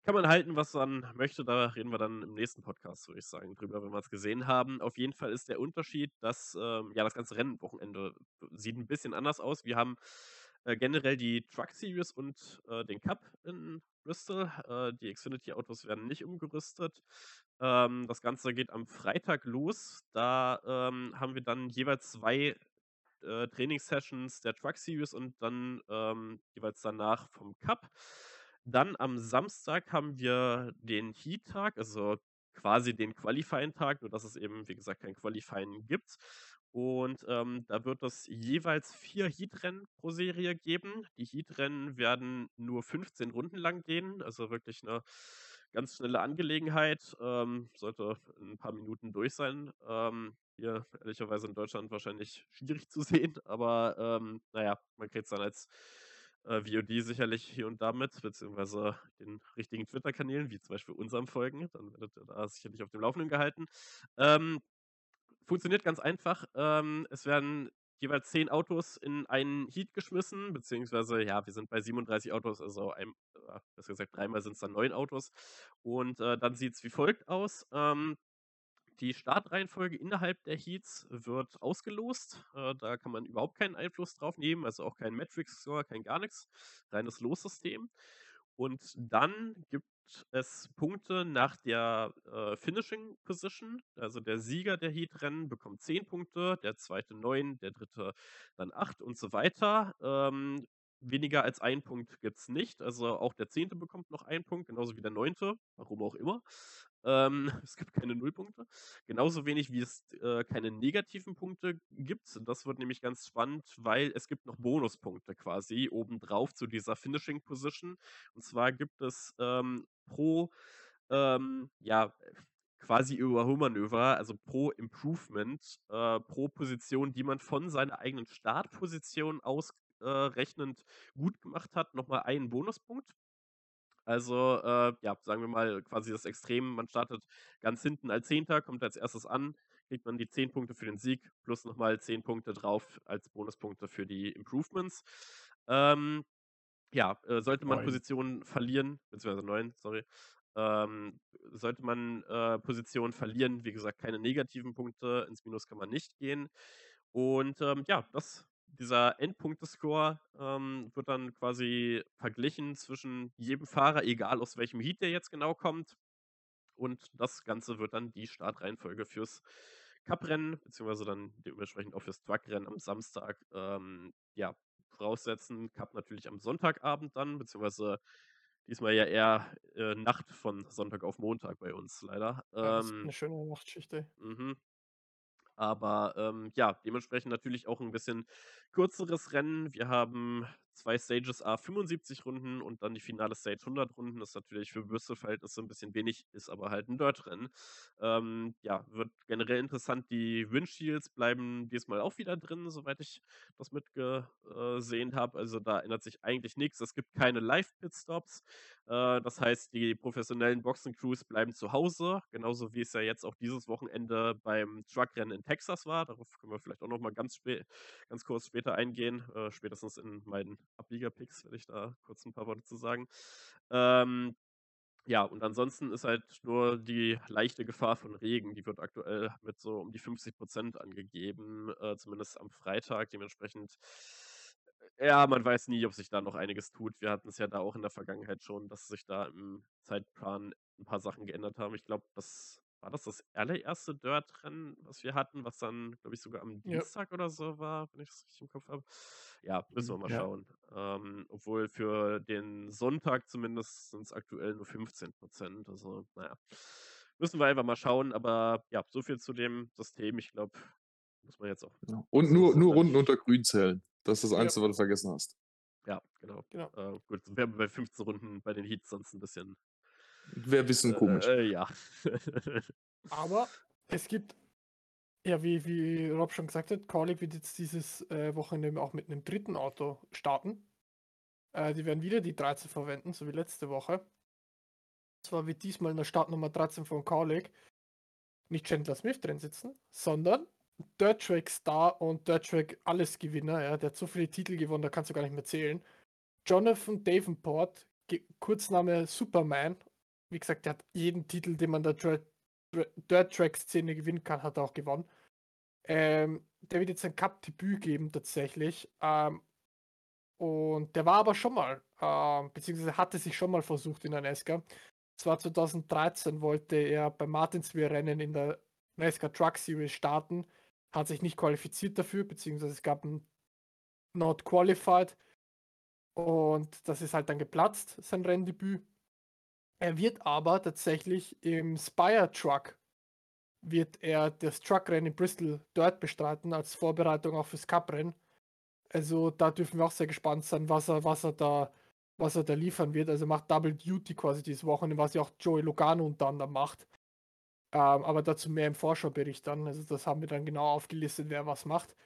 kann man halten, was man möchte. Da reden wir dann im nächsten Podcast, würde ich sagen, drüber, wenn wir's gesehen haben. Auf jeden Fall ist der Unterschied, dass, ähm, ja, das ganze Rennwochenende sieht 'n bisschen anders aus. Wir haben, äh, generell die Truck Series und, äh, den Cup in Bristol. Äh, die Xfinity-Autos werden nicht umgerüstet. Ähm, das Ganze geht am Freitag los. Da, ähm, haben wir dann jeweils 2, äh, Trainingssessions der Truck Series und dann, ähm, jeweils danach vom Cup. Dann am Samstag haben wir den Heat-Tag, also quasi den Qualifying-Tag, nur dass es eben, wie gesagt, kein Qualifying gibt. Und, ähm, da wird es jeweils 4 Heat-Rennen pro Serie geben. Die Heat-Rennen werden nur 15 Runden lang gehen, also wirklich 'ne ganz schnelle Angelegenheit. Ähm, sollte in 'n paar Minuten durch sein. Ähm, hier ehrlicherweise in Deutschland wahrscheinlich schwierig zu sehen, aber, ähm, na ja, man kriegt's dann als, äh, VOD sicherlich hier und da mit, beziehungsweise den richtigen Twitter-Kanälen, wie zum Beispiel unserem folgen. Dann werdet ihr da sicherlich auf dem Laufenden gehalten. Ähm, funktioniert ganz einfach. Ähm, es werden jeweils 10 Autos in einen Heat geschmissen, beziehungsweise, ja, wir sind bei 37 Autos, also ein äh, besser gesagt, dreimal sind's dann 9 Autos. Und, äh, dann sieht's wie folgt aus. Ähm, die Startreihenfolge innerhalb der Heats wird ausgelost. Äh, da kann man überhaupt keinen Einfluss drauf nehmen, also auch kein Metric-Score, kein gar nix. Reines Lossystem. Und dann gibt es Punkte nach der, äh, Finishing Position. Also der Sieger der Heat-Rennen bekommt 10 Punkte, der 2. 9, der 3. dann 8 und so weiter. Ähm, weniger als 1 Punkt gibt's nicht. Also auch der 10. bekommt noch 1 Punkt, genauso wie der 9., warum auch immer. Ähm, es gibt keine Nullpunkte. Genauso wenig wie es, äh, keine negativen Punkte gibt. Das wird nämlich ganz spannend, weil es gibt noch Bonuspunkte quasi obendrauf zu dieser Finishing Position. Und zwar gibt es, ähm, pro, ähm, ja, quasi Überholmanöver, also pro Improvement, äh, pro Position, die man von seiner eigenen Startposition aus äh, rechnend gut gemacht hat, nochmal einen Bonuspunkt. Also, äh, ja, sagen wir mal quasi das Extrem, man startet ganz hinten als Zehnter, kommt als erstes an, kriegt man die 10 Punkte für den Sieg plus nochmal 10 Punkte drauf als Bonuspunkte für die Improvements. Ähm, ja, äh, sollte man Neun. Positionen verlieren, beziehungsweise 9, sorry, ähm, sollte man äh, Positionen verlieren, wie gesagt, keine negativen Punkte, ins Minus kann man nicht gehen. Und ähm, ja, das, dieser Endpunktescore ähm, wird dann quasi verglichen zwischen jedem Fahrer, egal aus welchem Heat der jetzt genau kommt. Und das Ganze wird dann die Startreihenfolge fürs Cup-Rennen, beziehungsweise dann dementsprechend auch fürs Truck-Rennen am Samstag, ähm, ja, voraussetzen. Cup natürlich am Sonntagabend dann, beziehungsweise diesmal ja eher äh, Nacht von Sonntag auf Montag bei uns leider. Ja, das ist Ähm, eine schöne Nachtschichte. Mhm. Aber ähm, ja, dementsprechend natürlich auch ein bisschen kürzeres Rennen. Wir haben zwei Stages A 75 Runden und dann die finale Stage 100 Runden. Das ist natürlich für Bristol-Verhältnisse ein bisschen wenig, ist aber halt ein Dirt-Rennen. Ähm, ja, wird generell interessant. Die Windshields bleiben diesmal auch wieder drin, soweit ich das mitgesehen habe. Also da ändert sich eigentlich nichts. Es gibt keine Live-Pitstops. Äh, das heißt, die professionellen Boxen-Crews bleiben zu Hause, genauso wie es ja jetzt auch dieses Wochenende beim Truckrennen in Texas war. Darauf können wir vielleicht auch noch mal ganz, ganz kurz später eingehen. Äh, spätestens in meinen Ablieger-Picks werde ich da kurz ein paar Worte zu sagen. Ähm, ja, und ansonsten ist halt nur die leichte Gefahr von Regen, die wird aktuell mit so um die 50 Prozent angegeben, äh, zumindest am Freitag. Dementsprechend, äh, ja, man weiß nie, ob sich da noch einiges tut. Wir hatten es ja da auch in der Vergangenheit schon, dass sich da im Zeitplan ein paar Sachen geändert haben. Ich glaube, das war das das allererste Dirt-Rennen, was wir hatten, was dann, glaube ich, sogar am Ja. Dienstag oder so war, wenn ich das richtig im Kopf habe. Ja, müssen wir mal Ja. schauen. Ähm, obwohl für den Sonntag zumindest sind es aktuell nur 15 Prozent. Also, naja. Müssen wir einfach mal schauen. Aber ja, so viel zu dem System. Ich glaube, muss man jetzt auch. Ja. Und das nur, nur Runden unter Grün zählen. Das ist das Ja. Einzige, was du vergessen hast. Ja, genau. Genau. Äh, gut, wir haben bei 15 Runden bei den Heats sonst ein bisschen. Wäre ein bisschen komisch. Äh, ja. Aber es gibt, ja, wie, wie Rob schon gesagt hat, Kaulig wird jetzt dieses äh, Wochenende auch mit einem dritten Auto starten. Äh, die werden wieder die 13 verwenden, so wie letzte Woche. Zwar wird diesmal in der Startnummer 13 von Kaulig nicht Chandler Smith drin sitzen, sondern Dirt Track Star und Dirt Track Alles Gewinner. Ja, der hat so viele Titel gewonnen, da kannst du gar nicht mehr zählen. Jonathan Davenport, Ge- Kurzname Superman. Wie gesagt, der hat jeden Titel, den man der Dirt Track Szene gewinnen kann, hat er auch gewonnen. Ähm, der wird jetzt ein Cup-Debüt geben tatsächlich. Ähm, und der war aber schon mal, ähm, beziehungsweise hatte sich schon mal versucht in der NASCAR. Zwar 2013 wollte er beim Martinsville-Rennen in der NASCAR Truck Series starten, hat sich nicht qualifiziert dafür, beziehungsweise es gab ein Not Qualified und das ist halt dann geplatzt, sein Renndebüt. Er wird aber tatsächlich im Spire Truck wird er das Truckrennen in Bristol dort bestreiten, als Vorbereitung auch fürs Cup-Rennen. Also da dürfen wir auch sehr gespannt sein, was er, was er da, was er da liefern wird. Also macht Double Duty quasi dieses Wochenende, was ja auch Joey Logano unter anderem macht. Ähm, aber dazu mehr im Vorschaubericht dann. Also das haben wir dann genau aufgelistet, wer was macht.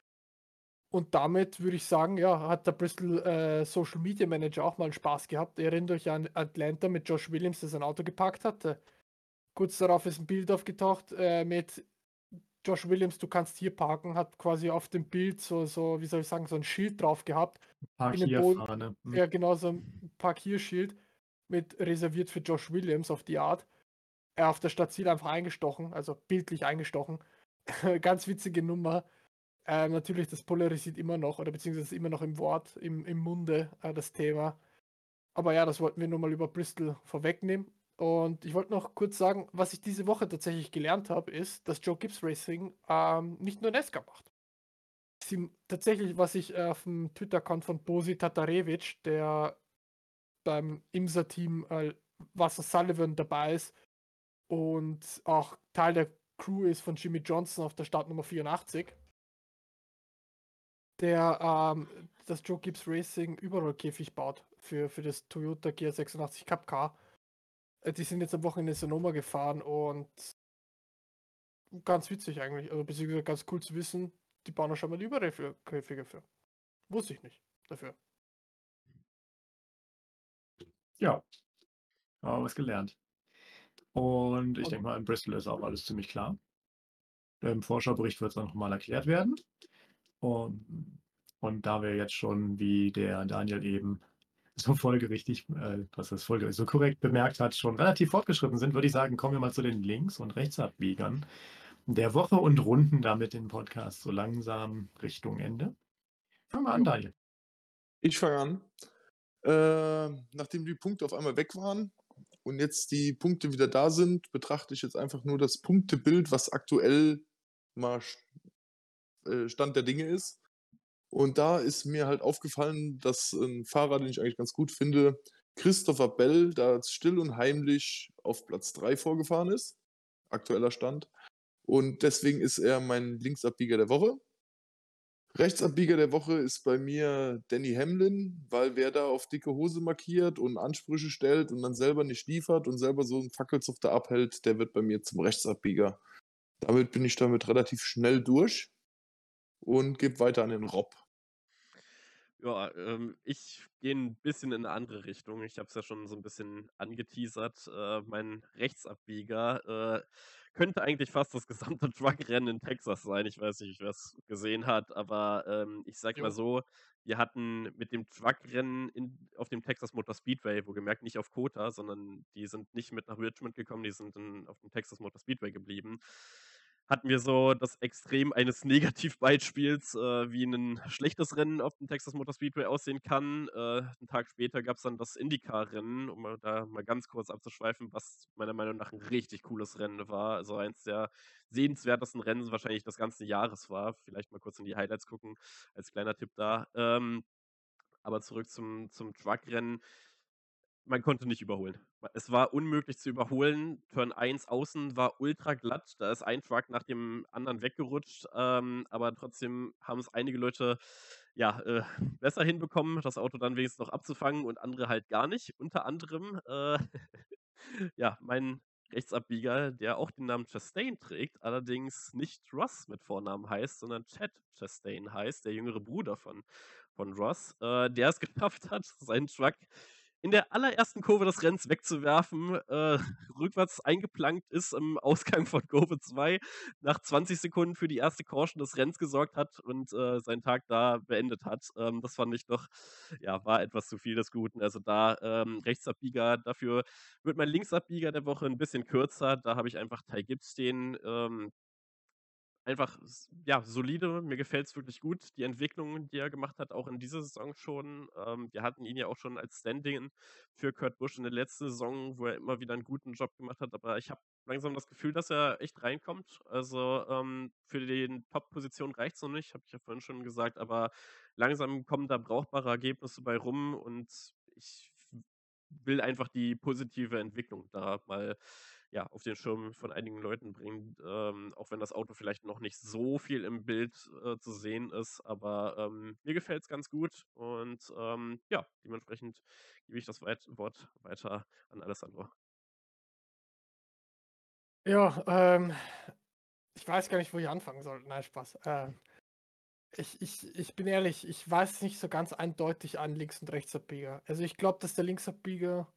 Und damit würde ich sagen, ja, hat der Bristol äh, Social Media Manager auch mal einen Spaß gehabt. Ihr erinnert euch an Atlanta mit Josh Williams, der sein Auto geparkt hatte. Kurz darauf ist ein Bild aufgetaucht äh, mit Josh Williams, du kannst hier parken, hat quasi auf dem Bild so, so, wie soll ich sagen, so ein Schild drauf gehabt. Parkierfahne. Hm. Ja, genau, so ein Parkierschild mit reserviert für Josh Williams auf die Art. Er auf der Stadt Ziel einfach eingestochen, also bildlich eingestochen. Ganz witzige Nummer. Ähm, natürlich, das polarisiert immer noch, oder beziehungsweise immer noch im Wort, im, im Munde, äh, das Thema. Aber ja, das wollten wir nur mal über Bristol vorwegnehmen. Und ich wollte noch kurz sagen, was ich diese Woche tatsächlich gelernt habe, ist, dass Joe Gibbs Racing ähm, nicht nur NASCAR macht. Sie, tatsächlich, was ich äh, auf dem Twitter-Account von Bosi Tatarevic, der beim IMSA-Team äh, Wasser Sullivan dabei ist und auch Teil der Crew ist von Jimmy Johnson auf der Startnummer 84, der ähm, das Joe Gibbs Racing Überrollkäfig baut für, für das Toyota GR86 Cup Car. Äh, Die sind jetzt am Wochenende in Sonoma gefahren und ganz witzig eigentlich. Also beziehungsweise ganz cool zu wissen, die bauen da schon mal die Überkäfige für. Wusste ich nicht dafür. Ja, haben wir was gelernt. Und ich denke mal, in Bristol ist auch alles ziemlich klar. Im Forscherbericht wird es dann nochmal erklärt werden. Und, und da wir jetzt schon, wie der Daniel eben so folgerichtig, äh, was das folgerichtig so korrekt bemerkt hat, schon relativ fortgeschritten sind, würde ich sagen, kommen wir mal zu den Links- und Rechtsabbiegern der Woche und runden damit den Podcast so langsam Richtung Ende. Fangen wir an, Daniel. Ich fange an. Äh, nachdem die Punkte auf einmal weg waren und jetzt die Punkte wieder da sind, betrachte ich jetzt einfach nur das Punktebild, was aktuell mal äh, Stand der Dinge ist. Und da ist mir halt aufgefallen, dass ein Fahrer, den ich eigentlich ganz gut finde, Christopher Bell, da still und heimlich auf Platz 3 vorgefahren ist. Aktueller Stand. Und deswegen ist er mein Linksabbieger der Woche. Rechtsabbieger der Woche ist bei mir Danny Hamlin, weil wer da auf dicke Hose markiert und Ansprüche stellt und dann selber nicht liefert und selber so einen Fackelzupfer abhält, der wird bei mir zum Rechtsabbieger. Damit bin ich damit relativ schnell durch und gebe weiter an den Rob. Ja, ähm, ich gehe ein bisschen in eine andere Richtung. Ich habe es ja schon so ein bisschen angeteasert. Äh, mein Rechtsabbieger äh, könnte eigentlich fast das gesamte Truckrennen in Texas sein. Ich weiß nicht, wer es gesehen hat, aber ähm, ich sag mal Jo. so, wir hatten mit dem Truckrennen in, auf dem Texas Motor Speedway, wo gemerkt nicht auf Kota, sondern die sind nicht mit nach Richmond gekommen, die sind in, auf dem Texas Motor Speedway geblieben hatten wir so das Extrem eines Negativbeispiels, äh, wie ein schlechtes Rennen auf dem Texas Motor Speedway aussehen kann. Äh, einen Tag später gab es dann das IndyCar-Rennen, um da mal ganz kurz abzuschweifen, was meiner Meinung nach ein richtig cooles Rennen war. Also eins der sehenswertesten Rennen wahrscheinlich des ganzen Jahres war. Vielleicht mal kurz in die Highlights gucken, als kleiner Tipp da. Ähm, aber zurück zum, zum Truck-Rennen man konnte nicht überholen. Es war unmöglich zu überholen. Turn 1 außen war ultra glatt. Da ist ein Truck nach dem anderen weggerutscht. Ähm, aber trotzdem haben es einige Leute ja, äh, besser hinbekommen, das Auto dann wenigstens noch abzufangen und andere halt gar nicht. Unter anderem, äh, ja, mein Rechtsabbieger, der auch den Namen Chastain trägt, allerdings nicht Ross mit Vornamen heißt, sondern Chad Chastain heißt, der jüngere Bruder von, von Ross, äh, der es geschafft hat, seinen Truck in der allerersten Kurve des Rennens wegzuwerfen, äh, rückwärts eingeplankt ist im Ausgang von Kurve 2, nach 20 Sekunden für die erste Caution des Rennens gesorgt hat und äh, seinen Tag da beendet hat. Ähm, das fand ich doch, ja, war etwas zu viel des Guten. Also da ähm, Rechtsabbieger, dafür wird mein Linksabbieger der Woche ein bisschen kürzer. Da habe ich einfach Ty Gibbs stehen. Ähm, einfach, ja, solide. Mir gefällt es wirklich gut. Die Entwicklung, die er gemacht hat, auch in dieser Saison schon. Ähm, wir hatten ihn ja auch schon als Standing für Kurt Busch in der letzten Saison, wo er immer wieder einen guten Job gemacht hat. Aber ich habe langsam das Gefühl, dass er echt reinkommt. Also ähm, für die Top-Position reicht es noch nicht, habe ich ja vorhin schon gesagt. Aber langsam kommen da brauchbare Ergebnisse bei rum und ich will einfach die positive Entwicklung da mal ja, auf den Schirm von einigen Leuten bringen, ähm, auch wenn das Auto vielleicht noch nicht so viel im Bild äh, zu sehen ist, aber ähm, mir gefällt es ganz gut und ähm, ja, dementsprechend gebe ich das weit Wort weiter an Alessandro. Ja, ähm, ich weiß gar nicht, wo ich anfangen soll. Nein, Spaß. Ähm, ich, ich, ich bin ehrlich, ich weiß nicht so ganz eindeutig an Links- und Rechtsabbieger. Also ich glaube, dass der Linksabbieger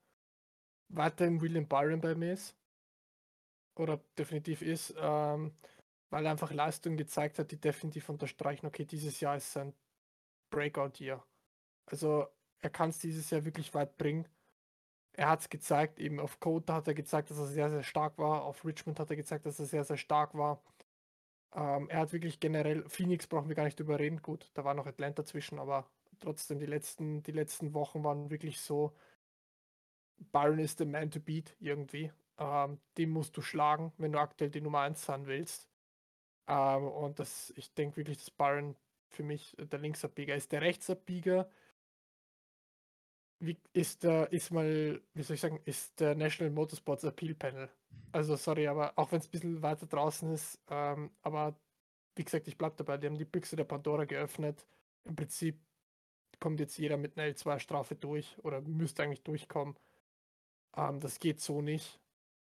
weiterhin William Byron bei mir ist. Oder definitiv ist, ähm, weil er einfach Leistungen gezeigt hat, die definitiv unterstreichen, okay, dieses Jahr ist sein Breakout-Year. Also er kann es dieses Jahr wirklich weit bringen. Er hat es gezeigt, eben auf Kota hat er gezeigt, dass er sehr, sehr stark war. Auf Richmond hat er gezeigt, dass er sehr, sehr stark war. Ähm, er hat wirklich generell, Phoenix brauchen wir gar nicht drüber reden. Gut, da war noch Atlanta zwischen, aber trotzdem, die letzten, die letzten Wochen waren wirklich so, Byron ist the man to beat irgendwie. Ähm, den musst du schlagen, wenn du aktuell die Nummer 1 sein willst. Ähm, und das, ich denke wirklich, dass Byron für mich der Linksabbieger ist. Der Rechtsabbieger ist der, ist mal, wie soll ich sagen, ist der National Motorsports Appeal Panel. Also sorry, aber auch wenn es ein bisschen weiter draußen ist, ähm, aber wie gesagt, ich bleibe dabei, die haben die Büchse der Pandora geöffnet. Im Prinzip kommt jetzt jeder mit einer L2-Strafe durch oder müsste eigentlich durchkommen. Ähm, das geht so nicht.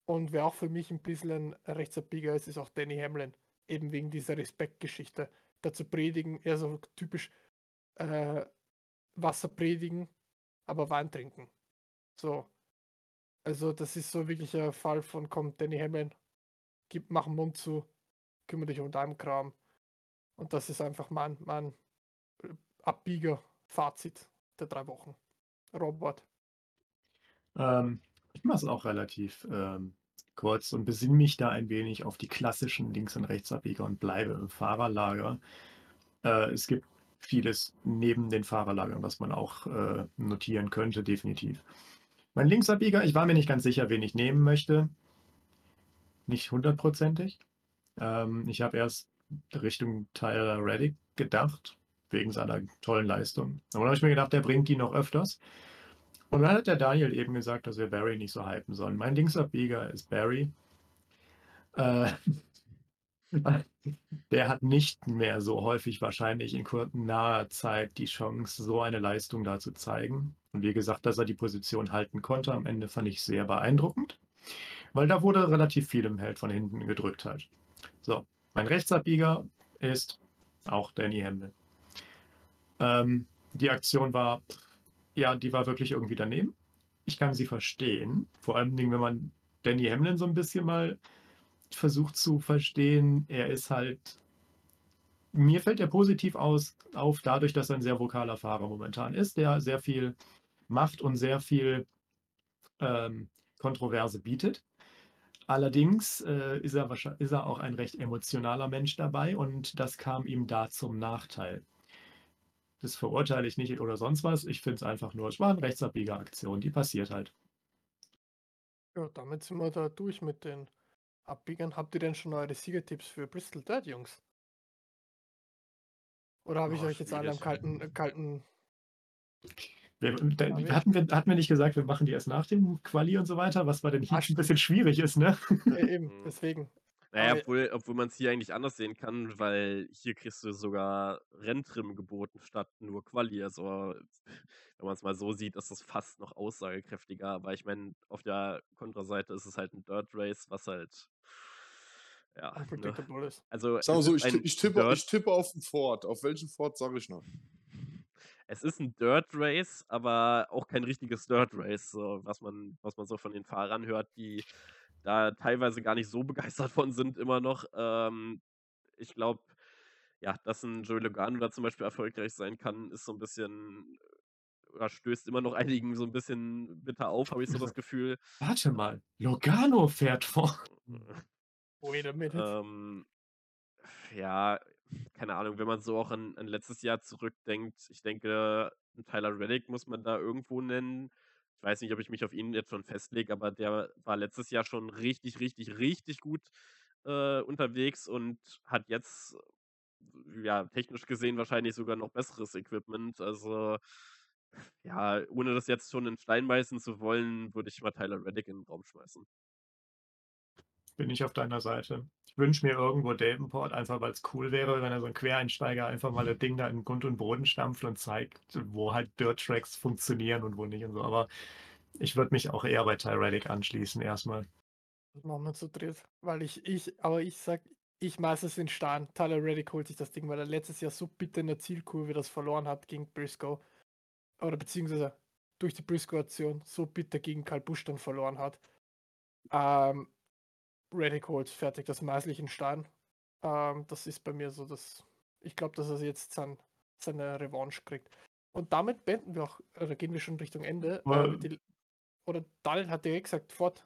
Und wer auch für mich ein bisschen ein Rechtsabbieger ist, ist auch Danny Hamlin. Eben wegen dieser Respektgeschichte. Dazu predigen, eher so typisch äh, Wasser predigen, aber Wein trinken. So. Also, das ist so wirklich ein Fall von, komm, Danny Hamlin, gib, mach den Mund zu, kümmere dich um deinen Kram. Und das ist einfach mein, mein äh, Abbieger-Fazit der drei Wochen. Robert. Ähm, ich mache es auch relativ ähm, kurz und besinne mich da ein wenig auf die klassischen Links- und Rechtsabbieger und bleibe im Fahrerlager. Äh, es gibt vieles neben den Fahrerlagern, was man auch äh, notieren könnte, definitiv. Mein Linksabbieger, ich war mir nicht ganz sicher, wen ich nehmen möchte. Nicht hundertprozentig. Ähm, ich habe erst Richtung Tyler Reddick gedacht, wegen seiner tollen Leistung. Aber dann habe ich mir gedacht, der bringt die noch öfters. Und dann hat der Daniel eben gesagt, dass wir Barry nicht so hypen sollen. Mein Linksabbieger ist Barry. Äh, der hat nicht mehr so häufig wahrscheinlich in naher Zeit die Chance, so eine Leistung da zu zeigen. Und wie gesagt, dass er die Position halten konnte, am Ende fand ich sehr beeindruckend, weil da wurde relativ viel im Held von hinten gedrückt halt. So, mein Rechtsabbieger ist auch Danny Hamlin. Ähm, die Aktion war, ja, die war wirklich irgendwie daneben. Ich kann sie verstehen, vor allem wenn man Danny Hamlin so ein bisschen mal versucht zu verstehen, er ist halt. Mir fällt er positiv aus, auf, dadurch, dass er ein sehr vokaler Fahrer momentan ist, der sehr viel macht und sehr viel ähm, Kontroverse bietet. Allerdings äh, ist, er ist er auch ein recht emotionaler Mensch dabei und das kam ihm da zum Nachteil. Das verurteile ich nicht oder sonst was. Ich finde es einfach nur, es war eine Rechtsabbiegeraktion, die passiert halt. Ja, damit sind wir da durch mit den abbiegern. Habt ihr denn schon eure Siegertipps für Bristol Dirt, Jungs? Oder habe ich Oh, euch jetzt alle am kalten, äh, kalten Wir, da, Ja, hatten, wir, hatten wir nicht gesagt, wir machen die erst nach dem Quali und so weiter, was bei den Heats ein bisschen schwierig ist, ne? äh, eben, Mhm. deswegen. Naja, obwohl, obwohl man es hier eigentlich anders sehen kann, weil hier kriegst du sogar Renntrim geboten statt nur Quali. Also, wenn man es mal so sieht, ist das fast noch aussagekräftiger. Aber ich meine, auf der Kontraseite ist es halt ein Dirt Race, was halt. Ja. Ne? Also, wir es so, ist ich, ich, tippe, Dirt- ich tippe auf den Ford. Auf welchen Ford sage ich noch? es ist ein Dirt Race, aber auch kein richtiges Dirt Race, so, was, man, was man so von den Fahrern hört, die da teilweise gar nicht so begeistert von sind, immer noch. Ähm, ich glaube, ja, dass ein Joey Logano da zum Beispiel erfolgreich sein kann, ist so ein bisschen, oder stößt immer noch einigen so ein bisschen bitter auf, habe ich so das Gefühl. Warte mal, Logano fährt vor. Wait a minute. Ähm, ja, keine Ahnung, wenn man so auch an, an letztes Jahr zurückdenkt, ich denke, einen Tyler Reddick muss man da irgendwo nennen. Ich weiß nicht, ob ich mich auf ihn jetzt schon festlege, aber der war letztes Jahr schon richtig, richtig, richtig gut äh, unterwegs und hat jetzt, ja, technisch gesehen wahrscheinlich sogar noch besseres Equipment. Also, ja, ohne das jetzt schon in Stein beißen zu wollen, würde ich mal Tyler Reddick in den Raum schmeißen. Bin ich auf deiner Seite. Wünsche mir irgendwo Davenport, einfach weil es cool wäre, wenn er so ein Quereinsteiger einfach mal das Ding da in Grund und Boden stampft und zeigt, wo halt Dirt Tracks funktionieren und wo nicht und so. Aber ich würde mich auch eher bei Tyredic anschließen erstmal. Machen wir zu dritt. Weil ich, ich, aber ich sag, ich meiße es in Stein. Tyler Reddick holt sich das Ding, weil er letztes Jahr so bitter in der Zielkurve das verloren hat gegen Briscoe. Oder beziehungsweise durch die Briscoe-Aktion so bitter gegen Karl Busch dann verloren hat. Ähm, Reddick holt fertig, das meißel ich in Stein. Ähm, das ist bei mir so, dass ich glaube, dass er jetzt sein, seine Revanche kriegt. Und damit beenden wir auch, oder gehen wir schon Richtung Ende. Äh, Aber- mit die, oder Daniel hat ja gesagt, fort,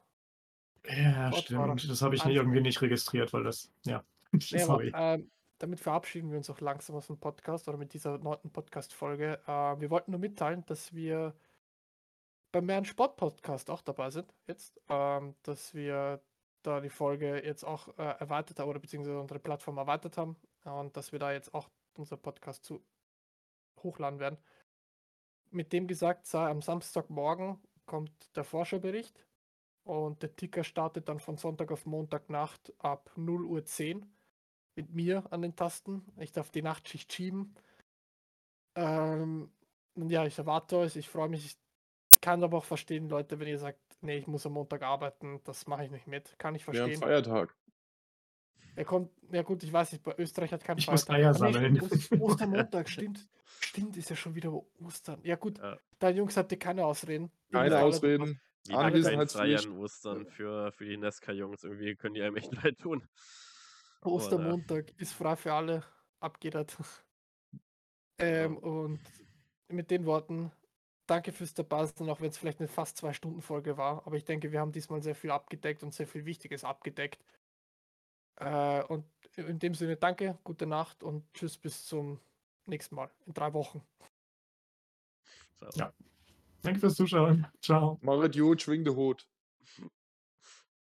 Ja, Fortfahrer. stimmt. Das habe ich nicht, irgendwie nicht registriert, weil das, ja. Nee, aber, Sorry. ähm, damit verabschieden wir uns auch langsam aus dem Podcast oder mit dieser neunten Podcast-Folge. Äh, wir wollten nur mitteilen, dass wir beim Mehr Sport-Podcast auch dabei sind jetzt, ähm, dass wir da die Folge jetzt auch äh, erweitert haben oder beziehungsweise unsere Plattform erweitert haben und dass wir da jetzt auch unser Podcast zu hochladen werden. Mit dem gesagt sei, am Samstagmorgen kommt der Forscherbericht und der Ticker startet dann von Sonntag auf Montagnacht ab 0 Uhr 10 mit mir an den Tasten. Ich darf die Nachtschicht schieben. Ähm, ja, ich erwarte euch, ich freue mich. Ich kann aber auch verstehen, Leute, wenn ihr sagt, nee, ich muss am Montag arbeiten, das mache ich nicht mit. Kann ich Wir haben verstehen. Feiertag. Er kommt, ja gut, ich weiß nicht, bei Österreich hat keinen Ich muss Feiertag. Eier Ah, nee, sammeln. stimmt, Ost- Ostermontag, stimmt. Stimmt, ist ja schon wieder Ostern. Ja gut, Ja. da Jungs habt ihr keine Ausreden. Keine Ausreden. Kein Anwesenheitspflicht. Freier an Ostern für, für die Nesca-Jungs. Irgendwie können die einem echt leid tun. Ostermontag ist frei für alle. Ab geht das. Ähm, und mit den Worten, danke fürs dabei sein, auch wenn es vielleicht eine fast zwei Stunden Folge war. Aber ich denke, wir haben diesmal sehr viel abgedeckt und sehr viel Wichtiges abgedeckt. Äh, und in dem Sinne, danke, gute Nacht und tschüss bis zum nächsten Mal in drei Wochen. So. Ja. Danke fürs Zuschauen. Ciao. Marit gut, schwing de Hut.